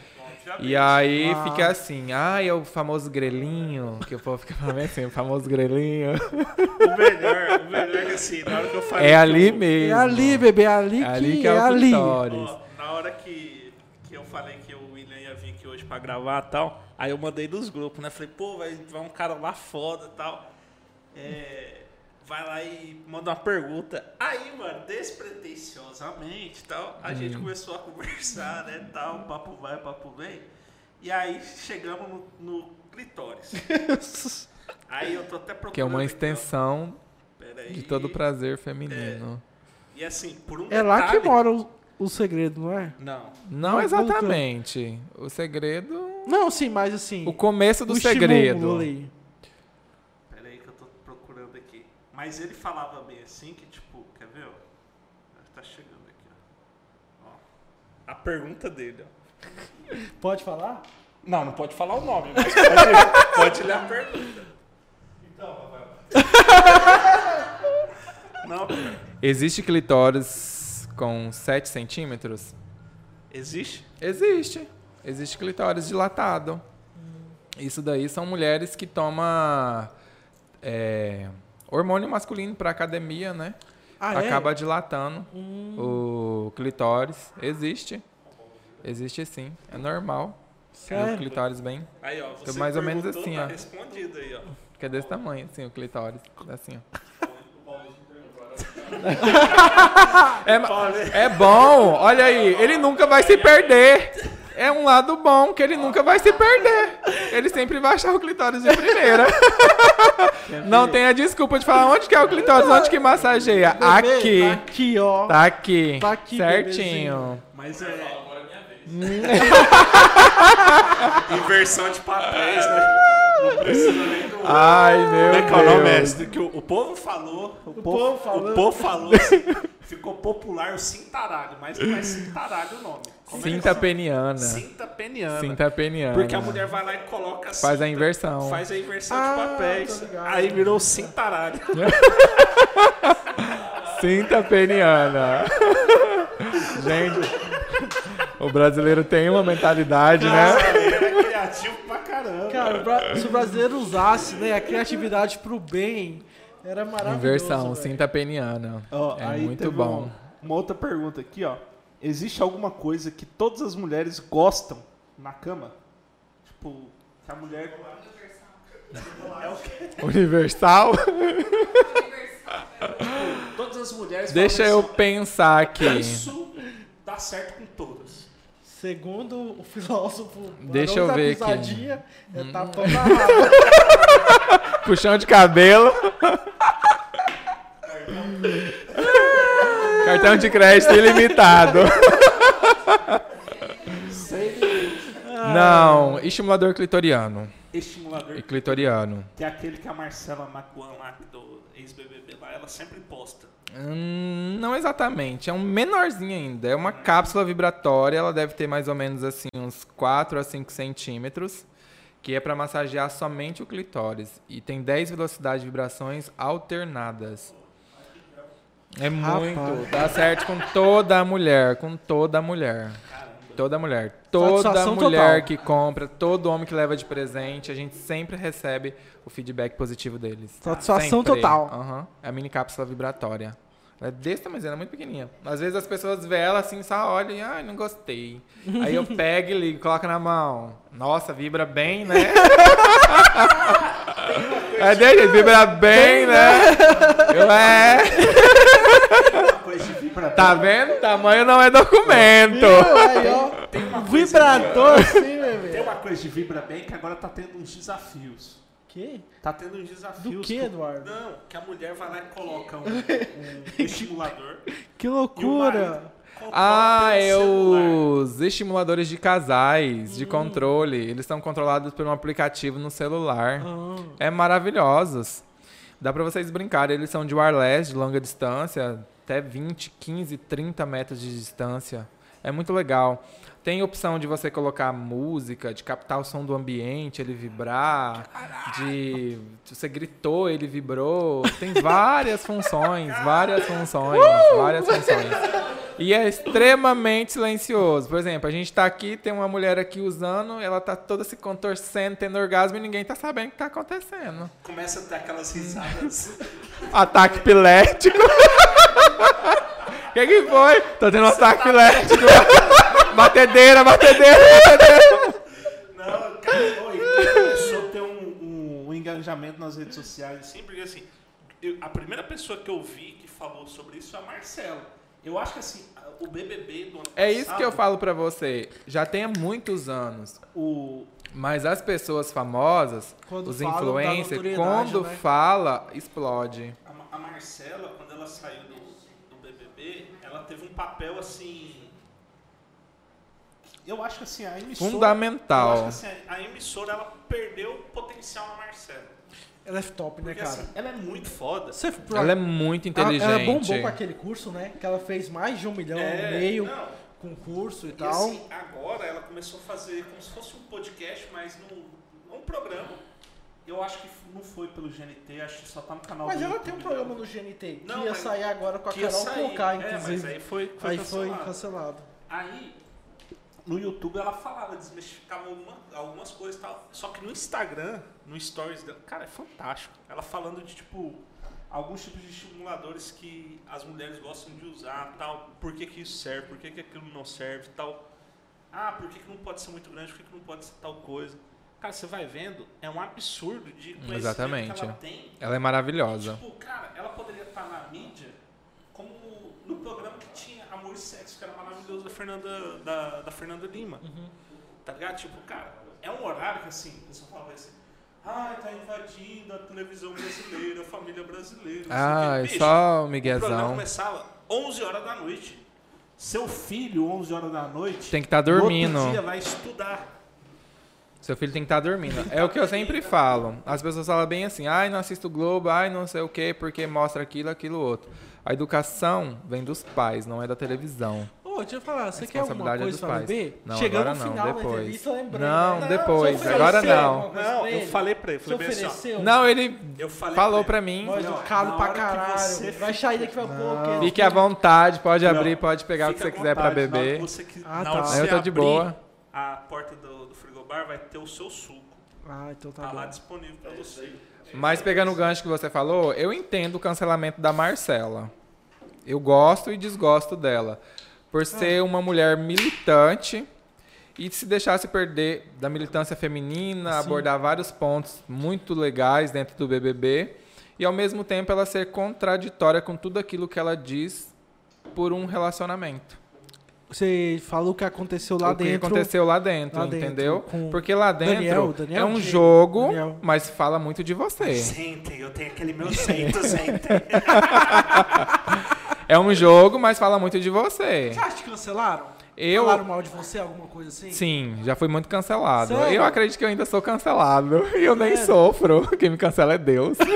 E aí Ah. fica assim, ah, é o famoso grelhinho, que o povo fica falando assim, o famoso grelhinho. O melhor, o melhor é que assim, na hora que eu falei. É ali eu- mesmo. É ali, bebê, é ali, É ali que, que é, é ali. Ó, na hora que, que eu falei que o William ia vir aqui hoje pra gravar e tal, aí eu mandei nos grupos, né? Falei, pô, vai, vai um cara lá foda e tal. É, vai lá e manda uma pergunta. Aí, mano, despretensiosamente e tal, a gente começou a conversar, né? Tal, papo vai, papo vem. E aí chegamos no, no clitóris. aí eu tô até procurando. Que é uma extensão de todo prazer feminino. E assim, por um É lá que detalhe- mora o, o segredo, não é? Não. Não Não, exatamente. O segredo. Não, sim, mas assim. O começo do o segredo. ali. Pera aí que eu tô procurando aqui. Mas ele falava bem assim que, tipo, quer ver, ó? Tá chegando aqui, ó. Ó, A pergunta dele, ó. Pode falar? Não, não pode falar o nome, mas pode, pode ler a pergunta. Então, Rafael. Não, cara. Existe clitóris com 7 centímetros? Existe? Existe. Existe clitóris dilatado. Isso daí são mulheres que tomam é, hormônio masculino para academia, né? Ah, é? Acaba dilatando Hum, o clitóris. Existe. Existe sim. É normal. É o clitóris bem. Aí, ó. Você mais ou menos assim, tá ó. respondido aí, ó. Que é desse tamanho, assim, o clitóris. Assim, ó. É, é bom, olha aí, ele nunca vai se perder. É um lado bom que ele nunca vai se perder. Ele sempre vai achar o clitóris de primeira. Não tenha desculpa de falar onde que é o clitóris, onde que massageia. Bebê, Aqui. Tá aqui, ó. Tá aqui. Tá aqui, Certinho. Mas é. Inversão de papéis, né? Não precisa nem do. Ai, Como meu é que é o nome, Deus. mestre? Que o, o povo falou. O, povo povo, falou. o povo falou ficou popular o cintaralho, mas não é cintaralho o nome. Como é Cinta é? peniana. Cinta peniana. Cinta peniana. Porque a mulher vai lá e coloca a Faz a cinta, inversão. Faz a inversão Ah, de papéis. Aí virou cintaralho. Cinta peniana. Gente, o brasileiro tem uma mentalidade, né? é criativo caramba. Cara, se o brasileiro usasse né, a criatividade pro bem, era maravilhoso. Inversão, cinta peniana. Ó, É aí muito teve bom. Uma, uma outra pergunta aqui, ó. Existe alguma coisa que todas as mulheres gostam na cama? Tipo, Que a mulher. É o quê? Universal? Todas as mulheres. Deixa eu assim, pensar aqui. Isso dá certo com todas. Segundo o filósofo, Deixa eu ver aqui. Hum. pisadinha É tapando a raba. Puxão de cabelo. Cartão de crédito ilimitado. Não, estimulador clitoriano. Estimulador. E clitoriano. Que é aquele que a Marcela McGuan lá, do ex-BBB lá, ela sempre posta. Hum, não exatamente, é um menorzinho ainda. É uma cápsula vibratória, ela deve ter mais ou menos assim uns 4 a 5 centímetros, que é para massagear somente o clitóris. E tem 10 velocidades de vibrações alternadas. É muito, Rapaz. dá certo com toda a mulher, com toda a mulher. Toda mulher. Toda Satisfação mulher total. que compra, todo homem que leva de presente, a gente sempre recebe o feedback positivo deles. Satisfação Sempre. total. Aham. É a mini cápsula vibratória. Ela é desse tamanho, ela é muito pequenininha. Às vezes as pessoas veem ela assim, só olham e, ai, não gostei. Aí eu pego e ligo, coloco na mão. Nossa, vibra bem, né? é dele, vibra bem, né? Eu, é. Uma coisa de vibra Tá vendo? Tamanho não é documento. Viu? Aí, ó. Tem uma coisa Vibrador Tem bebê. uma coisa de vibra bem que agora tá tendo uns desafios. Que? Tá tendo uns desafios. Do que, com- Eduardo? Não, que a mulher vai lá e coloca um, um estimulador. Que loucura. Ah, é celular. os estimuladores de casais, de controle. Eles são controlados por um aplicativo no celular. Ah. É maravilhosos. Dá pra vocês brincarem. Eles são de wireless, de longa distância, até 20, 15, 30 metros de distância. É muito legal. Tem opção de você colocar música, de captar o som do ambiente, ele vibrar, de se você gritou, ele vibrou. Tem várias funções, várias funções, várias funções. E é extremamente silencioso. Por exemplo, a gente tá aqui, tem uma mulher aqui usando, ela tá toda se contorcendo, tendo orgasmo e ninguém tá sabendo o que tá acontecendo. Começa a ter aquelas risadas. Ataque epilético. O que, que foi? Tô tendo um ataque epilético. batedeira, batedeira, batedeira. Não, cara, oi, começou a ter um, um- um engajamento nas redes sociais, assim, porque assim, eu- a primeira pessoa que eu vi que falou sobre isso é a Marcela. Eu acho que assim, o BBB do ano É isso que eu falo pra você. Já tem há muitos anos. O, Mas as pessoas famosas, Quando os influencers, quando né? fala, explode. a, a Marcela, quando ela saiu do, do BBB, ela teve um papel assim. Eu acho que assim, a emissora. Fundamental. Eu acho que assim, a emissora ela perdeu o potencial na Marcela. Ela é top, né, Porque cara? assim, ela é muito foda. Você, Ela é muito inteligente. Ela bombou com aquele curso, né? Que ela fez mais de um milhão É, e meio não, com curso e E tal. assim, agora ela começou a fazer como se fosse um podcast, mas num, num programa. Eu acho que não foi pelo GNT, acho que só tá no canal Mas do ela YouTube tem um programa no GNT que Não, ia mas- sair agora com a Que ia Carol sair. Conká, É, mas inclusive. aí foi, foi aí foi cancelado. cancelado. Aí, no YouTube ela falava, desmistificava alguma- algumas coisas e tal. Só que no Instagram, no Stories dela, cara, é fantástico. Ela falando de, tipo, alguns tipos de estimuladores que as mulheres gostam de usar, tal. Por que que isso serve, por que que aquilo não serve, tal. Ah, por que que não pode ser muito grande, por que que não pode ser tal coisa. Cara, você vai vendo, é um absurdo de conhecimento Exatamente. que ela tem. Ela é maravilhosa. Tipo, cara, ela poderia estar na mídia como no programa que tinha Amor e Sexo, que era maravilhoso da Fernanda, da, da Fernanda Lima. Tá ligado? Tipo, cara, é um horário que assim, o pessoal fala assim, ai, tá invadindo a televisão brasileira, a família brasileira. o Ah, quê." é só o O programa miguezão. começava 11 horas da noite. Seu filho, 11 horas da noite, Tem que estar no dormindo. outro dia vai estudar. Seu filho tem que estar dormindo. É o que eu sempre falo. As pessoas falam bem assim, ai, não assisto Globo, ai, não sei o quê, porque mostra aquilo, aquilo, outro. A educação vem dos pais, não é da televisão. Ô, deixa eu falar, você quer alguma responsabilidade é coisa dos pra pais. beber? Não, Chegando agora no não, final da depois. entrevista, lembrando. Não, né? depois, agora não. coisa Não, pra eu ele? falei pra ele, Você falei assim, ó? Não, ele eu falei falou pra pra mim. Não, educado na pra caralho. você Vai sair daqui a pouco. que- Fique à vontade, pode Não, abrir, pode pegar o que você quiser pra beber. que você quis- Ah, tá. Eu tô de boa. A porta do, frigobar vai ter o seu suco. Ah, então tá Tá lá bom. disponível pra você. Mas pegando o gancho que você falou, eu entendo o cancelamento da Marcela. Eu gosto e desgosto dela. Por ser uma mulher militante e se deixasse perder da militância feminina, Sim. abordar vários pontos muito legais dentro do BBB e ao mesmo tempo ela ser contraditória com tudo aquilo que ela diz por um relacionamento. Você falou o que aconteceu lá o que dentro. aconteceu lá dentro, lá dentro, entendeu? Porque lá dentro Daniel, Daniel, é um jogo, Daniel. mas fala muito de você. Sentem, eu tenho aquele meu centro, sentem. É um jogo, mas fala muito de você. Você acha que cancelaram? Eu Falaram mal de você, alguma coisa assim? Sim, já fui muito cancelado. Sério? Eu acredito que eu ainda sou cancelado. E eu nem sofro. Quem me cancela é Deus.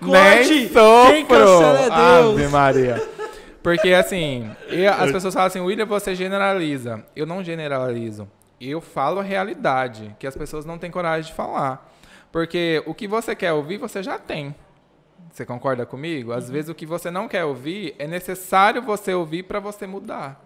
Corte! nem sofro. Quem cancela é Deus. Ave Maria. Porque assim, eu- as pessoas falam assim, William, você generaliza. Eu não generalizo. Eu falo a realidade, que as pessoas não têm coragem de falar. Porque o que você quer ouvir, você já tem. Você concorda comigo? Às vezes o que você não quer ouvir, é necessário você ouvir para você mudar.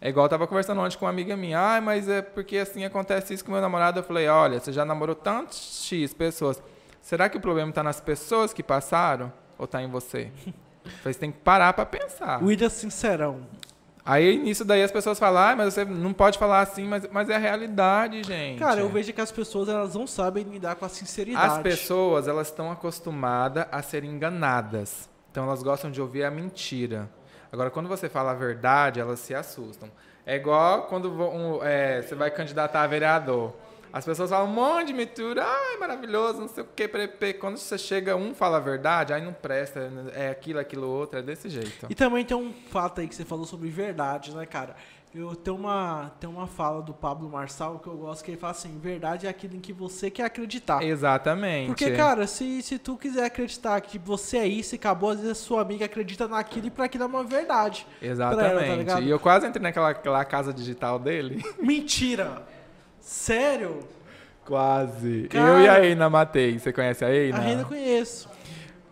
É igual eu tava conversando ontem com uma amiga minha. Ah, mas é porque assim acontece isso com meu namorado. Eu falei, olha, você já namorou tantos X pessoas. Será que o problema tá nas pessoas que passaram? Ou tá em você? Você tem que parar para pensar. William Sincerão. Aí nisso daí as pessoas falam, ah, mas você não pode falar assim, mas, mas é a realidade, gente. Cara, eu vejo que as pessoas elas não sabem lidar com a sinceridade. As pessoas, elas estão acostumadas a serem enganadas. Então elas gostam de ouvir a mentira. Agora, quando você fala a verdade, elas se assustam. É igual quando um, é, você vai candidatar a vereador. As pessoas falam um monte de mentira, ai, maravilhoso, não sei o que, prepe. Quando você chega, um fala a verdade, aí não presta, é aquilo, aquilo, outro, é desse jeito. E também tem um fato aí que você falou sobre verdade, né, cara? Eu tenho uma, tem uma fala do Pablo Marçal que eu gosto, que ele fala assim, verdade é aquilo em que você quer acreditar. Exatamente. Porque, cara, se, se tu quiser acreditar que você é isso e acabou, às vezes a sua amiga acredita naquilo e pra aquilo é uma verdade. pra ela, tá Exatamente. e eu quase entrei naquela aquela casa digital dele. Mentira! Sério? Quase. Cara. Eu e a Eina matei. Você conhece a Eina? A Reina eu conheço.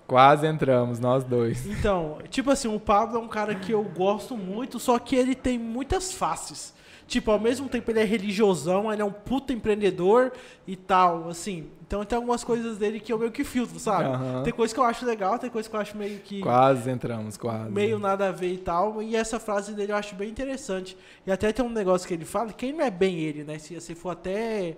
Quase entramos, nós dois. Então, tipo assim, o Pablo é um cara que eu gosto muito, só que ele tem muitas faces. Tipo, ao mesmo tempo ele é religiosão, ele é um puta empreendedor e tal, assim. Então tem algumas coisas dele que eu meio que filtro, sabe? Aham. Tem coisa que eu acho legal, tem coisa que eu acho meio que Quase entramos, quase. meio nada a ver e tal. E essa frase dele eu acho bem interessante. E até tem um negócio que ele fala, que não é bem ele, né? Se você for até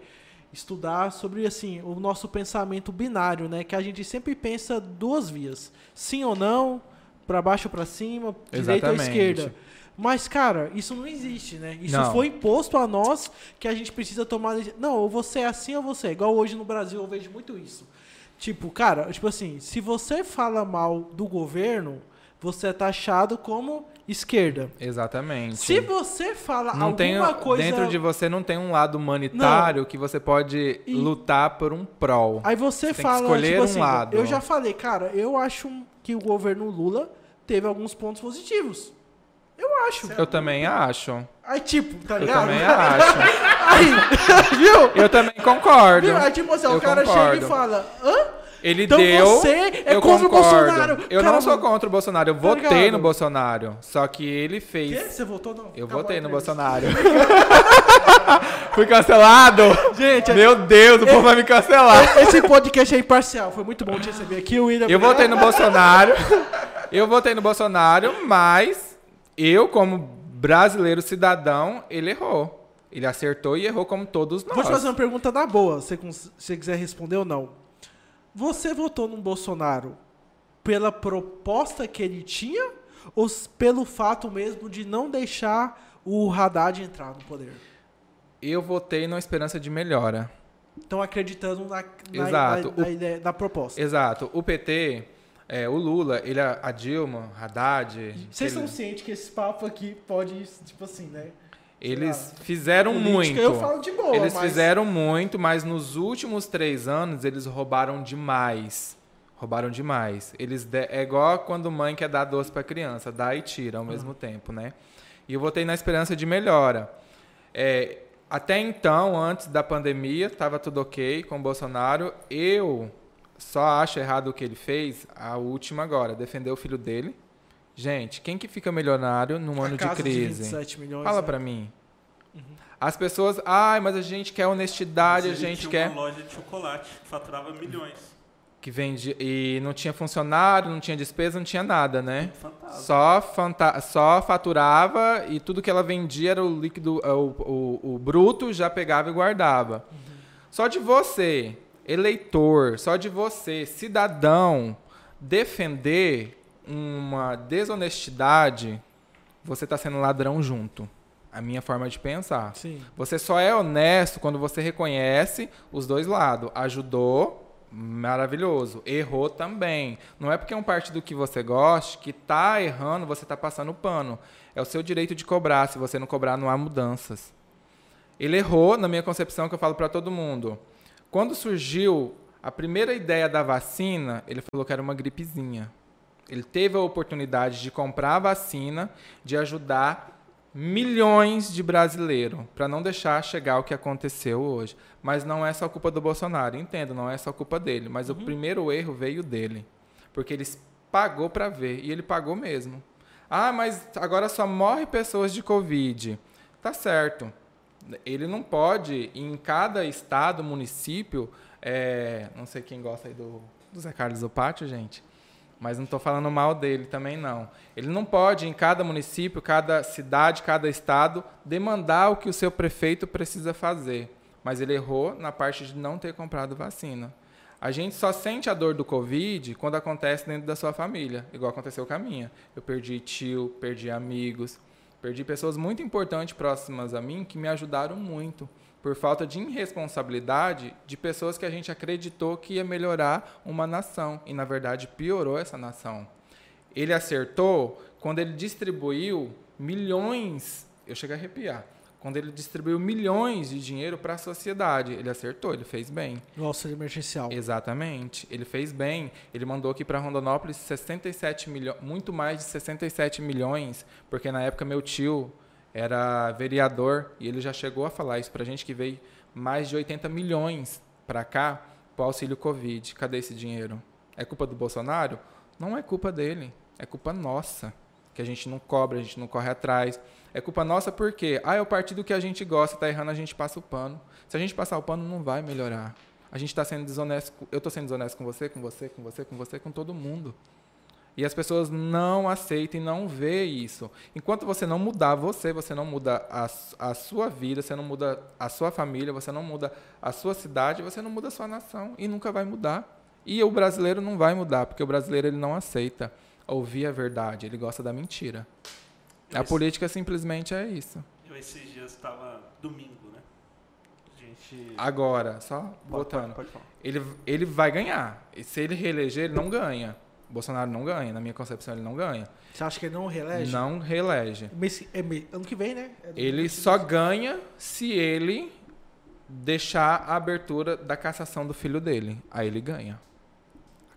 estudar sobre assim, o nosso pensamento binário, né? Que a gente sempre pensa duas vias, sim ou não, para baixo ou para cima, direita ou esquerda. Mas, cara, isso não existe, né? Isso Não. foi imposto a nós que a gente precisa tomar. Não, ou você é assim ou você é. Igual hoje no Brasil eu vejo muito isso. Tipo, cara, tipo assim, se você fala mal do governo, você é taxado como esquerda. Exatamente. Se você fala não tem, alguma coisa. Dentro de você não tem um lado humanitário que você pode E- lutar por um prol. Aí você Você tem que fala, escolher tipo um assim, lado. eu já falei, cara, eu acho que o governo Lula teve alguns pontos positivos. Eu acho. Eu também acho. Aí, tipo, tá Eu ligado? também acho. Aí, viu? Eu também concordo. Viu? Aí, tipo assim, o Eu cara chega concordo. e fala, hã? Ele Então deu. você é eu contra o concordo. Bolsonaro. Eu Cara, não sou contra o Bolsonaro. Eu tá votei ligado? no Bolsonaro. Só que ele Quê? fez. Você votou não? Eu Acabou votei no. Bolsonaro. Fui cancelado? Gente, Meu Deus, o povo vai me cancelar. esse podcast é imparcial. Foi muito bom te receber aqui, William. Eu votei no Bolsonaro. Eu votei no Bolsonaro, mas eu, como brasileiro cidadão, ele errou. Ele acertou e errou como todos nós. Vou te fazer uma pergunta na boa, se você quiser responder ou não. Você votou no Bolsonaro pela proposta que ele tinha ou pelo fato mesmo de não deixar o Haddad entrar no poder? Eu votei na esperança de melhora. Estão acreditando na, na, na- na O- ideia, na proposta. Exato. O PT, é, o Lula, ele, a a Dilma, Haddad, Vocês são cientes que esse papo aqui pode, tipo assim, né? eles fizeram muito. Eu falo de boa, Eles mas... fizeram muito, mas nos últimos três anos eles roubaram demais. Roubaram demais. Eles de- É igual quando mãe quer dar doce pra criança, dá e tira ao mesmo tempo, né? E eu votei na esperança de melhora. É, até então, antes da pandemia, estava tudo ok com o Bolsonaro. Eu só acho errado o que ele fez, a última agora, defender o filho dele. Gente, quem que fica milionário num A ano de crise? 27 milhões, Fala né? pra mim. As pessoas, ai, mas a gente quer honestidade, a gente tinha quer. uma loja de chocolate que faturava milhões. que vende e não tinha funcionário, não tinha despesa, não tinha nada, né? Fantasma. Só, fanta só faturava e tudo que ela vendia era o líquido, o, o, o bruto, já pegava e guardava. Só de você, eleitor, só de você, cidadão, defender uma desonestidade, você está sendo ladrão junto. A minha forma de pensar. Sim. Você só é honesto quando você reconhece os dois lados. Ajudou, maravilhoso. Errou também. Não é porque é um partido que você goste que tá errando, você tá passando pano. É o seu direito de cobrar. Se você não cobrar, não há mudanças. Ele errou, na minha concepção, que eu falo para todo mundo. Quando surgiu a primeira ideia da vacina, ele falou que era uma gripezinha. Ele teve a oportunidade de comprar a vacina, de ajudar milhões de brasileiros, para não deixar chegar o que aconteceu hoje. Mas não é só culpa do Bolsonaro, entendo, não é só culpa dele. Mas o primeiro erro veio dele, porque ele pagou para ver, e ele pagou mesmo. Ah, mas agora só morre pessoas de Covid. Tá certo. Ele não pode, em cada estado, município, é, não sei quem gosta aí do, do Zé Carlos do Pátio, gente, mas não estou falando mal dele também não. Ele não pode, em cada município, cada cidade, cada estado, demandar o que o seu prefeito precisa fazer. Mas ele errou na parte de não ter comprado vacina. A gente só sente a dor do Covid quando acontece dentro da sua família, igual aconteceu com a minha. Eu perdi tio, perdi amigos, perdi pessoas muito importantes próximas a mim que me ajudaram muito por falta de irresponsabilidade de pessoas que a gente acreditou que ia melhorar uma nação e na verdade piorou essa nação. Ele acertou quando ele distribuiu milhões, eu chego a arrepiar, quando ele distribuiu milhões de dinheiro para a sociedade. Ele acertou, ele fez bem. No auxílio emergencial. Exatamente. Ele fez bem. Ele mandou aqui para Rondonópolis 67 milhões, muito mais de 67 milhões, porque na época meu tio era vereador e ele já chegou a falar isso para a gente que veio mais de 80 milhões para cá para o auxílio Covid. Cadê esse dinheiro? É culpa do Bolsonaro? Não é culpa dele, é culpa nossa, que a gente não cobra, a gente não corre atrás. É culpa nossa porque, ah, é o partido que a gente gosta, tá errando, a gente passa o pano. Se a gente passar o pano, não vai melhorar. A gente está sendo desonesto, eu estou sendo desonesto com você, com você, com você, com você, com todo mundo. E as pessoas não aceitam e não vê isso. Enquanto você não mudar você, você não muda a, a sua vida, você não muda a sua família, você não muda a sua cidade, você não muda a sua nação e nunca vai mudar. E o brasileiro não vai mudar, porque o brasileiro ele não aceita ouvir a verdade, ele gosta da mentira. A Esse- política simplesmente é isso. Eu esses dias estava domingo, né? A gente. Agora, só Pode- voltando. Pode falar. Ele, ele vai ganhar. E se ele reeleger, ele não ganha. Bolsonaro não ganha. Na minha concepção, ele não ganha. Você acha que ele não reelege? Não reelege. É ano que vem, né? É Ele só ganha se ele deixar a abertura da cassação do filho dele. Aí ele ganha.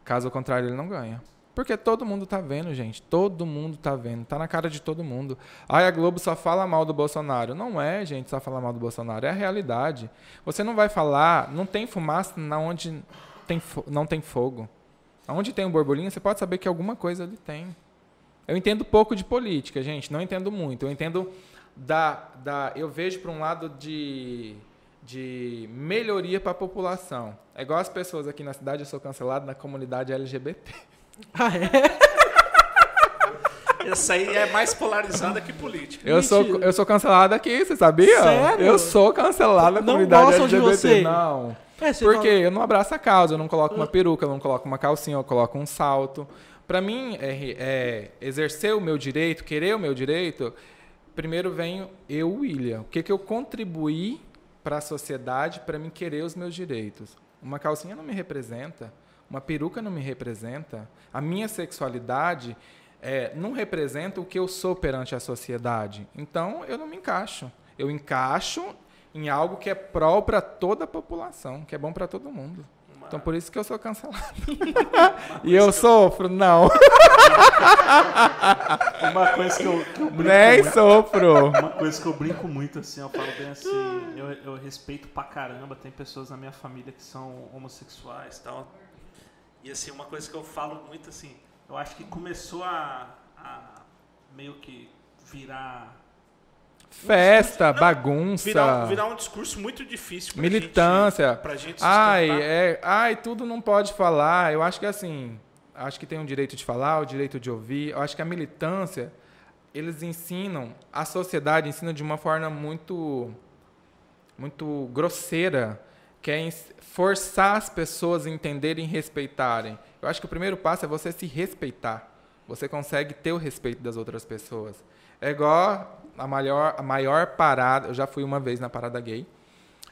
Caso contrário, ele não ganha. Porque todo mundo tá vendo, gente. Todo mundo tá vendo. Tá na cara de todo mundo. Ai, a Globo só fala mal do Bolsonaro. Não é, gente, só falar mal do Bolsonaro. É a realidade. Você não vai falar, não tem fumaça na onde tem não tem fogo. Onde tem um borbolinho, você pode saber que alguma coisa ali tem. Eu entendo pouco de política, gente. Não entendo muito. Eu entendo da, da eu vejo para um lado de, de melhoria para a população. É igual as pessoas aqui na cidade, eu sou cancelado na comunidade LGBT. Ah, é? Essa aí é mais polarizada que política. Eu sou, eu sou cancelado aqui, você sabia? Sério? Eu sou cancelado na Não comunidade gostam de LGBT. você? Não. É, você Porque não- eu não abraço a causa, eu não coloco uma peruca, eu não coloco uma calcinha, eu coloco um salto. Pra mim, é, é, exercer o meu direito, querer o meu direito, primeiro venho eu, William. O que, que eu contribuí para a sociedade para mim querer os meus direitos? Uma calcinha não me representa, uma peruca não me representa, a minha sexualidade é, não representa o que eu sou perante a sociedade. Então, eu não me encaixo. Eu encaixo em algo que é pró para toda a população, que é bom para todo mundo. Uma- Então por isso que eu sou cancelado. e eu sofro? Não. Uma coisa que eu, que eu brinco Nem muito- sofro. Uma coisa que eu brinco muito, assim, eu falo bem assim, eu, eu respeito pra caramba, tem pessoas na minha família que são homossexuais e tal. E assim, uma coisa que eu falo muito assim, eu acho que começou a, a meio que virar Festa, bagunça. Virar, virar um discurso muito difícil pra militância. Gente, pra gente ai, sustentar. é, ai, tudo não pode falar. Eu acho que assim, acho que tem o direito de falar, o direito de ouvir. Eu acho que a militância, eles ensinam, a sociedade ensina de uma forma muito muito grosseira, que é forçar as pessoas a entenderem e respeitarem. Eu acho que o primeiro passo é você se respeitar. Você consegue ter o respeito das outras pessoas. É igual a maior, a maior parada. Eu já fui uma vez na parada gay.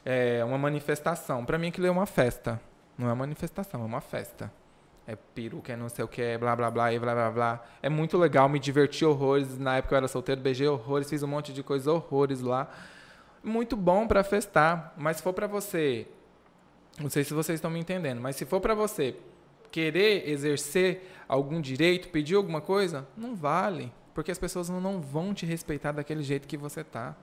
É uma manifestação. Pra mim, aquilo é uma festa. Não é manifestação, é uma festa. É peruca, é não sei o que, é blá blá blá, e blá blá blá. É muito legal, me diverti horrores. Na época eu era solteiro, beijei horrores, fiz um monte de coisa horrores lá. Muito bom pra festar. Mas se for pra você. Não sei se vocês estão me entendendo, mas se for pra você querer exercer algum direito, pedir alguma coisa, não vale. Porque as pessoas não, vão te respeitar daquele jeito que você tá.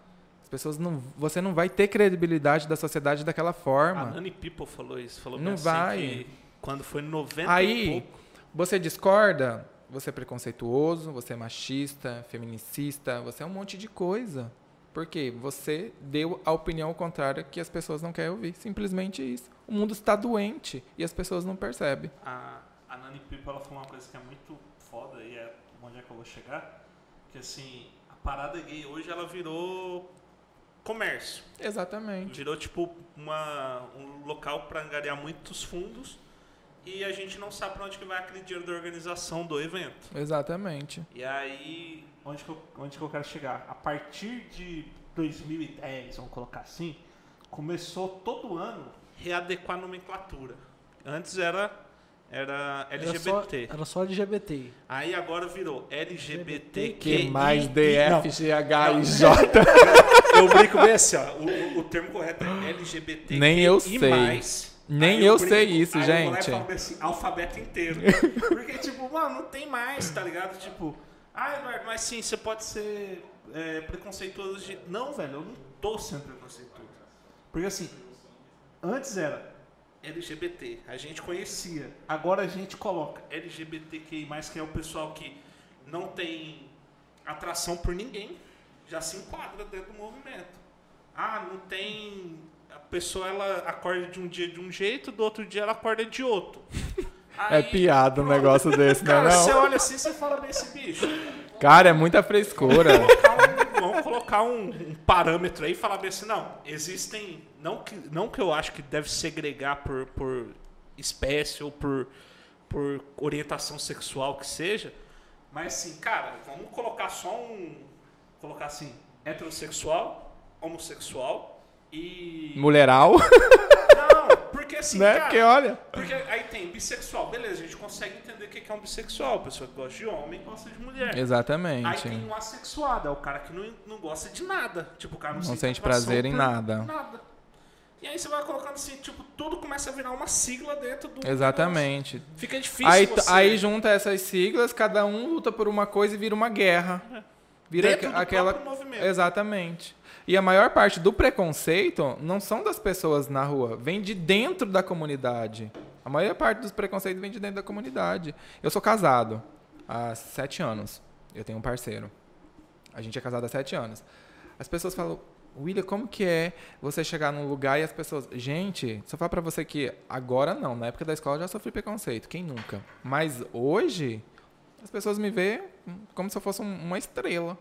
As pessoas não. Você não vai ter credibilidade da sociedade daquela A forma. Nani People falou isso. Falou Não assim vai. que quando foi 90 e Aí, pouco, você discorda, você é preconceituoso, você é machista, feminicista, você é um monte de coisa. Porque você deu a opinião contrária que as pessoas não querem ouvir. Simplesmente isso. O mundo está doente e as pessoas não percebem. a, a Nani People ela falou uma coisa que é muito foda e é onde é que eu vou chegar. Que assim, a parada gay hoje ela virou comércio. Exatamente. Virou tipo uma, um local para angariar muitos fundos e a gente não sabe para onde que vai aquele dinheiro da organização do evento. Exatamente. E aí, onde que eu, onde que eu quero chegar? A partir de 2010, vamos colocar assim, começou todo ano readequar a nomenclatura. Antes era, era Era só, LGBT. era só LGBT. Aí agora virou LGBTQ. Que mais DFGHIJ. eu brinco bem assim, ó. O, o termo correto é LGBT. Nem eu sei. Mais. Nem Aí eu brinco- sei isso, aí Eu vou lá e gente. falo assim, alfabeto inteiro. Porque, tipo, mano, não tem mais, tá ligado? Tipo, ah, Eduardo, mas sim, você pode ser é, preconceituoso de. Não, velho, eu não tô sendo preconceituoso. Porque assim, antes era LGBT, a gente conhecia. Agora a gente coloca LGBTQI, que é o pessoal que não tem atração por ninguém, já se enquadra dentro do movimento. Ah, não tem. A pessoa ela acorda de um dia de um jeito, do outro dia ela acorda de outro. É piada um negócio desse, não Cara, é você não? olha assim, você fala bem esse bicho. Cara, é muita frescura. Vamos colocar um, um parâmetro aí e falar bem assim, não, existem. Não que, não que eu acho que deve segregar por, por espécie ou por, por orientação sexual que seja, mas assim, cara, vamos colocar só um. Colocar assim, heterossexual, homossexual e. Mulheral, Não, porque assim, né? cara, Porque olha. porque aí tem bissexual, beleza, a gente consegue entender o que é um bissexual, pessoa que gosta de homem gosta de mulher. Aí Exatamente. tem um assexuado, é o cara que não, não gosta de nada. Tipo, o cara não, Não sente prazer em nada. Nada. E aí você vai colocando assim, tipo, tudo começa a virar uma sigla dentro do. Exatamente. negócio. Fica difícil. Aí, você... aí junta essas siglas, cada um luta por uma coisa e vira uma guerra. Vira Dentro do aquela. Exatamente. E a maior parte do preconceito não são das pessoas na rua, vem de dentro da comunidade. A maior parte dos preconceitos vem de dentro da comunidade. Eu sou casado há sete anos. Eu tenho um parceiro. A gente é casado há sete anos. As pessoas falam, William, como que é você chegar num lugar e as pessoas. Gente, só falar pra você que agora não, na época da escola eu já sofri preconceito, quem nunca? Mas hoje, as pessoas me veem como se eu fosse um- uma estrela.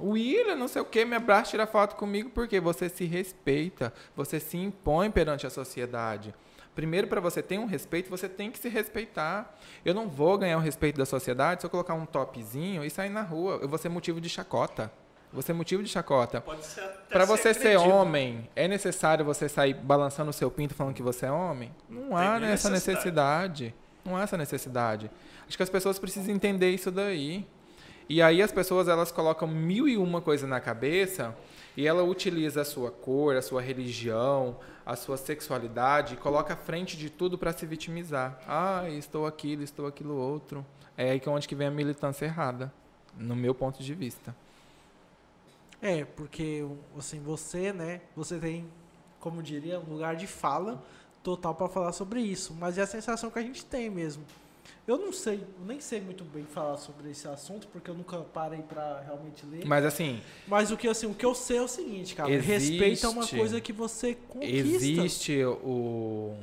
William, não sei o que, me abraça, tira foto comigo, porque você se respeita, você se impõe perante a sociedade. Primeiro, para você ter um respeito, você tem que se respeitar. Eu não vou ganhar o respeito da sociedade se eu colocar um topzinho e sair na rua. Eu vou ser motivo de chacota. Vou ser motivo de chacota. Pode ser até Pra você ser agredido. homem, é necessário você sair balançando o seu pinto falando que você é homem? Não há essa necessidade. necessidade. Não há essa necessidade. Acho que as pessoas precisam entender isso daí. E aí as pessoas elas colocam mil e uma coisa na cabeça e ela utiliza a sua cor, a sua religião, a sua sexualidade e coloca à frente de tudo para se vitimizar. Ah, estou aquilo, estou aquilo outro. É aí que é onde que vem a militância errada, no meu ponto de vista. É, porque assim, você, né, você tem, como diria, um lugar de fala total pra falar sobre isso, mas é a sensação que a gente tem mesmo. Eu não sei, eu nem sei muito bem falar sobre esse assunto, porque eu nunca parei pra realmente ler. Mas assim, Mas o que, assim, o que eu sei é o seguinte, cara. Existe- Respeito é uma coisa que você conquista. existe o,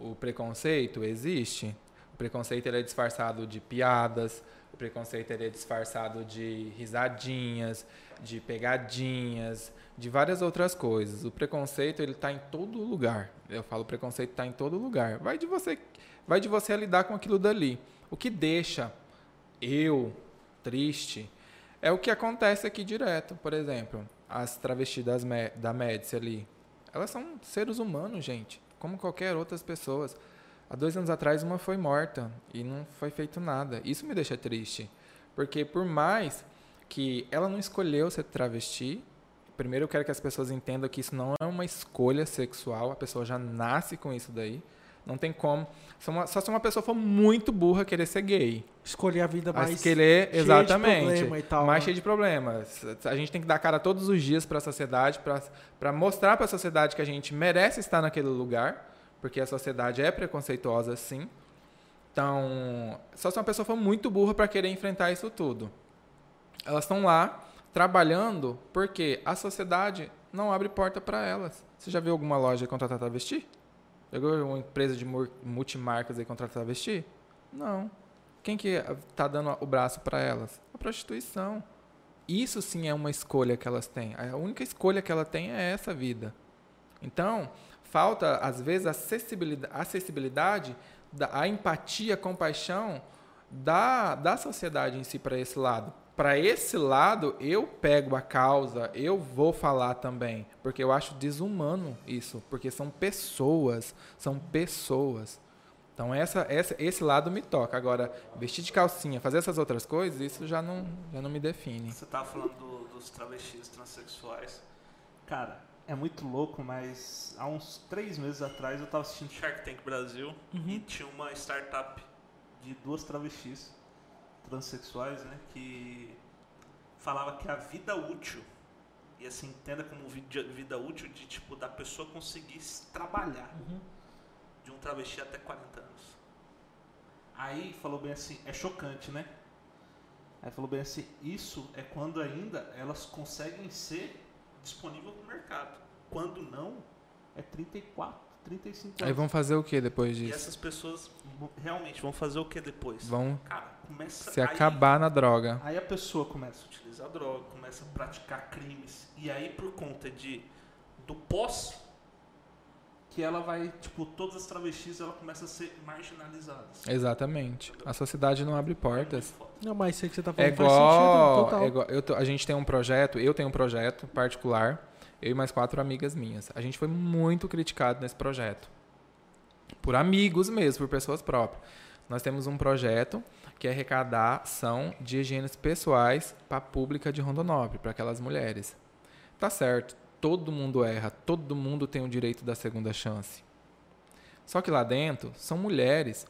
o preconceito? Existe. O preconceito ele é disfarçado de piadas, o preconceito ele é disfarçado de risadinhas, de pegadinhas, de várias outras coisas. O preconceito ele está em todo lugar. Eu falo preconceito está em todo lugar. Vai de você, vai de você lidar com aquilo dali. O que deixa eu triste é o que acontece aqui direto. Por exemplo, as travestis da Médici ali. Elas são seres humanos, gente, como qualquer outras pessoas. Há dois anos atrás, uma foi morta e não foi feito nada. Isso me deixa triste. Porque por mais que ela não escolheu ser travesti, primeiro eu quero que as pessoas entendam que isso não é uma escolha sexual, a pessoa já nasce com isso daí. Não tem como. Só, uma- só se uma pessoa for muito burra querer ser gay. Escolher a vida Mas mais querer, cheia de exatamente. problema e tal, mais né? cheio de problemas. A gente tem que dar cara todos os dias para a sociedade, para mostrar para a sociedade que a gente merece estar naquele lugar, porque a sociedade é preconceituosa, sim. Então, só se uma pessoa for muito burra para querer enfrentar isso tudo. Elas estão lá trabalhando porque a sociedade não abre porta para elas. Você já viu alguma loja contratar travesti? Uma empresa de multimarcas aí contratar travesti? Não. Quem que está dando o braço para elas? A prostituição. Isso sim é uma escolha que elas têm. A única escolha que ela tem é essa vida. Então, falta, às vezes, a acessibilidade, acessibilidade da, a empatia, a compaixão da, da sociedade em si para esse lado. Para esse lado, eu pego a causa, eu vou falar também, porque eu acho desumano isso, porque são pessoas, são pessoas. Então essa, essa, esse lado me toca. Agora, vestir de calcinha, fazer essas outras coisas, isso já não, já não me define. Você tava falando do- dos travestis transexuais. Cara, é muito louco, mas há uns três meses atrás eu tava assistindo Shark Tank Brasil Uhum. e tinha uma startup de duas travestis transexuais, né? Que falava que a vida útil, e assim, entenda como vida, útil de tipo da pessoa conseguir trabalhar Uhum. de um travesti até 40 anos. Aí falou bem assim, é chocante, né? Aí falou bem assim, isso é quando ainda elas conseguem ser disponíveis no mercado. Quando não, é 34, 35 anos. Aí vão fazer o que depois e disso? essas pessoas realmente vão fazer o que depois? Vão Cara, começa se aí- acabar na droga. Aí a pessoa começa a utilizar droga, começa a praticar crimes. E aí, por conta de do pós, que ela vai, tipo, todas as travestis ela começa a ser marginalizadas. Exatamente. A sociedade não abre É portas. foda. Não, mas isso aí que você tá É falando faz igual, sentido total. é igual- eu tô- a gente tem um projeto, eu tenho um projeto particular, eu e mais quatro amigas minhas. A gente foi muito criticado nesse projeto. Por amigos mesmo, por pessoas próprias. Nós temos um projeto que é arrecadar ação de higienes pessoais para a pública de Rondonópolis, para aquelas mulheres. Tá certo, todo mundo erra, todo mundo tem o direito da segunda chance. Só que lá dentro são mulheres,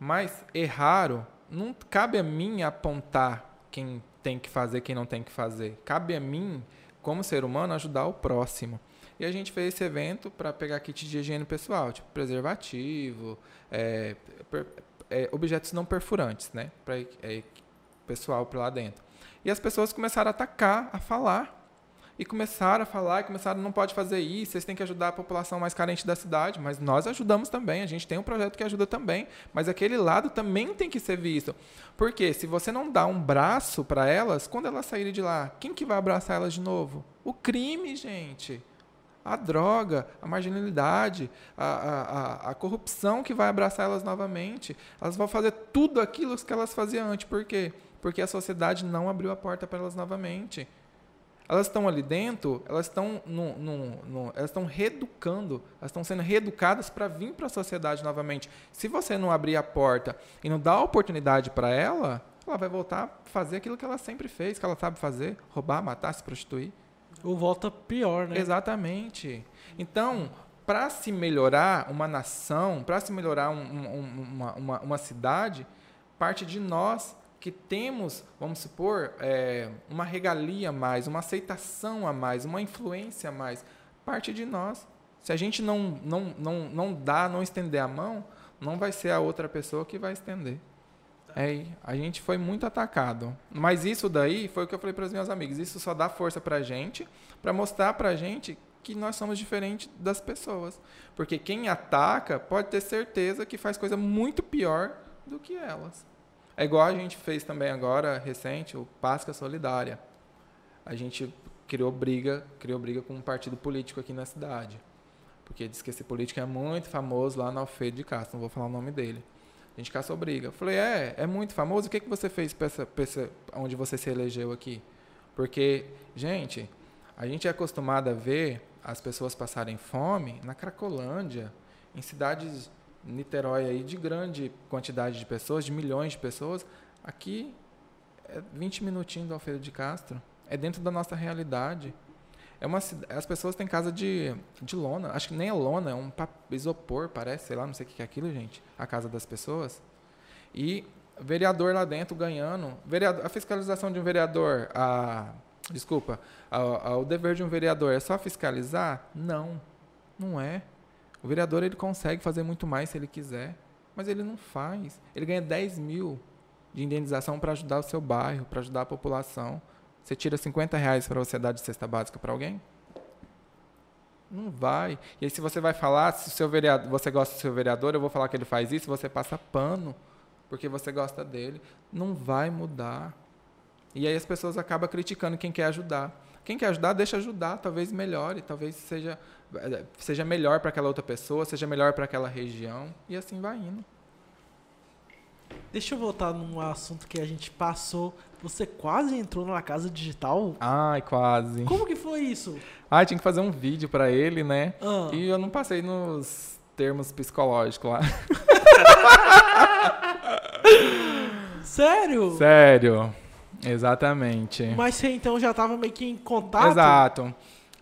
mas erraram, não cabe a mim apontar quem tem que fazer, quem não tem que fazer. Cabe a mim, como ser humano, ajudar o próximo. E a gente fez esse evento para pegar kit de higiene pessoal, tipo preservativo, é, per- é, objetos não perfurantes, né? Para pessoal para lá dentro. E as pessoas começaram a atacar, a falar. E começaram a falar, e começaram, não pode fazer isso, vocês têm que ajudar a população mais carente da cidade. Mas nós ajudamos também, a gente tem um projeto que ajuda também. Mas aquele lado também tem que ser visto. Porque se você não dá um braço para elas, quando elas saírem de lá, quem que vai abraçar elas de novo? O crime, gente. A droga, a marginalidade, a, a, a, corrupção que vai abraçar elas novamente. Elas vão fazer tudo aquilo que elas faziam antes. Por quê? Porque a sociedade não abriu a porta para elas novamente. Elas estão ali dentro, elas estão no, no, no- elas estão reeducando, elas estão sendo reeducadas para vir para a sociedade novamente. Se você não abrir a porta e não dar oportunidade para ela, ela vai voltar a fazer aquilo que ela sempre fez, que ela sabe fazer, roubar, matar, se prostituir. Ou volta pior, né? Exatamente. Então, para se melhorar uma nação, para se melhorar um- um- uma, uma, uma cidade, parte de nós que temos, vamos supor, é, uma regalia a mais, uma aceitação a mais, uma influência a mais, parte de nós. Se a gente não, não, não, não dá, não estender a mão, não vai ser a outra pessoa que vai estender. É, a gente foi muito atacado. Mas isso daí foi o que eu falei para os meus amigos. Isso só dá força pra gente, para mostrar pra gente que nós somos diferentes das pessoas. Porque quem ataca pode ter certeza que faz coisa muito pior do que elas. É igual a gente fez também agora, recente, o Páscoa Solidária. A gente criou briga, criou briga com um partido político aqui na cidade. Porque diz que esse político é muito famoso lá na Alfredo de Castro, não vou falar o nome dele. A gente caçou briga. Eu falei, é, é muito famoso, o que, que você fez pra essa, pra essa, onde você se elegeu aqui? Porque, gente, a gente é acostumado a ver as pessoas passarem fome na Cracolândia, em cidades Niterói aí de grande quantidade de pessoas, de milhões de pessoas. Aqui é 20 minutinhos do Alfredo de Castro. É dentro da nossa realidade. É uma, as pessoas têm casa de, de lona. Acho que nem é lona, é um isopor, parece, sei lá, não sei o que é aquilo, gente. A casa das pessoas. E vereador lá dentro ganhando. Vereador, a fiscalização de um vereador, a, desculpa, a, a, o dever de um vereador é só fiscalizar? Não, não é. O vereador ele consegue fazer muito mais se ele quiser, mas ele não faz. Ele ganha 10 mil de indenização para ajudar o seu bairro, para ajudar a população. Você tira 50 reais para você dar de cesta básica para alguém? Não vai. E aí, se você vai falar, se seu vereador, você gosta do seu vereador, eu vou falar que ele faz isso, você passa pano, porque você gosta dele. Não vai mudar. E aí as pessoas acabam criticando quem quer ajudar. Quem quer ajudar, deixa ajudar, talvez melhore, talvez seja, seja melhor para aquela outra pessoa, seja melhor para aquela região, e assim vai indo. Deixa eu voltar num assunto que a gente passou. Você quase entrou na casa digital? Ai, quase. Como que foi isso? Ah, tinha que fazer um vídeo para ele, né? Ah. E eu não passei nos termos psicológicos lá. Sério? Sério. Exatamente. Mas você então já tava meio que em contato? Exato.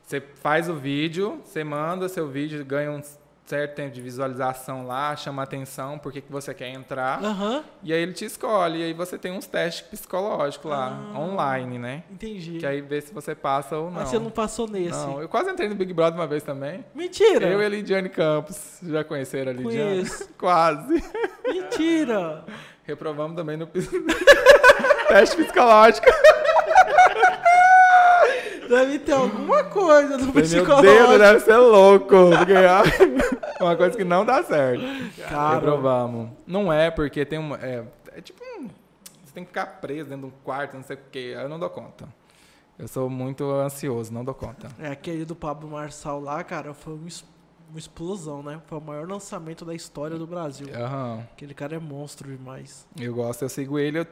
Você faz o vídeo, você manda seu vídeo, ganha um certo tempo de visualização lá, chama atenção, por que você quer entrar. Aham, E aí ele te escolhe, e aí você tem uns testes psicológicos lá, Ah. online, né? entendi. Que aí vê se você passa ou não. Mas você não passou nesse? Não, eu quase entrei no Big Brother uma vez também. Mentira! Eu e a Lidiane Campos. Já conheceram a Lidiane? Conheço. Quase. Mentira! Reprovamos também no teste psicológico. Deve ter alguma coisa do Meu Deus, psicológico. deve ser louco. Porque é uma coisa que não dá certo. Cara. Reprovamos. Não é, porque tem uma. É, é tipo um. Você tem que ficar preso dentro de um quarto, não sei o quê. Eu não dou conta. Eu sou muito ansioso, não dou conta. É, aquele do Pablo Marçal lá, cara, foi um uma explosão, né? Foi o maior lançamento da história do Brasil. Aham. Aquele cara é monstro demais. Eu gosto, eu sigo ele. Eu,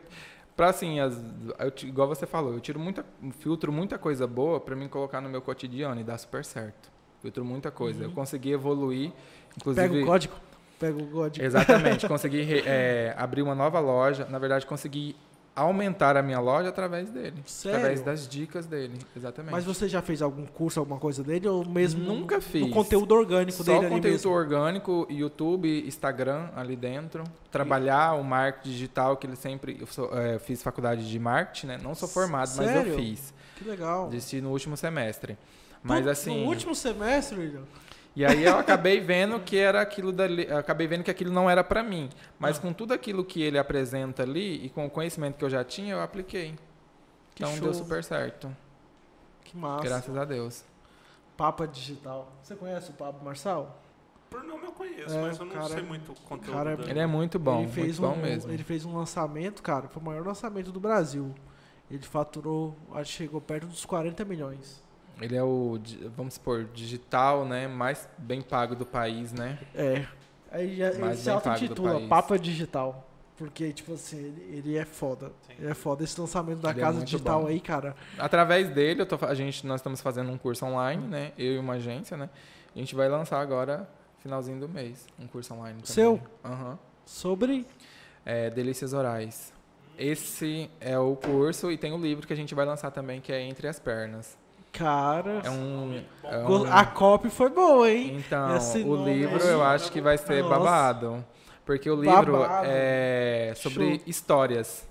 pra assim, as, eu igual você falou, eu tiro muita, filtro muita coisa boa pra mim colocar no meu cotidiano e dá super certo. Filtro muita coisa. Eu consegui evoluir, inclusive. Pega o código. Pega o código. Exatamente, consegui é, abrir uma nova loja. Na verdade, consegui aumentar a minha loja através dele. Sério? Através das dicas dele, exatamente. Mas você já fez algum curso, alguma coisa dele? Ou mesmo Nunca no fiz. conteúdo orgânico Só dele ali conteúdo mesmo? orgânico, YouTube, Instagram ali dentro. Trabalhar o marketing digital, que ele sempre. Eu sou, é, fiz faculdade de marketing, né? Não sou formado, mas Sério? eu fiz. Que legal. Desisti no último semestre. Mas No- assim. No último semestre, William? E aí eu acabei vendo que era aquilo dali, acabei vendo que aquilo não era pra mim, mas com tudo aquilo que ele apresenta ali e com o conhecimento que eu já tinha, eu apliquei. Que então show. deu super certo, Que massa. graças a Deus. Papa Digital. Você conhece o Pablo Marçal? Por nome eu conheço, É, mas eu não cara- sei muito o conteúdo cara- dele. Ele é muito bom, ele fez muito bom um, mesmo. Ele fez um lançamento, cara, foi o maior lançamento do Brasil. Ele faturou, acho que chegou perto dos 40 milhões. Ele é o, vamos supor, digital, né, mais bem pago do país, né? É. Aí já, ele Mais se bem pago do auto-intitula país. Papa Digital. Porque, tipo assim, ele, ele é foda. Sim. Ele é foda. Esse lançamento da Ele é casa muito digital bom. aí, cara. Através dele, eu tô, a gente, nós estamos fazendo um curso online, né? Eu e uma agência, né? A gente vai lançar agora, finalzinho do mês, um curso online. também. Seu? Aham. Sobre. É, Delícias Orais. Esse é o curso e tem o livro que a gente vai lançar também, que é Entre as Pernas. Cara. É um. é um- A copy foi boa, hein? então, o livro eu acho que vai ser Nossa. babado. Porque o livro Babado. é sobre Show. histórias.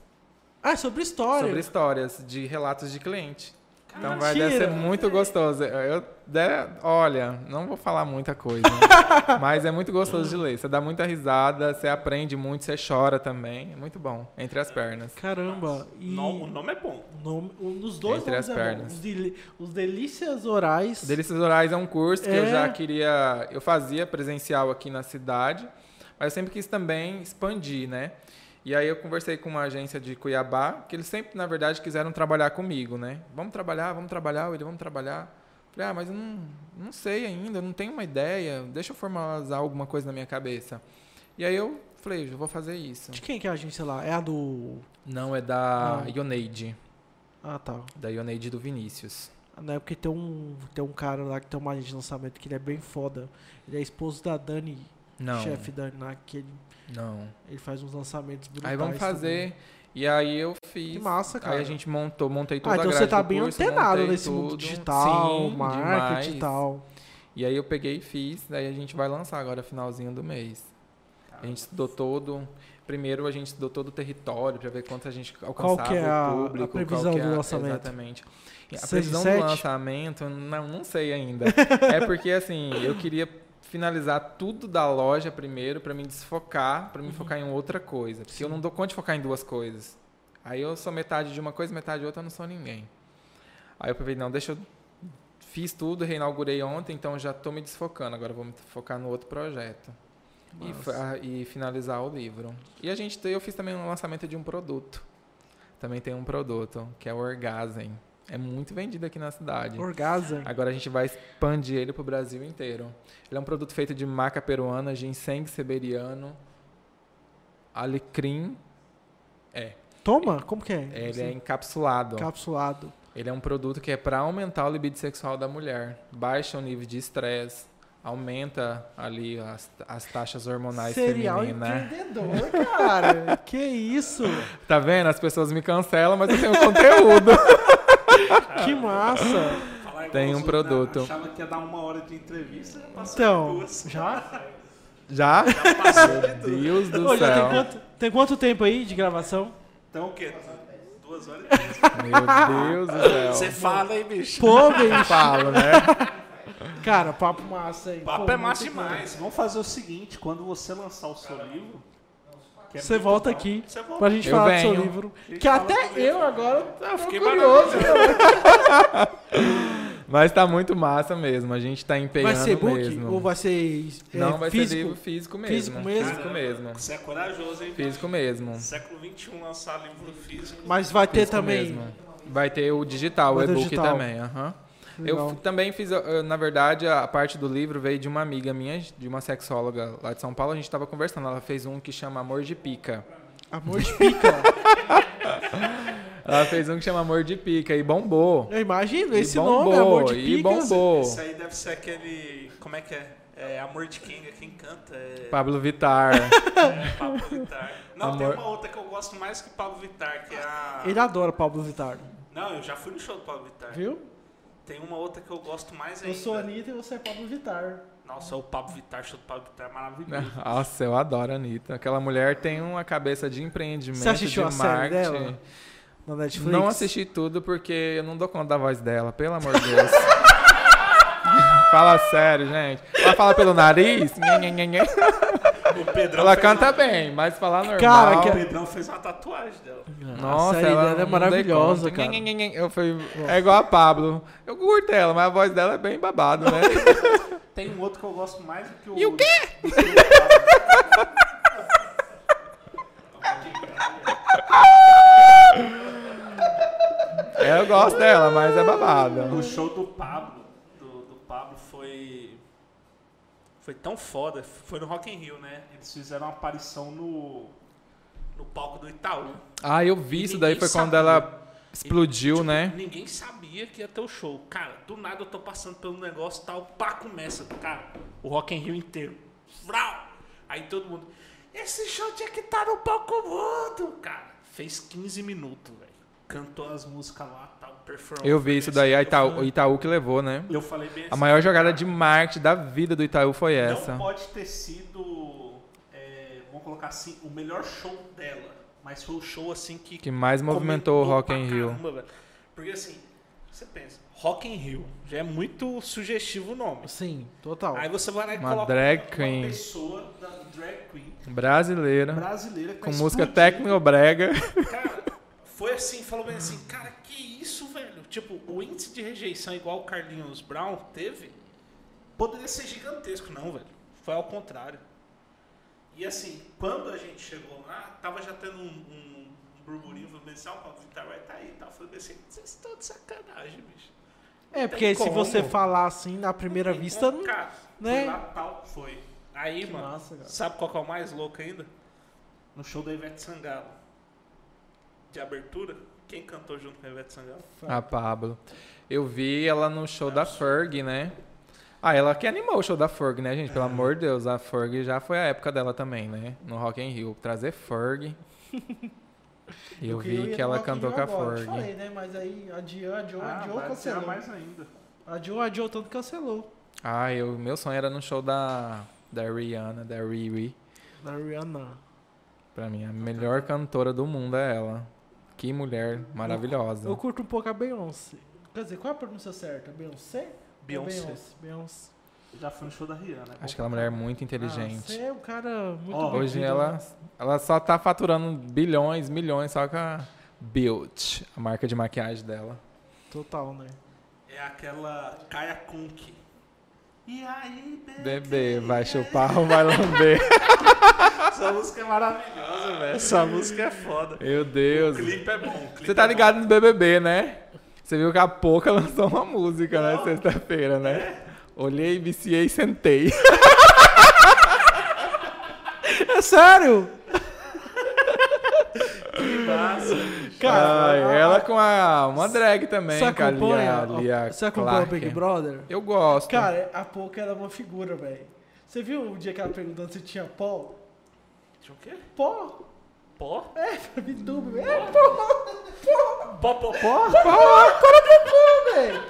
Ah, é sobre história. Sobre histórias de relatos de cliente. Então vai deve ser muito gostoso. Eu, de- olha, não vou falar muita coisa, mas é muito gostoso de ler. Você dá muita risada, você aprende muito, você chora também. É muito bom. Entre as pernas. Caramba. E No- o nome é bom. nome- um dos dois Entre nomes as é bom. pernas. Os, deli- os Delícias Orais. Delícias Orais é um curso que eu É. já queria. Eu fazia presencial aqui na cidade, mas eu sempre quis também expandir, né? E aí eu conversei com uma agência de Cuiabá, que eles sempre, na verdade, quiseram trabalhar comigo, né? Vamos trabalhar, vamos trabalhar, ele vamos trabalhar. Falei, ah, mas eu não, não sei ainda, não tenho uma ideia, deixa eu formalizar alguma coisa na minha cabeça. E aí eu falei, eu vou fazer isso. De quem que é a agência lá? É a do. Não, é da Ah. Ioneide, Ah, tá. da Ioneide do Vinícius. Não é porque tem um, tem um cara lá que tem uma agência de lançamento que ele é bem foda. Ele é esposo da Dani, Não, chefe Dani lá, que ele, não. ele faz uns lançamentos brutais. Aí vamos também. fazer. E aí eu fiz. Que massa, cara. Aí a gente montou, montei toda Ah, então a você grade tá do bem curso, antenado nesse mundo tudo. digital, Sim, marketing e tal. E aí eu peguei e fiz, daí a gente vai lançar agora finalzinho do mês. A gente estudou todo. Primeiro a gente estudou todo o território para ver quanto a gente alcançava que é a- o a público. qual previsão que é do a- lançamento? Exatamente. A Seis e previsão sete? do lançamento, não, não sei ainda. é porque assim, eu queria finalizar tudo da loja primeiro para me desfocar, para me focar em outra coisa. Porque eu não dou conta de focar em duas coisas. Aí eu sou metade de uma coisa, metade de outra, eu não sou ninguém. Aí eu pensei, não, deixa eu. Fiz tudo, reinaugurei ontem, então já estou me desfocando. Agora vou me focar no outro projeto. E, fa- e finalizar o livro. E a gente, eu fiz também um lançamento de um produto. Também tem um produto, que é o Orgasm. É muito vendido aqui na cidade. Orgasm. Agora a gente vai expandir ele para o Brasil inteiro. Ele é um produto feito de maca peruana, ginseng siberiano, alecrim. É, Toma? Como que é? ele é encapsulado. Encapsulado. Ele é um produto que é para aumentar o libido sexual da mulher. Baixa o nível de estresse, aumenta ali as, as taxas hormonais Serial femininas. empreendedor, cara. que isso? Tá vendo? As pessoas me cancelam, mas eu tenho conteúdo. Que massa. Tem um produto. Achava que ia dar uma hora de entrevista, já passou Então, duas. já? Já? Passou de tudo. Deus do Ô, já tem céu. quanto, tem quanto tempo aí de gravação? Então o quê? Duas horas e. Meu Deus do céu. Você fala aí, bicho. Pô, bicho. Falo, né? Cara, papo massa aí. O papo Pô, é massa demais. Vamos fazer o seguinte, quando você lançar o seu livro... é Você volta bom, aqui Você volta. pra gente Eu falar do seu venho. livro. Que até eu agora Eu tô fiquei curioso. Mas tá muito massa mesmo. A gente tá empenhando Vai ser book mesmo. ou vai ser é, Não, vai físico? ser livro físico mesmo. Físico mesmo? Físico mesmo. Você é corajoso, hein? Físico mesmo. Século XXI lançar livro físico. Mas vai ter Físico também. mesmo. Vai ter o digital, Vai o e-book também. aham. Eu Legal. f- também fiz, eu, na verdade, a parte do livro veio de uma amiga minha, de uma sexóloga lá de São Paulo. A gente estava conversando. Ela fez um que chama Amor de Pica. Amor de pica. Ela fez um que chama Amor de Pica e bombou. Eu imagino, E esse bombou, nome, Amor de e pica. bombou. Isso aí deve ser aquele. Como é que é? É Amor de King, é quem canta. É, Pablo Vittar. é Pablo Vittar. Não, tem Amor- uma outra que eu gosto mais que Pablo Vittar, que é a. Ele adora Pablo Vittar. Não, eu já fui no show do Pablo Vittar. Viu? Tem uma outra que eu gosto mais Eu ainda. sou a Anitta e você é Pablo Vittar. Nossa, o Pablo Vittar, show do Pablo Vittar é maravilhoso. Nossa, eu adoro a Anitta. Aquela mulher tem uma cabeça de empreendimento, Você assistiu de a série marketing. dela? Na Netflix? Não assisti tudo porque eu não dou conta da voz dela, pelo amor de Deus. fala sério, gente. Ela fala pelo nariz, O Pedrão ela canta uma- bem, mas falar normal. Cara, O que- Pedrão fez uma tatuagem dela. Nossa, ela dela é maravilhosa, cara. Eu fui, é igual a Pablo. Eu curto ela, mas a voz dela é bem babado, né? Tem um outro que eu gosto mais do que o... E o quê? o eu gosto dela, mas é babada. O show do Pablo, do, do Pablo foi. Foi tão foda. Foi no Rock in Rio, né? Eles fizeram uma aparição no... No palco do Itaú. Ah, eu vi isso daí, foi quando sabia. ela explodiu, Tipo, né? Ninguém sabia que ia ter o show. Cara, do nada eu tô passando pelo negócio tal, pá, começa. Cara, o Rock in Rio inteiro. Vrau! Aí todo mundo. Esse show tinha que estar no palco mundo, cara. Fez 15 minutos, velho. Cantou as músicas lá. Eu vi isso daí, a Itaú, o Itaú que levou, né? Eu falei bem A assim, maior jogada de marketing da vida do Itaú foi essa. Não pode ter sido, é, vamos colocar assim, o melhor show dela. Mas foi o show assim que. Que mais movimentou o Rock in Rio. caramba. Porque assim, Você pensa, Rock in Rio. Já é muito sugestivo o nome. Sim, total. Aí você vai lá e Uma coloca drag uma queen. pessoa da drag queen Brasileira. brasileira que Com música explodindo. tecno-brega. Cara, foi assim, falou bem assim, cara, que isso? Tipo, o índice de rejeição igual o Carlinhos Brown teve, poderia ser gigantesco, não, velho. Foi ao contrário. E assim, quando a gente chegou lá, tava já tendo um, um, um burburinho, falando assim, ah, o Vittar vai estar aí e tal. Eu Falei assim, vocês estão de sacanagem, bicho. É, tem porque se como. você falar assim na primeira Tem vista, como, cara, né? foi lá, tal, foi. Aí, Que mano, massa, sabe qual que é o mais louco ainda? No show da Ivete Sangalo. De abertura, quem cantou junto com a Ivete Sangalo? A Pablo. Eu vi ela no show da Ferg, né? Ah, ela que animou o show da Ferg, né, gente? Pelo amor de Deus, a Ferg já foi a época dela também, né? No Rock in Rio. Trazer Ferg. E eu, queria vi que ela cantou com a Ferg. Falei, né? Mas aí adiou, adiou, Ah, adiou, adiar cancelou. mais ainda. Adiou, adiou, tanto cancelou. Ah, eu, meu sonho era no show da, da Rihanna, da Riri. Da Rihanna. Pra mim, a melhor cantora do mundo é ela. Que mulher maravilhosa. Eu curto um pouco a Beyoncé. Quer dizer, qual é a pronúncia certa? Beyoncé? Beyoncé. Beyoncé. Beyoncé. Eu já fui no show da Rihanna. é Acho que ela é uma mulher muito Ah, inteligente. você é um cara muito bem Hoje ela, ela só tá faturando bilhões, milhões só com a Built, a marca de maquiagem dela. Total, né? É aquela Kaya Kunk. E aí, bebê? Bebê, vai chupar ou vai lamber? Essa música é maravilhosa, velho. Essa música é foda. Meu O Deus. clipe é bom. o clipe Você tá é ligado no BBB, né? Você viu que a Poca lançou uma música, né? Sexta-feira, né? Olhei, viciei e sentei. É sério? bom. Massa. Cara, Ai, a- ela com a, uma drag também, Você com a acompanha? Lia, Lia você acompanha o. Big Brother? Eu gosto. Cara, a Pouca era uma figura, velho. Você viu o dia que ela perguntando se tinha pó? Tinha o quê? Pó? Pó? É, Vitubo. É, pó. Pó, pó, pó? Pó, pro pó, velho.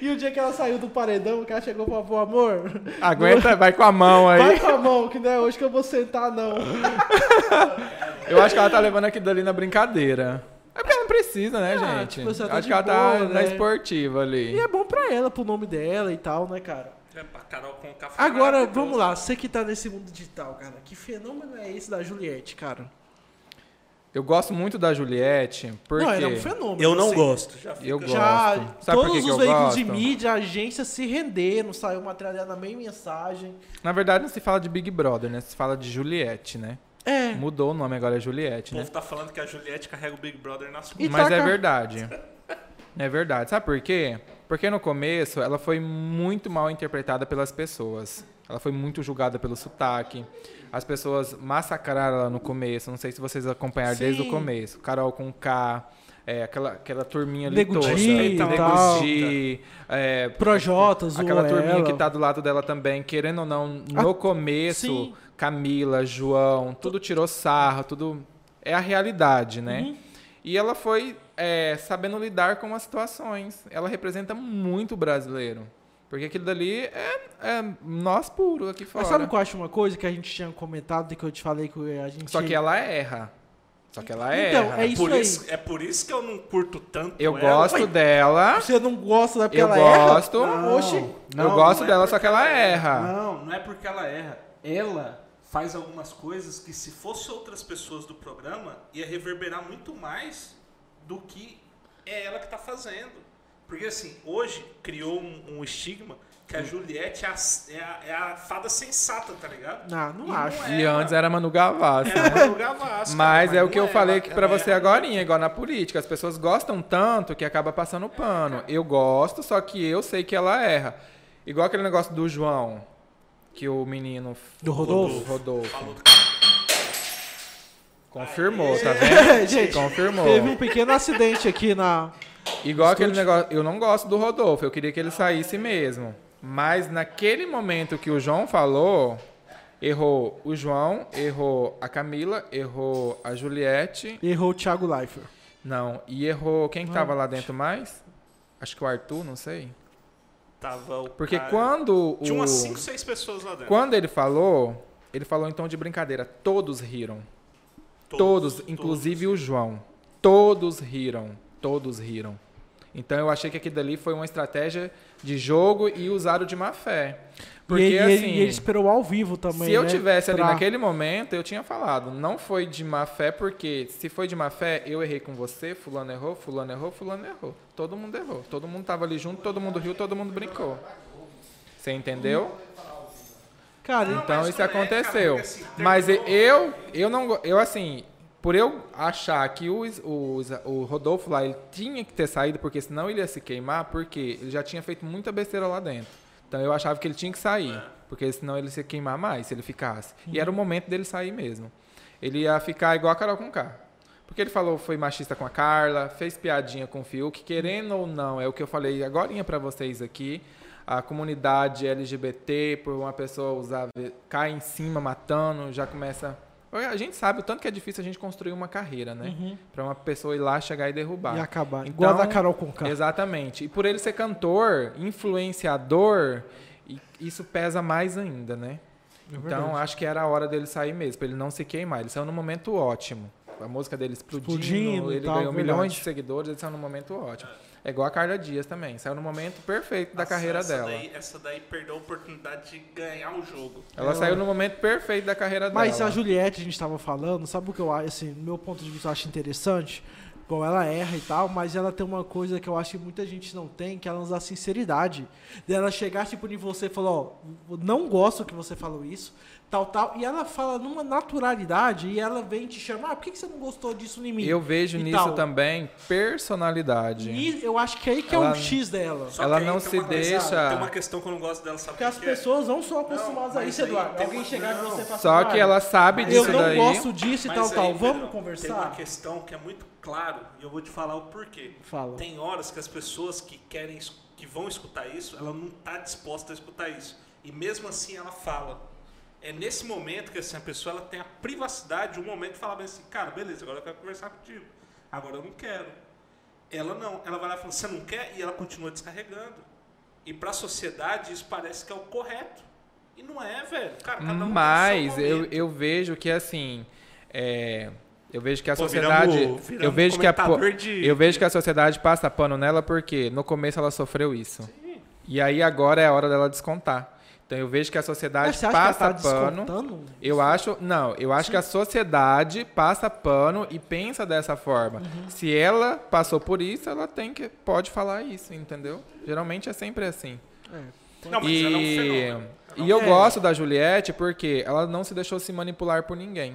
E o dia que ela saiu do paredão, que ela chegou e falou, amor, Aguenta, vai com a mão aí. vai com a mão, que não é hoje que eu vou sentar, não. Eu acho que ela tá levando aquilo dali na brincadeira. É porque ela não precisa, né, Ah, gente? tipo, tá acho de que ela tá boa, na né? esportiva ali. E é bom pra ela, pro nome dela e tal, né, cara? É pra Carol com café. Agora, vamos lá, você que tá nesse mundo digital, cara, que fenômeno é esse da Juliette, cara? Eu gosto muito da Juliette, porque Não, ela é um fenômeno. Eu não assim. gosto. Já eu gosto. Já Sabe por todos que que os eu veículos de gosto? mídia, agências se renderam, saiu material dela na meia mensagem. Na verdade, não se fala de Big Brother, né? Se fala de Juliette, né? É, Mudou o nome, agora é Juliette, O né? povo tá falando que a Juliette carrega o Big Brother nas costas. Mas é verdade. É verdade. Sabe por quê? Porque no começo ela foi muito mal interpretada pelas pessoas. Ela foi muito julgada pelo sotaque. As pessoas massacraram ela no começo. Não sei se vocês acompanharam desde Sim. o começo. Carol com K, é, aquela, aquela turminha ali Nego toda. E tal. Di, é, Projota, Aquela turminha ela. que tá do lado dela também, querendo ou não, no Ah, começo, sim. Camila, João, tudo tirou sarro, tudo. É a realidade, né? Uhum. E ela foi é, sabendo lidar com as situações. Ela representa muito o brasileiro. Porque aquilo dali é, é nós puro aqui fora. Mas sabe o que eu acho uma coisa que a gente tinha comentado e que eu te falei que a gente. Só que ela erra. Só que ela Então, erra. é isso por aí. isso, é por isso que eu não curto tanto Eu ela. gosto dela. Você não gosta da porque Eu ela gosto. erra? Não, Oxi. eu gosto é dela, só que porque ela erra. Não, não é porque ela erra. Ela faz algumas coisas que se fosse outras pessoas do programa ia reverberar muito mais do que é ela que tá fazendo. Porque assim, hoje criou um, um estigma que a Juliette é a, é a- é a fada sensata, tá ligado? Não, não E acho. é, E antes era Manu Gavassi. Era Manu Gavassi, Mas cara, é o não que eu falei aqui ela- pra você é- agora, igual na política. As pessoas gostam tanto que acaba passando pano. Eu gosto, só que eu sei que ela erra. Igual aquele negócio do João, que o menino... Do Rodolfo? Rodolfo. Confirmou, tá vendo? Gente, Confirmou. Teve um pequeno acidente aqui na. Igual aquele negócio... Eu não gosto do Rodolfo, eu queria que ele saísse mesmo. Mas naquele momento que o João falou... Errou o João, errou a Camila, errou a Juliette Errou o Thiago Leifert. Não, e errou quem que tava lá dentro mais? Acho que o Arthur, não sei. Tava o Porque cara- quando Tinha o umas 5, 6 pessoas lá dentro. quando ele falou, ele falou em tom de brincadeira, todos riram. Todos, inclusive o João. Todos riram, todos riram. Então eu achei que aquilo dali foi uma estratégia de jogo e usaram de má fé. Porque e, ele, assim, e ele esperou ao vivo também. se eu né, tivesse ali pra- naquele momento, eu tinha falado, não foi de má fé, porque se foi de má fé, eu errei com você, fulano errou, fulano errou, fulano errou. Todo mundo errou. Todo mundo tava ali junto, todo mundo riu, todo mundo brincou. Você entendeu? Cara, Então isso é, aconteceu. assim, Mas eu, eu não, eu assim, por eu achar que o, o, o Rodolfo lá ele tinha que ter saído, porque senão ele ia se queimar, porque ele já tinha feito muita besteira lá dentro. Então eu achava que ele tinha que sair, porque senão ele ia se queimar mais se ele ficasse. E era o momento dele sair mesmo. Ele ia ficar igual a Carol com K. Porque ele falou foi machista com a Carla, fez piadinha com o Fiuk, querendo ou não, é o que eu falei agora para vocês aqui. A comunidade LGBT, por uma pessoa usar, cai em cima matando, já começa. A gente sabe o tanto que é difícil a gente construir uma carreira, né? Pra uma pessoa ir lá, chegar e derrubar. e acabar. Então, Igual a da Carol Conká. Exatamente. E por ele ser cantor, influenciador, isso pesa mais ainda, né? É Então acho que era a hora dele sair mesmo, pra ele não se queimar. Ele saiu num momento ótimo. A música dele explodindo, Explodindo ele tal, ganhou verdade. milhões de seguidores, ele saiu num momento ótimo. É igual a Carla Dias também, saiu no momento perfeito da Nossa, carreira essa dela. Daí, essa daí perdeu a oportunidade de ganhar o jogo. Ela saiu no momento perfeito da carreira Mas dela. a Juliette, a gente tava falando, sabe o que eu acho, assim, do meu ponto de vista, eu acho interessante? Bom, ela erra e tal, mas ela tem uma coisa que eu acho que muita gente não tem, que ela usa a sinceridade. Dela chegar, tipo, em você e falar, ó, não gosto que você falou isso, tal, tal. E ela fala numa naturalidade e ela vem te chamar, ah, por que você não gostou disso em mim? Eu vejo E nisso tal. também personalidade. E eu acho que aí que é Ela- o X dela. Só Ela não se coisa- deixa- Tem uma questão que eu não gosto dela, sabe Porque as é? pessoas não são acostumadas a mas isso, aí Eduardo. Alguém uma- chegar em não. você e falar Só que ela sabe eu disso não daí. gosto disso e Mas tal, aí, tal. Vamos conversar? Tem uma questão que é muito claro e eu vou te falar o porquê. Fala. Tem horas que as pessoas que querem, que vão escutar isso, ela não está disposta a escutar isso. E mesmo assim ela fala. É nesse momento que assim, a pessoa ela tem a privacidade, um momento de falar bem assim, cara, beleza, agora eu quero conversar contigo. Agora eu não quero. Ela não, ela vai lá e fala, você não quer? E ela continua descarregando. E para a sociedade isso parece que é o correto. E não é, velho. Cara, cada um Mas eu, eu vejo que assim. é, eu vejo que a Pô, sociedade. viramos- viramos eu vejo que a de- eu vejo que a sociedade passa pano nela porque no começo ela sofreu isso. E aí agora é a hora dela descontar. Então eu vejo que a sociedade Mas você acha que ela passa tá pano. descontando? Eu acho, não, eu acho que a sociedade passa pano e pensa dessa forma. Uhum. Se ela passou por isso, ela tem que pode falar isso, entendeu? Geralmente é sempre assim. Não, mas ela é um E, e eu É. gosto da Juliette porque ela não se deixou se manipular por ninguém.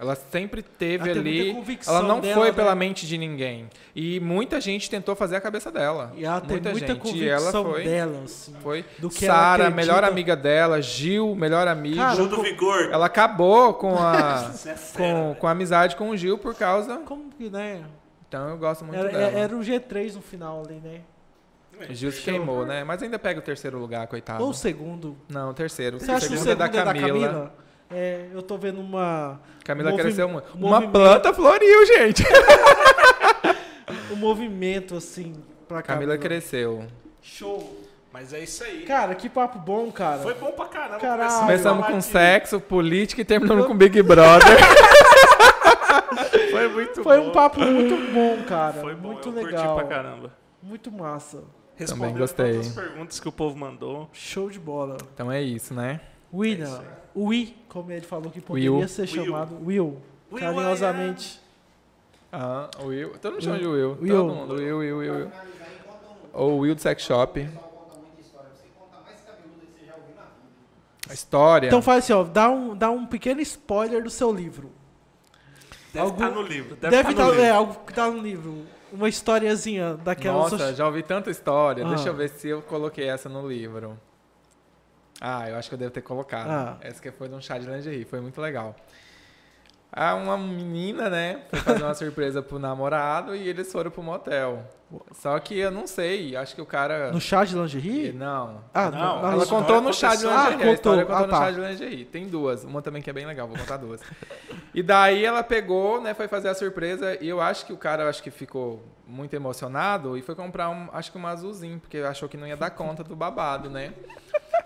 Ela sempre teve Ela ali. Ela não dela, foi né? pela mente de ninguém. E muita gente tentou fazer a cabeça dela. E ela tem muita muita gente. E convicção ela foi. dela, assim. Foi. do que ela Sara, melhor amiga dela. Gil, melhor amigo. Cara, Gil do Vigor. Ela acabou com a, é com, com a amizade com o Gil por causa. Como que, né? Então eu gosto muito Era, dela. era o G3 no final ali, né? O Gil se queimou, né? Mas ainda pega o terceiro lugar, coitado. Ou o segundo. Não, o terceiro. Você acha que o segundo segundo é da Camila. É, eu tô vendo uma... Camila cresceu muito. Uma movimento. planta floriu, gente. um movimento, assim, pra Camila Camila. cresceu. Show. Mas é isso aí. Cara, que papo bom, cara. Foi bom pra caramba. Caralho. Começamos com sexo, política e terminamos com Big Brother. Foi muito Foi bom. um papo muito bom, cara. Foi bom, muito eu legal. curti pra caramba. Muito massa. Respondendo gostei. todas as perguntas que o povo mandou. Show de bola. então é isso, né? William, o Will, como ele falou que poderia Will. ser Will. chamado Will, Will, carinhosamente. Ah, o Will. Todo mundo chama de Will. Will. Todo mundo. Will, Will, Will, Will. Ou Will do Sex Shop. A história. Então faz assim, ó, dá um, dá um pequeno spoiler do seu livro. Deve Algo- estar no livro. Deve, Deve estar no estar, é, livro. algo que tá no livro. Uma historiazinha daquela. Nossa, já ouvi tanta história. Ah. Deixa eu ver se eu coloquei essa no livro. Ah, eu acho que eu devo ter colocado. Ah. Essa que foi de um chá de lingerie, foi muito legal. Ah, uma menina, né, foi fazer uma surpresa pro namorado e eles foram pro motel. Só que eu não sei, acho que o cara... No chá de lingerie? Não. Ah, Não, na- Ela contou no chá de lingerie. Ah, a contou. história contou Ah, no tá. chá de lingerie. Tem duas. Uma também que é bem legal, vou contar duas. E daí ela pegou, né, foi fazer a surpresa e eu acho que o cara acho que ficou muito emocionado e foi comprar um, acho que um azulzinho, porque achou que não ia dar conta do babado, né?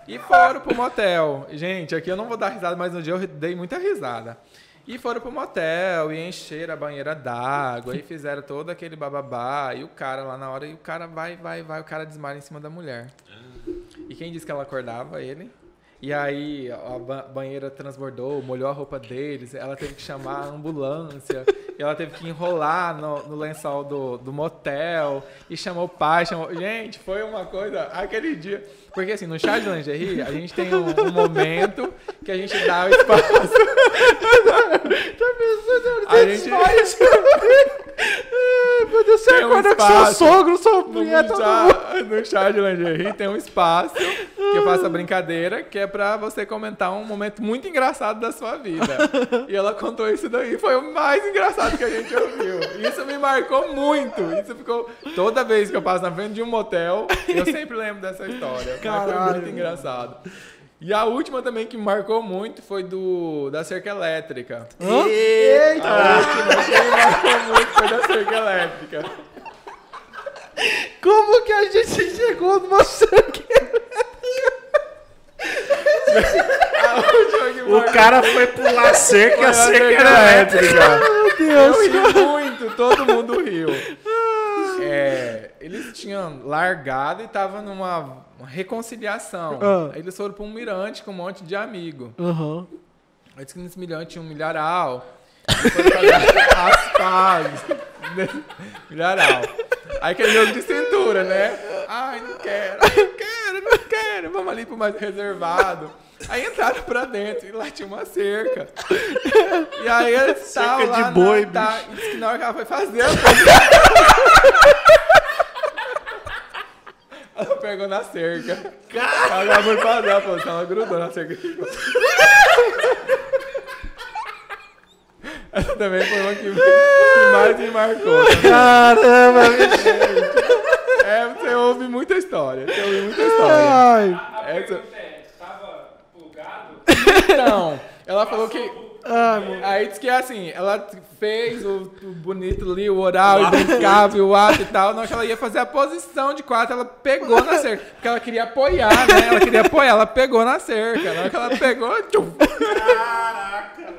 E foram pro motel. Gente, aqui eu não vou dar risada, mas no dia eu dei muita risada. E foram pro motel e encheram a banheira d'água e fizeram todo aquele bababá. E o cara lá na hora, e o cara vai, vai, vai, o cara desmaia em cima da mulher. E quem disse que ela acordava? Ele. E aí a ba- banheira transbordou, molhou a roupa deles, ela teve que chamar a ambulância, e ela teve que enrolar no, no lençol do, do motel, e chamou o pai, chamou... Gente, foi uma coisa, aquele dia... Porque assim, no chá de lingerie, a gente tem um, um momento que a gente dá o espaço... A gente... Ai, meu Deus, você Tem um acorda com seu espaço. sogro, sua No chá, no chá de lingerie tem um espaço que eu faço a brincadeira, que é pra você comentar um momento muito engraçado da sua vida. E ela contou isso daí, foi o mais engraçado que a gente ouviu. Isso me marcou muito. Isso ficou. Toda vez que eu passo na frente de um motel, eu sempre lembro dessa história. Mas foi Caralho. muito engraçado. E a última também que marcou muito foi do da cerca elétrica. Hã? Eita! A última que marcou muito foi da cerca elétrica. Como que a gente chegou numa cerca? A última que O cara foi pular a cerca, foi a cerca cerca era elétrica. Meu Eu Deus. ri muito, todo mundo riu. É, eles tinham largado e estavam numa uma reconciliação. Ah. Aí eles foram para um mirante com um monte de amigo. Aham. Aí disse que nesse mirante tinha um milharal. As pazes. milharal. Aí aquele jogo de cintura, né? Ai, não quero, ai, não quero, não quero. Vamos ali pro mais reservado. Aí entraram pra dentro e lá tinha uma cerca. E aí eles estavam de lá boi, na, tá, e disse que na hora que ela foi fazer a coisa, Ela pegou na cerca. Ela foi fazer a posição, ela grudou na cerca. Essa também foi uma que, que mais me marcou. Caramba, bicho. É, você ouve muita história. Você ouve muita história. Ai. Essa- Tava plugado? Então, ela falou que. Mano. Aí disse que assim, ela fez o, o bonito ali, o oral, e brincava, e o ato e tal. Na hora que ela ia fazer a posição de quatro, ela pegou na cerca. Porque ela queria apoiar, né? Ela queria apoiar, ela pegou na cerca. Na hora que ela pegou, tchum. Caraca,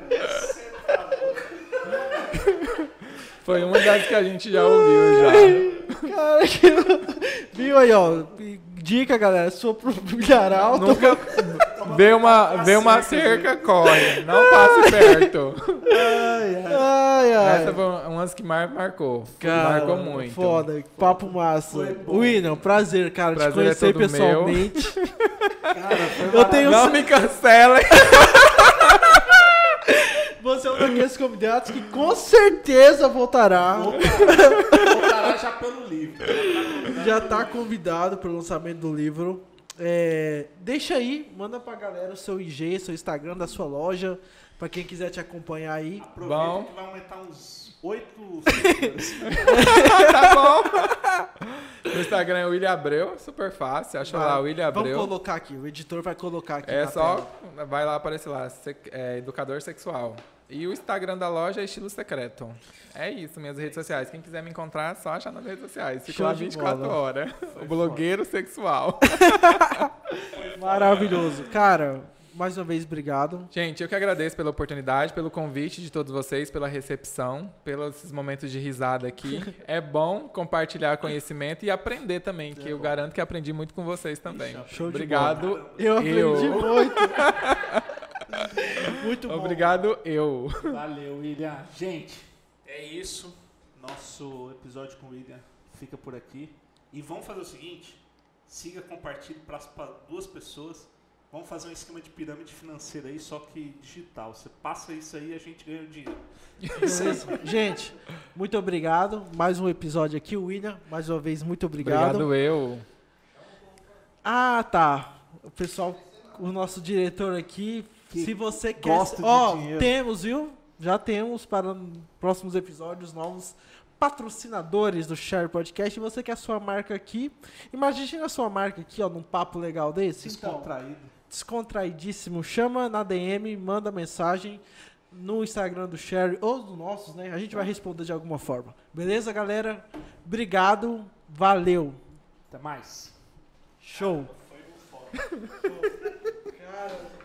Foi uma das que a gente já ouviu já. Cara, que... Viu aí, ó. Dica, galera. Sou pro milharal. Nunca vê uma, vê uma cerca, corre. Não passe perto. Ai, ai. Essa foi umas que mar, marcou. Cara, marcou muito. Foda, papo massa. William, prazer, cara, Prazer te conhecer é pessoalmente. Eu tenho Não me cancela. Você é um daqueles convidados que com certeza voltará. Voltará já pelo livro. Já tá convidado pro lançamento do livro. É, deixa aí, manda pra galera o seu IG, seu Instagram da sua loja, pra quem quiser te acompanhar aí. Aproveita Bom. que vai aumentar uns 8 seguidores. tá bom. No Instagram é William Abreu, super fácil. Acha lá, William Vamos Abreu. colocar aqui, o editor vai colocar aqui. É na só, tela. vai lá aparecer lá, é, educador sexual. E o Instagram da loja é estilo secreto. É isso, minhas redes sociais. Quem quiser me encontrar, é só achar nas redes sociais. Fico Show lá de 24 bola. horas. O blogueiro sexual. Maravilhoso. Cara, mais uma vez, obrigado. Gente, eu que agradeço pela oportunidade, pelo convite de todos vocês, pela recepção, pelos momentos de risada aqui. É bom compartilhar conhecimento e aprender também, que eu garanto que aprendi muito com vocês também. Show de Obrigado. Eu aprendi Eu. muito. muito bom. Obrigado, eu. Valeu, William. Gente, é isso. Nosso episódio com o William fica por aqui. E vamos fazer o seguinte: siga, compartilhe para duas pessoas. Vamos fazer um esquema de pirâmide financeira aí, só que digital. Você passa isso aí e a gente ganha o dinheiro. Gente, muito obrigado. Mais um episódio aqui, William. Mais uma vez, muito obrigado. Obrigado, eu. Ah, tá. O pessoal, o nosso diretor aqui, se você quer. Ó, dinheiro. temos, viu? Já temos para próximos episódios novos patrocinadores do Share Podcast. E você quer a sua marca aqui? Imagine a sua marca aqui, ó, num papo legal desse. Então, Descontraído. descontraidíssimo. Chama na DM, manda mensagem no Instagram do Sherry ou do nossos, né? A gente vai responder de alguma forma. Beleza, galera? Obrigado. Valeu. Até mais. Show. Cara,